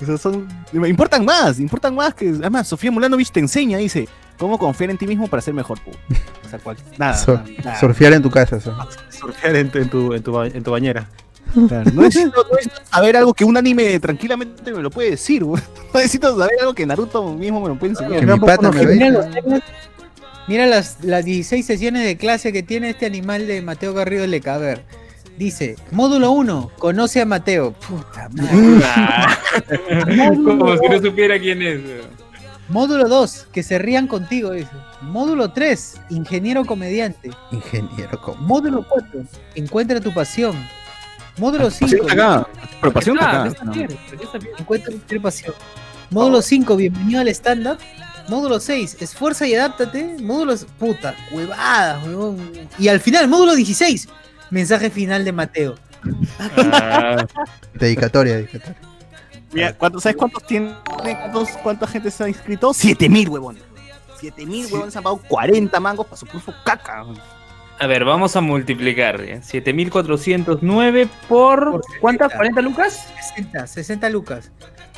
O sea, son, importan más, importan más que. Además, Sofía Mulanovich te enseña, dice, cómo confiar en ti mismo para ser mejor. pu. O sea, cual- nada, nada, surfear en tu casa. eso. Surfear en tu, en tu, en tu, ba- en tu bañera. claro. No necesito, no necesito saber algo que un anime tranquilamente me lo puede decir, weón. No necesito saber algo que Naruto mismo me lo puede enseñar. Que mi pata me lo Mira, dice. los temas- mira las, las 16 sesiones de clase que tiene este animal de Mateo Garrido Leca. Dice, módulo 1, conoce a Mateo. Puta madre. Ah. Como si no supiera quién es. Módulo 2, que se rían contigo, dice. Módulo 3, ingeniero comediante. Ingeniero como. Módulo 4, encuentra tu pasión. Módulo 5, Pasión acá. Pero pasión Ah, acá. está no. bien, está bien. encuentra tu pasión. Módulo 5, bienvenido al stand-up. Módulo 6, esfuerza y adáptate. Módulo, puta, huevadas, huevón. Y al final, módulo 16, mensaje final de Mateo. Ah, Dedicatoria, dedicatoria. Mira, ¿cuántos, ¿sabes cuántos tiene? ¿Cuántos, ¿Cuánta gente se ha inscrito? 7000, huevón. 7000, huevón, se han pagado 40 mangos para su curso caca. a ver, vamos a multiplicar. ¿ya? 7409 por. ¿Cuántas? ¿40 lucas? 60, 60 lucas.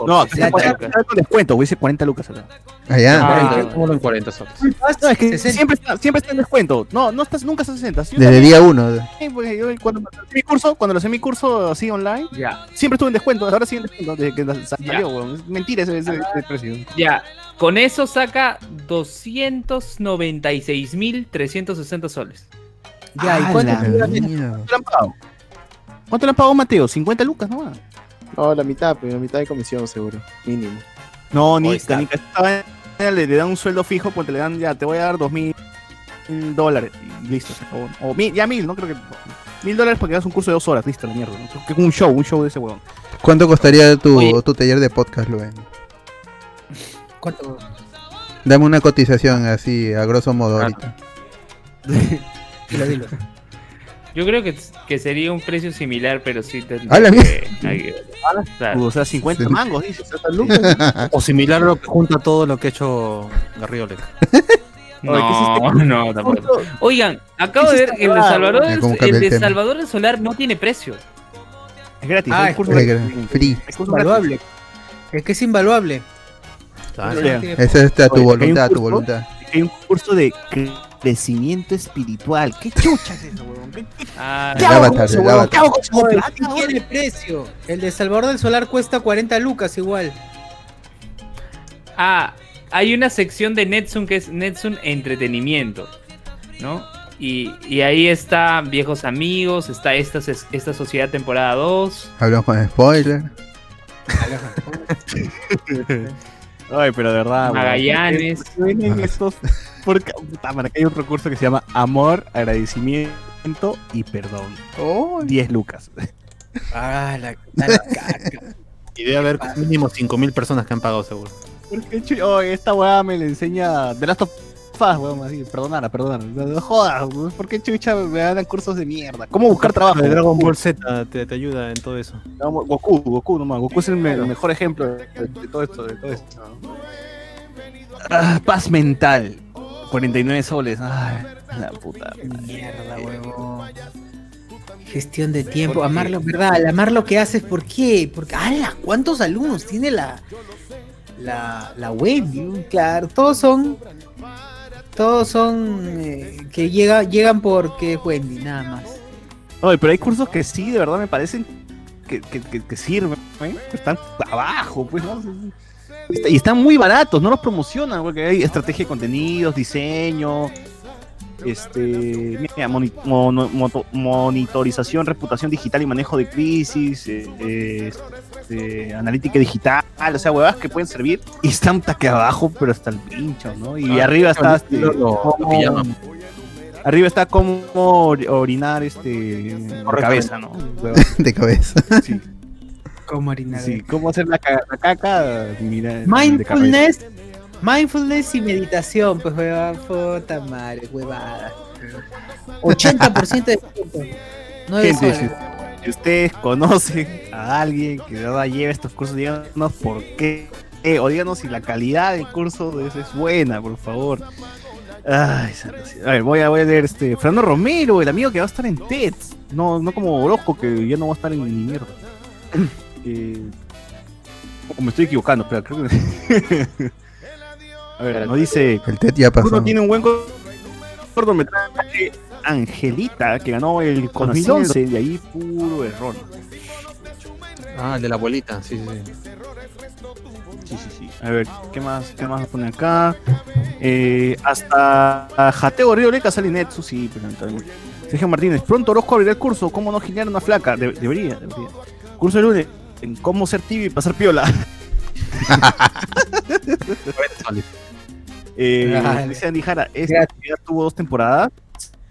No, acá La está chaca. 40 con descuento, güey, dice 40 lucas acá. Allá. Ah. ¿Cómo lo en 40 soles? No, es que 60. siempre está, siempre está en descuento. No, no estás, nunca está 60. Sí, Desde día uno. Sí, porque yo cuando hice mi curso, cuando lo hice mi curso así online, Ya. siempre estuve en descuento, ahora sí en descuento, desde que salió, weón. Es mentira ese, ese- ese precio. Ya. Con eso saca 296.360 soles. Ya, ¿y Ah, cuánto le han pagado? ¿Cuánto le han pagado Mateo? 50 lucas nomás. No, la mitad, pero la mitad de comisión seguro, mínimo. No, ni está. ni que estaba en- le, le dan un sueldo fijo, pues te le dan, ya, te voy a dar dos mil dólares. Listo. O mil, ya mil, no creo que. Mil dólares para que hagas un curso de dos horas, listo, la mierda. ¿no? Que es un show, un show de ese huevón. ¿Cuánto costaría tu, Oye. tu taller de podcast, Luen? ¿Cuánto? Dame una cotización así, a grosso modo Ah. ahorita. Dilo, dilo. Yo creo que, que sería un precio similar, pero sí tendría ¡A la que- que- claro. O sea, 50 Sí. mangos, dices. 60 lucas. O similar a lo que junta todo lo que ha hecho Garriolek. No, no, tampoco. Oigan, acabo de ver que el de Ah, Salvador, ya, del- ¿cómo cambia el el de tema? Salvador del Solar no tiene precio. Es gratis, Ah, hay curso gratis. Free. Gratis. Invaluable. Es que es invaluable. Claro. Ya. Esa es a tu voluntad, a tu voluntad. Hay un curso de crecimiento espiritual. ¿Qué chucha es eso, huevón? ¿Qué, Ah, El qué hago con eso, huevón? ¿Qué hago con eso? Plata, tiene precio. El de Salvador del Solar cuesta 40 lucas igual. Ah, hay una sección de Netsun que es Netsun Entretenimiento, ¿no? Y, y ahí está Viejos Amigos, está esta, esta Sociedad temporada 2. Hablamos con spoiler. Ay, pero de verdad. Magallanes. ¿Por qué vienen estos? Porque, puta madre, que hay un recurso que se llama amor, agradecimiento y perdón. 10 lucas. Ah, la, la caca. Y debe haber mínimo 5.000 personas que han pagado seguro. Porque chu- oh, esta weá me le enseña The Last of Us, weón, así, perdonara, perdonara. No, jodas, weón, ¿por qué chucha me dan cursos de mierda? ¿Cómo buscar trabajo? De Dragon Ball Z te, te ayuda en todo eso. no, Goku, Goku nomás. Goku es el, me- el mejor ejemplo de, de todo esto, de todo esto. ¿no? Ah, paz mental. 49 soles. Ay, la puta. Mierda, huevón. Gestión de tiempo. Amarlo, ¿verdad? El amar lo que haces, ¿por qué? Porque, ¡ala! ¿Cuántos alumnos tiene la, la, la web? Claro, todos son. Todos son eh, que llega, llegan porque Wendy, nada más. Oye, pero hay cursos que sí, de verdad me parecen que, que, que, que sirven, ¿eh? Están abajo, pues, ¿no? Y están muy baratos, no los promocionan, porque hay estrategia de contenidos, diseño, este, mira, moni- mono- moto- monitorización, reputación digital y manejo de crisis, eh, eh, este, analítica digital, o sea, huevas que pueden servir y están taque abajo, pero hasta el pincho, ¿no? Y Ah, arriba está, este, lo- lo cómo- que llaman. arriba está cómo or- orinar, este, de cabeza, ¿no? De cabeza. Sí. Como orinar. Sí, cómo hacer la, ca- la caca, mira. Mindfulness. Mindfulness y meditación, pues huevada, puta madre, huevada. 80% de. Nueve Gente, si, si ustedes conocen a alguien que de verdad lleva estos cursos, díganos por qué, eh, o díganos si la calidad del curso es, es buena, por favor. Ay, a ver, voy a, voy a leer este. Fernando Romero, el amigo que va a estar en TED. No, no como Orozco, que ya no va a estar en ni mierda. Eh, o me estoy equivocando, espera, creo que. a ver, nos dice. El TED ya pasó. Uno tiene un buen cor- cortometraje Angelita que ganó el 2011 de ahí puro error. Ah, el de la abuelita, sí, sí. sí. Sí, sí, sí. A ver, ¿qué más? ¿Qué más pone acá? Eh, hasta Jateo Río Leca sale Netsu, sí, pero también. Sergio Martínez, pronto Orozco abrirá el curso, ¿cómo no girar una flaca? De- debería, debería. Curso de lunes, en cómo ser tibio y pasar piola. eh, dice Andy Jara, esta ya tuvo dos temporadas.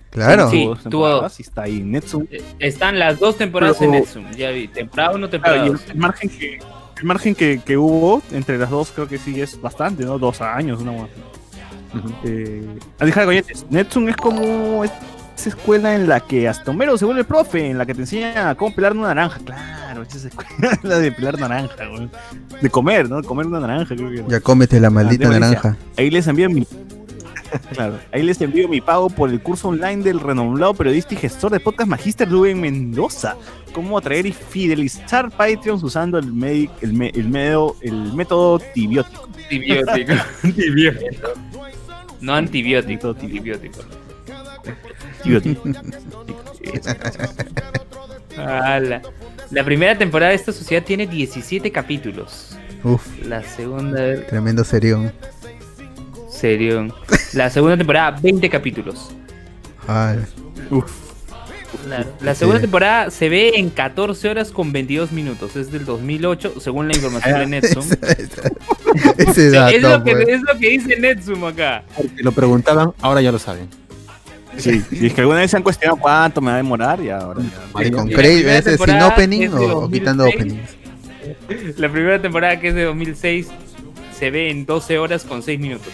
Claro. Sí, tuvo dos tuvo- temporadas y está ahí Netsu. Eh, Están las dos temporadas Pero- en Netsun. Ya vi, temporada 1, temporada Claro, y 2. el margen que el margen que, que hubo entre las dos creo que sí es bastante, ¿no? Dos años, una más. Eh, a dejar de coñetes. Netsun es como esa escuela en la que hasta Homero se vuelve profe, en la que te enseña cómo pelar una naranja. Claro, esa es escuela la de pelar naranja, güey. De comer, ¿no? De comer una naranja, creo que. Ya cómete la maldita Ah, Valencia. naranja. Ahí les envío mi. Claro, ahí les envío mi pago por el curso online del renombrado periodista y gestor de podcast Magister Rubén Mendoza. Cómo atraer y fidelizar Patreons usando el, medi- el, me- el, medio- el método tibiótico. Antibiótico. Antibiótico. No antibiótico, La primera temporada de esta sociedad tiene 17 capítulos. Uf, La segunda, tremendo serión. serio. La segunda temporada, 20 capítulos. Ay, La, la segunda Sí. temporada se ve en 14 horas con 22 minutos. Es del 2008, según la información de Netsum. ese Sí, dato, es, lo que, pues. es lo que dice Netsum acá. Porque lo preguntaban, ahora ya lo saben. Sí, y es que alguna vez se han cuestionado cuánto me va a demorar y ahora ya. Y con sin opening o, o quitando 2006. openings. La primera temporada, que es de 2006, se ve en 12 horas con 6 minutos.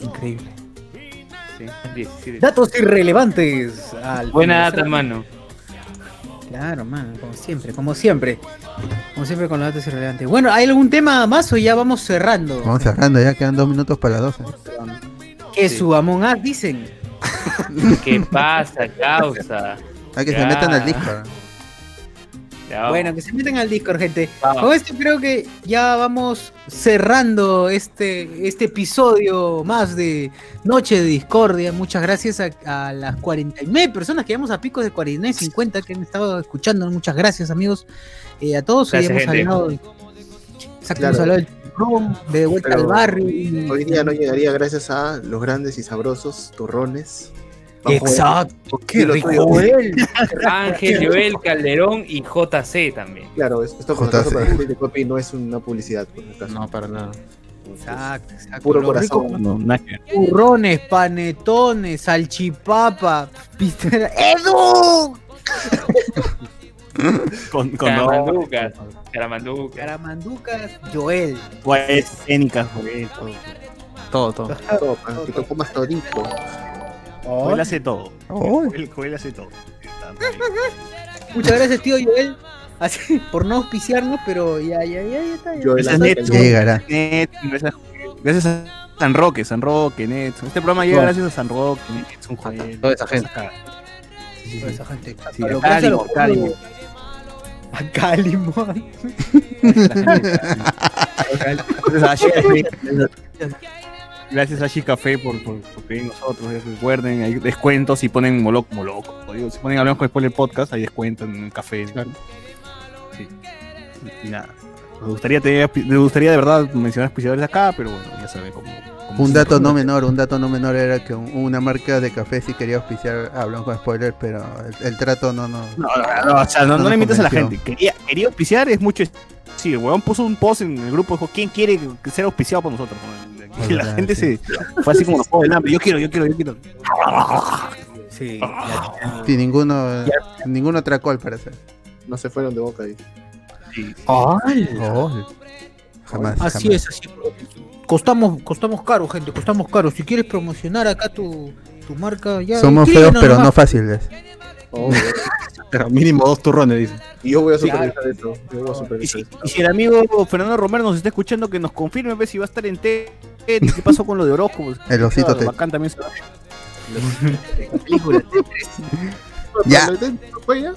Increíble. Sí, 17. Datos irrelevantes. Al Buena data, mano. Claro, mano, como siempre, como siempre. Como siempre con los datos irrelevantes. Bueno, ¿hay algún tema más o ya vamos cerrando? Vamos cerrando, ya quedan dos minutos para las 12. Que Sí. su Among Us dicen. ¿Qué pasa, causa? Hay que Ya. se metan al Discord. Ya vamos. Bueno, que se metan al Discord, gente. Vamos. Con esto creo que ya vamos cerrando este, este episodio más de Noche de Discordia. Muchas gracias a, a las 49 personas que llegamos a picos de 49, 50 que han estado escuchando. Muchas gracias, amigos. Eh, a todos. Gracias, hemos gente. hablado, exacto, Claro. hemos hablado del turrón, de vuelta Pero al barrio. y- Hoy día no llegaría gracias a los grandes y sabrosos turrones. Exacto, qué lo rico. Joel. Ángel, Joel, Calderón y JC también. Claro, es- esto por JC. para Free Copy no es una publicidad, por acaso. No, para nada. Exacto, exacto. Puro corazón. No. Turrones, panetones, salchipapa, pistera. ¡Edu! Con, con Caramanducas. Caramanducas. Caramanducas, Joel. Pues, escénicas, güey, todo. Todo, todo. Todo, te comas todito. Joel hace todo. Oh, Joel, Joel hace todo. Muchas gracias, tío Joel. Así, por no auspiciarnos, pero ya, ya, ya, ya está. ya. Esa el net- llegará. Net, gracias, gracias a San Roque, San Roque, Netson. Este programa llega No. gracias a San Roque, Joel. Toda esa gente. Toda esa gente. Sí, A lo a que hace Cálimo, los- Cálimo. A Calimón. Gracias a Café por, por, por pedir nosotros. Recuerden, hay descuentos si ponen Moloco, Moloco. Digo, Si ponen Hablamos con Spoiler Podcast, hay descuento en el café. Sí. Y, y nada. Me gustaría, tener- me gustaría de verdad mencionar auspiciadores acá, pero bueno, ya saben cómo. Un dato no menor, un dato no menor era que un- una marca de café sí quería auspiciar, hablan con spoiler, pero el, el trato no, no. No, no, no, o sea, no, No no nos le mientas a la gente. Quería, quería auspiciar, es mucho. Sí, el weón puso un post en el grupo, dijo, ¿quién quiere que ser auspiciado por nosotros? Y la Verdad, gente sí. se fue así como los juegos del hambre. Yo quiero, yo quiero, yo quiero. Sí. Sí, ninguno, ninguno atracó al parecer. No se fueron de boca ahí. Sí. Oh, jamás. Así jamás. es, así. Costamos, costamos caro, gente, costamos caro. Si quieres promocionar acá tu, tu marca, ya. Somos feos, pero no fáciles. Oh, Pero mínimo dos turrones, dice. y yo voy a Claro. supervisar eso. Yo voy a Y si, eso. y si el amigo Fernando Romero nos está escuchando, que nos confirme ve si va a estar en TED. ¿Qué pasó con lo de horóscopos? El osito Claro, bacán también se- Película. Ya. ¿No fue ya?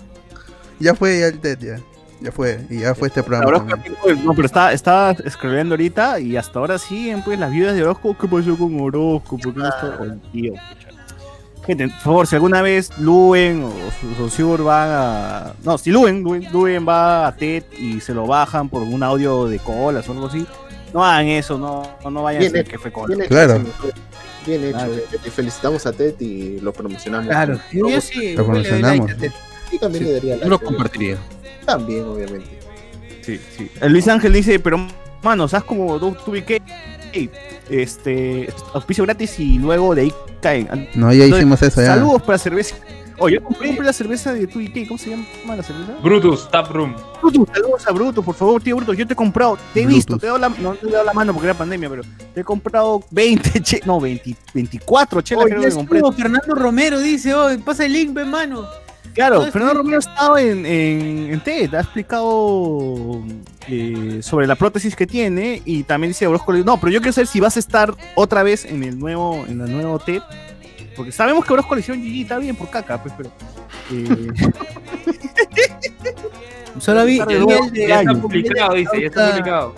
Ya fue ya el TED, ya. Ya fue, y ya fue este programa. también. No, pero está, está scrolleando ahorita y hasta ahora siguen pues las viudas de horóscopo. ¿Qué pasó con horóscopo? ¿Qué no está- Ay, tío. Gente, por favor, si alguna vez Luen o su Sociur van a. No, si Luen, Luen, Luen va a TED y se lo bajan por un audio de colas o algo así, no hagan eso, no, no, vayan a Bien decir hecho, que fue cola. Bien hecho, Claro. señor. Bien hecho. Claro. Y felicitamos a Ted y lo promocionamos. Claro, yo, sí. Lo promocionamos. like a Ted. Y también le daría Yo lo like. compartiría. También, obviamente. Sí, sí. Luis Ángel dice, pero mano, ¿sabes como tú tuve que este, auspicio gratis y luego de ahí caen. No, ya hicimos eso, ya. Saludos para cerveza. Oye, yo compré la cerveza de 2 ¿cómo se llama la cerveza? Brutus, Tap Room. Brutus, saludos a Brutus, por favor, tío Brutus, yo te he comprado, te he Brutus. visto, te he dado la, no te he dado la mano porque era pandemia, pero te he comprado 20, che, no, 20, 24 chelas creo que compré. Fernando Romero dice, oh, pasa el link, ve, mano. Claro, Fernando esto- Romero estaba en, en, en TED, ha explicado eh, sobre la prótesis que tiene y también dice Orozco, no, pero yo quiero saber si vas a estar otra vez en el nuevo, en el nuevo TED, porque sabemos que Orozco le hicieron GG, está bien por caca, pues, pero... eh, Solo vi, el de, Ya está publicado, dice, ya está publicado.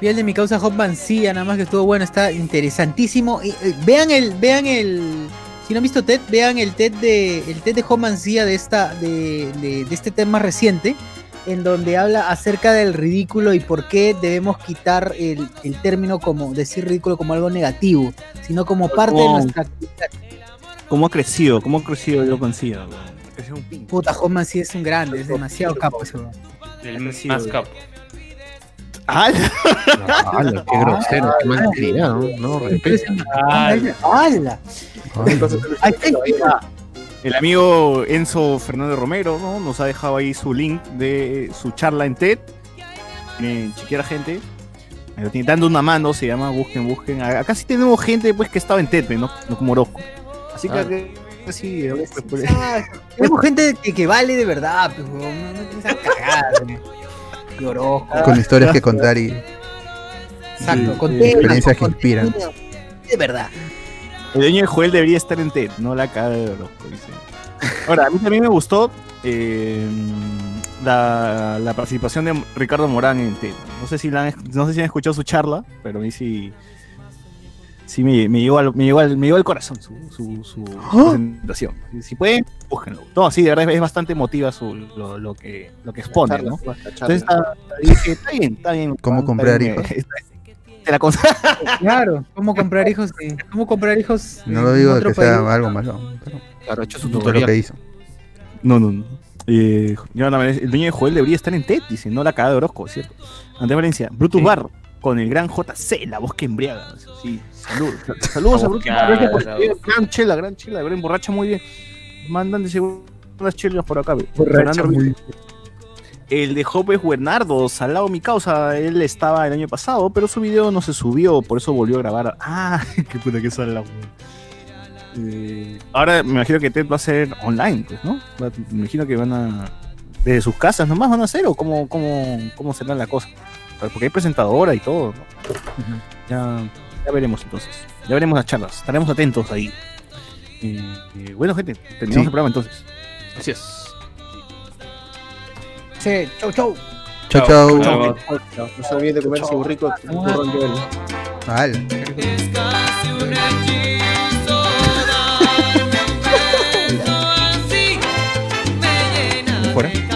vi el de mi causa Hot Mancilla, nada más que estuvo bueno, está interesantísimo. Y, eh, vean el, vean el, si no han visto TED, vean el TED de, el TED de Hot Mancilla de esta, de, de, de este tema reciente, en donde habla acerca del ridículo y por qué debemos quitar el, el término como decir ridículo como algo negativo, sino como parte de nuestra actividad. ¿Cómo ha crecido? ¿Cómo ha crecido un pin. Puta, Hot Mancilla es un grande, es demasiado capo ese. El más capo. ¡Ah! ¡Hala, qué grosero! ¡Qué mal criado! No, respeto. ¡Hala! ¡Hala! El amigo Enzo Fernández Romero ¿no? nos ha dejado ahí su link de su charla en TED. Miren, chequear gente. Tiene, dando una mano, se llama, busquen, busquen. Acá sí tenemos gente pues que estaba en TED, ¿no? No como Orozco. Así que Ah. sí, pues, pues, Tenemos gente que, que vale de verdad, pues, weón. No, no Y. Con historias que contar y Exacto, sí, con sí, temas, experiencias que inspiran. De verdad. El dueño de Joel debería estar en TED, no la cara de Orozco, dice. Ahora, a mí también me gustó eh, la, la participación de Ricardo Morán en TED. No sé si la han, no sé si han escuchado su charla, pero a mí sí, sí me, me llegó al, me llegó al, me llegó al corazón su, su, su presentación. Si, si pueden, búsquenlo. No, sí, de verdad es, es bastante emotiva su, lo, lo que, lo que expone, ¿no? Entonces está, dije, está bien, está bien. ¿Cómo está comprar bien, hijos? está- te la con- Claro, ¿cómo comprar hijos? ¿Cómo comprar hijos? no lo digo de que sea algo malo, pero Claro, ha hecho su fue lo que tutorial. hizo. No, no, no. Eh, el dueño de Joel debería estar en TED, dice, no la cagada de Orozco, ¿cierto? Andrés Valencia, Brutus Sí. Bar, con el gran JC, la voz que embriaga. Sí, saludos. Saludos a gracias por escribir. gran chela, gran chela, de verdad emborracha muy bien. Mandan de seguro unas chelas por acá. Borracha Fernando muy Ruiz. El de Jope es Bernardo, Salado mi causa, él estaba el año pasado, pero su video no se subió, por eso volvió a grabar. Ah, qué puta que salado. Eh, ahora me imagino que TED va a ser online, pues, ¿no? Va- Me imagino que van a. Desde sus casas nomás van a hacer, o cómo, cómo, cómo será la cosa. Porque hay presentadora y todo, ¿no? Ya, ya veremos entonces. Ya veremos las charlas. Estaremos atentos ahí. Y, bueno, gente, terminamos el programa entonces. Así es. Sí, chau, chau. Chau, chau. chau, chau. chau no se olviden de comerse un rico Vale. Es casi un hechizo darme un beso así. Me llena de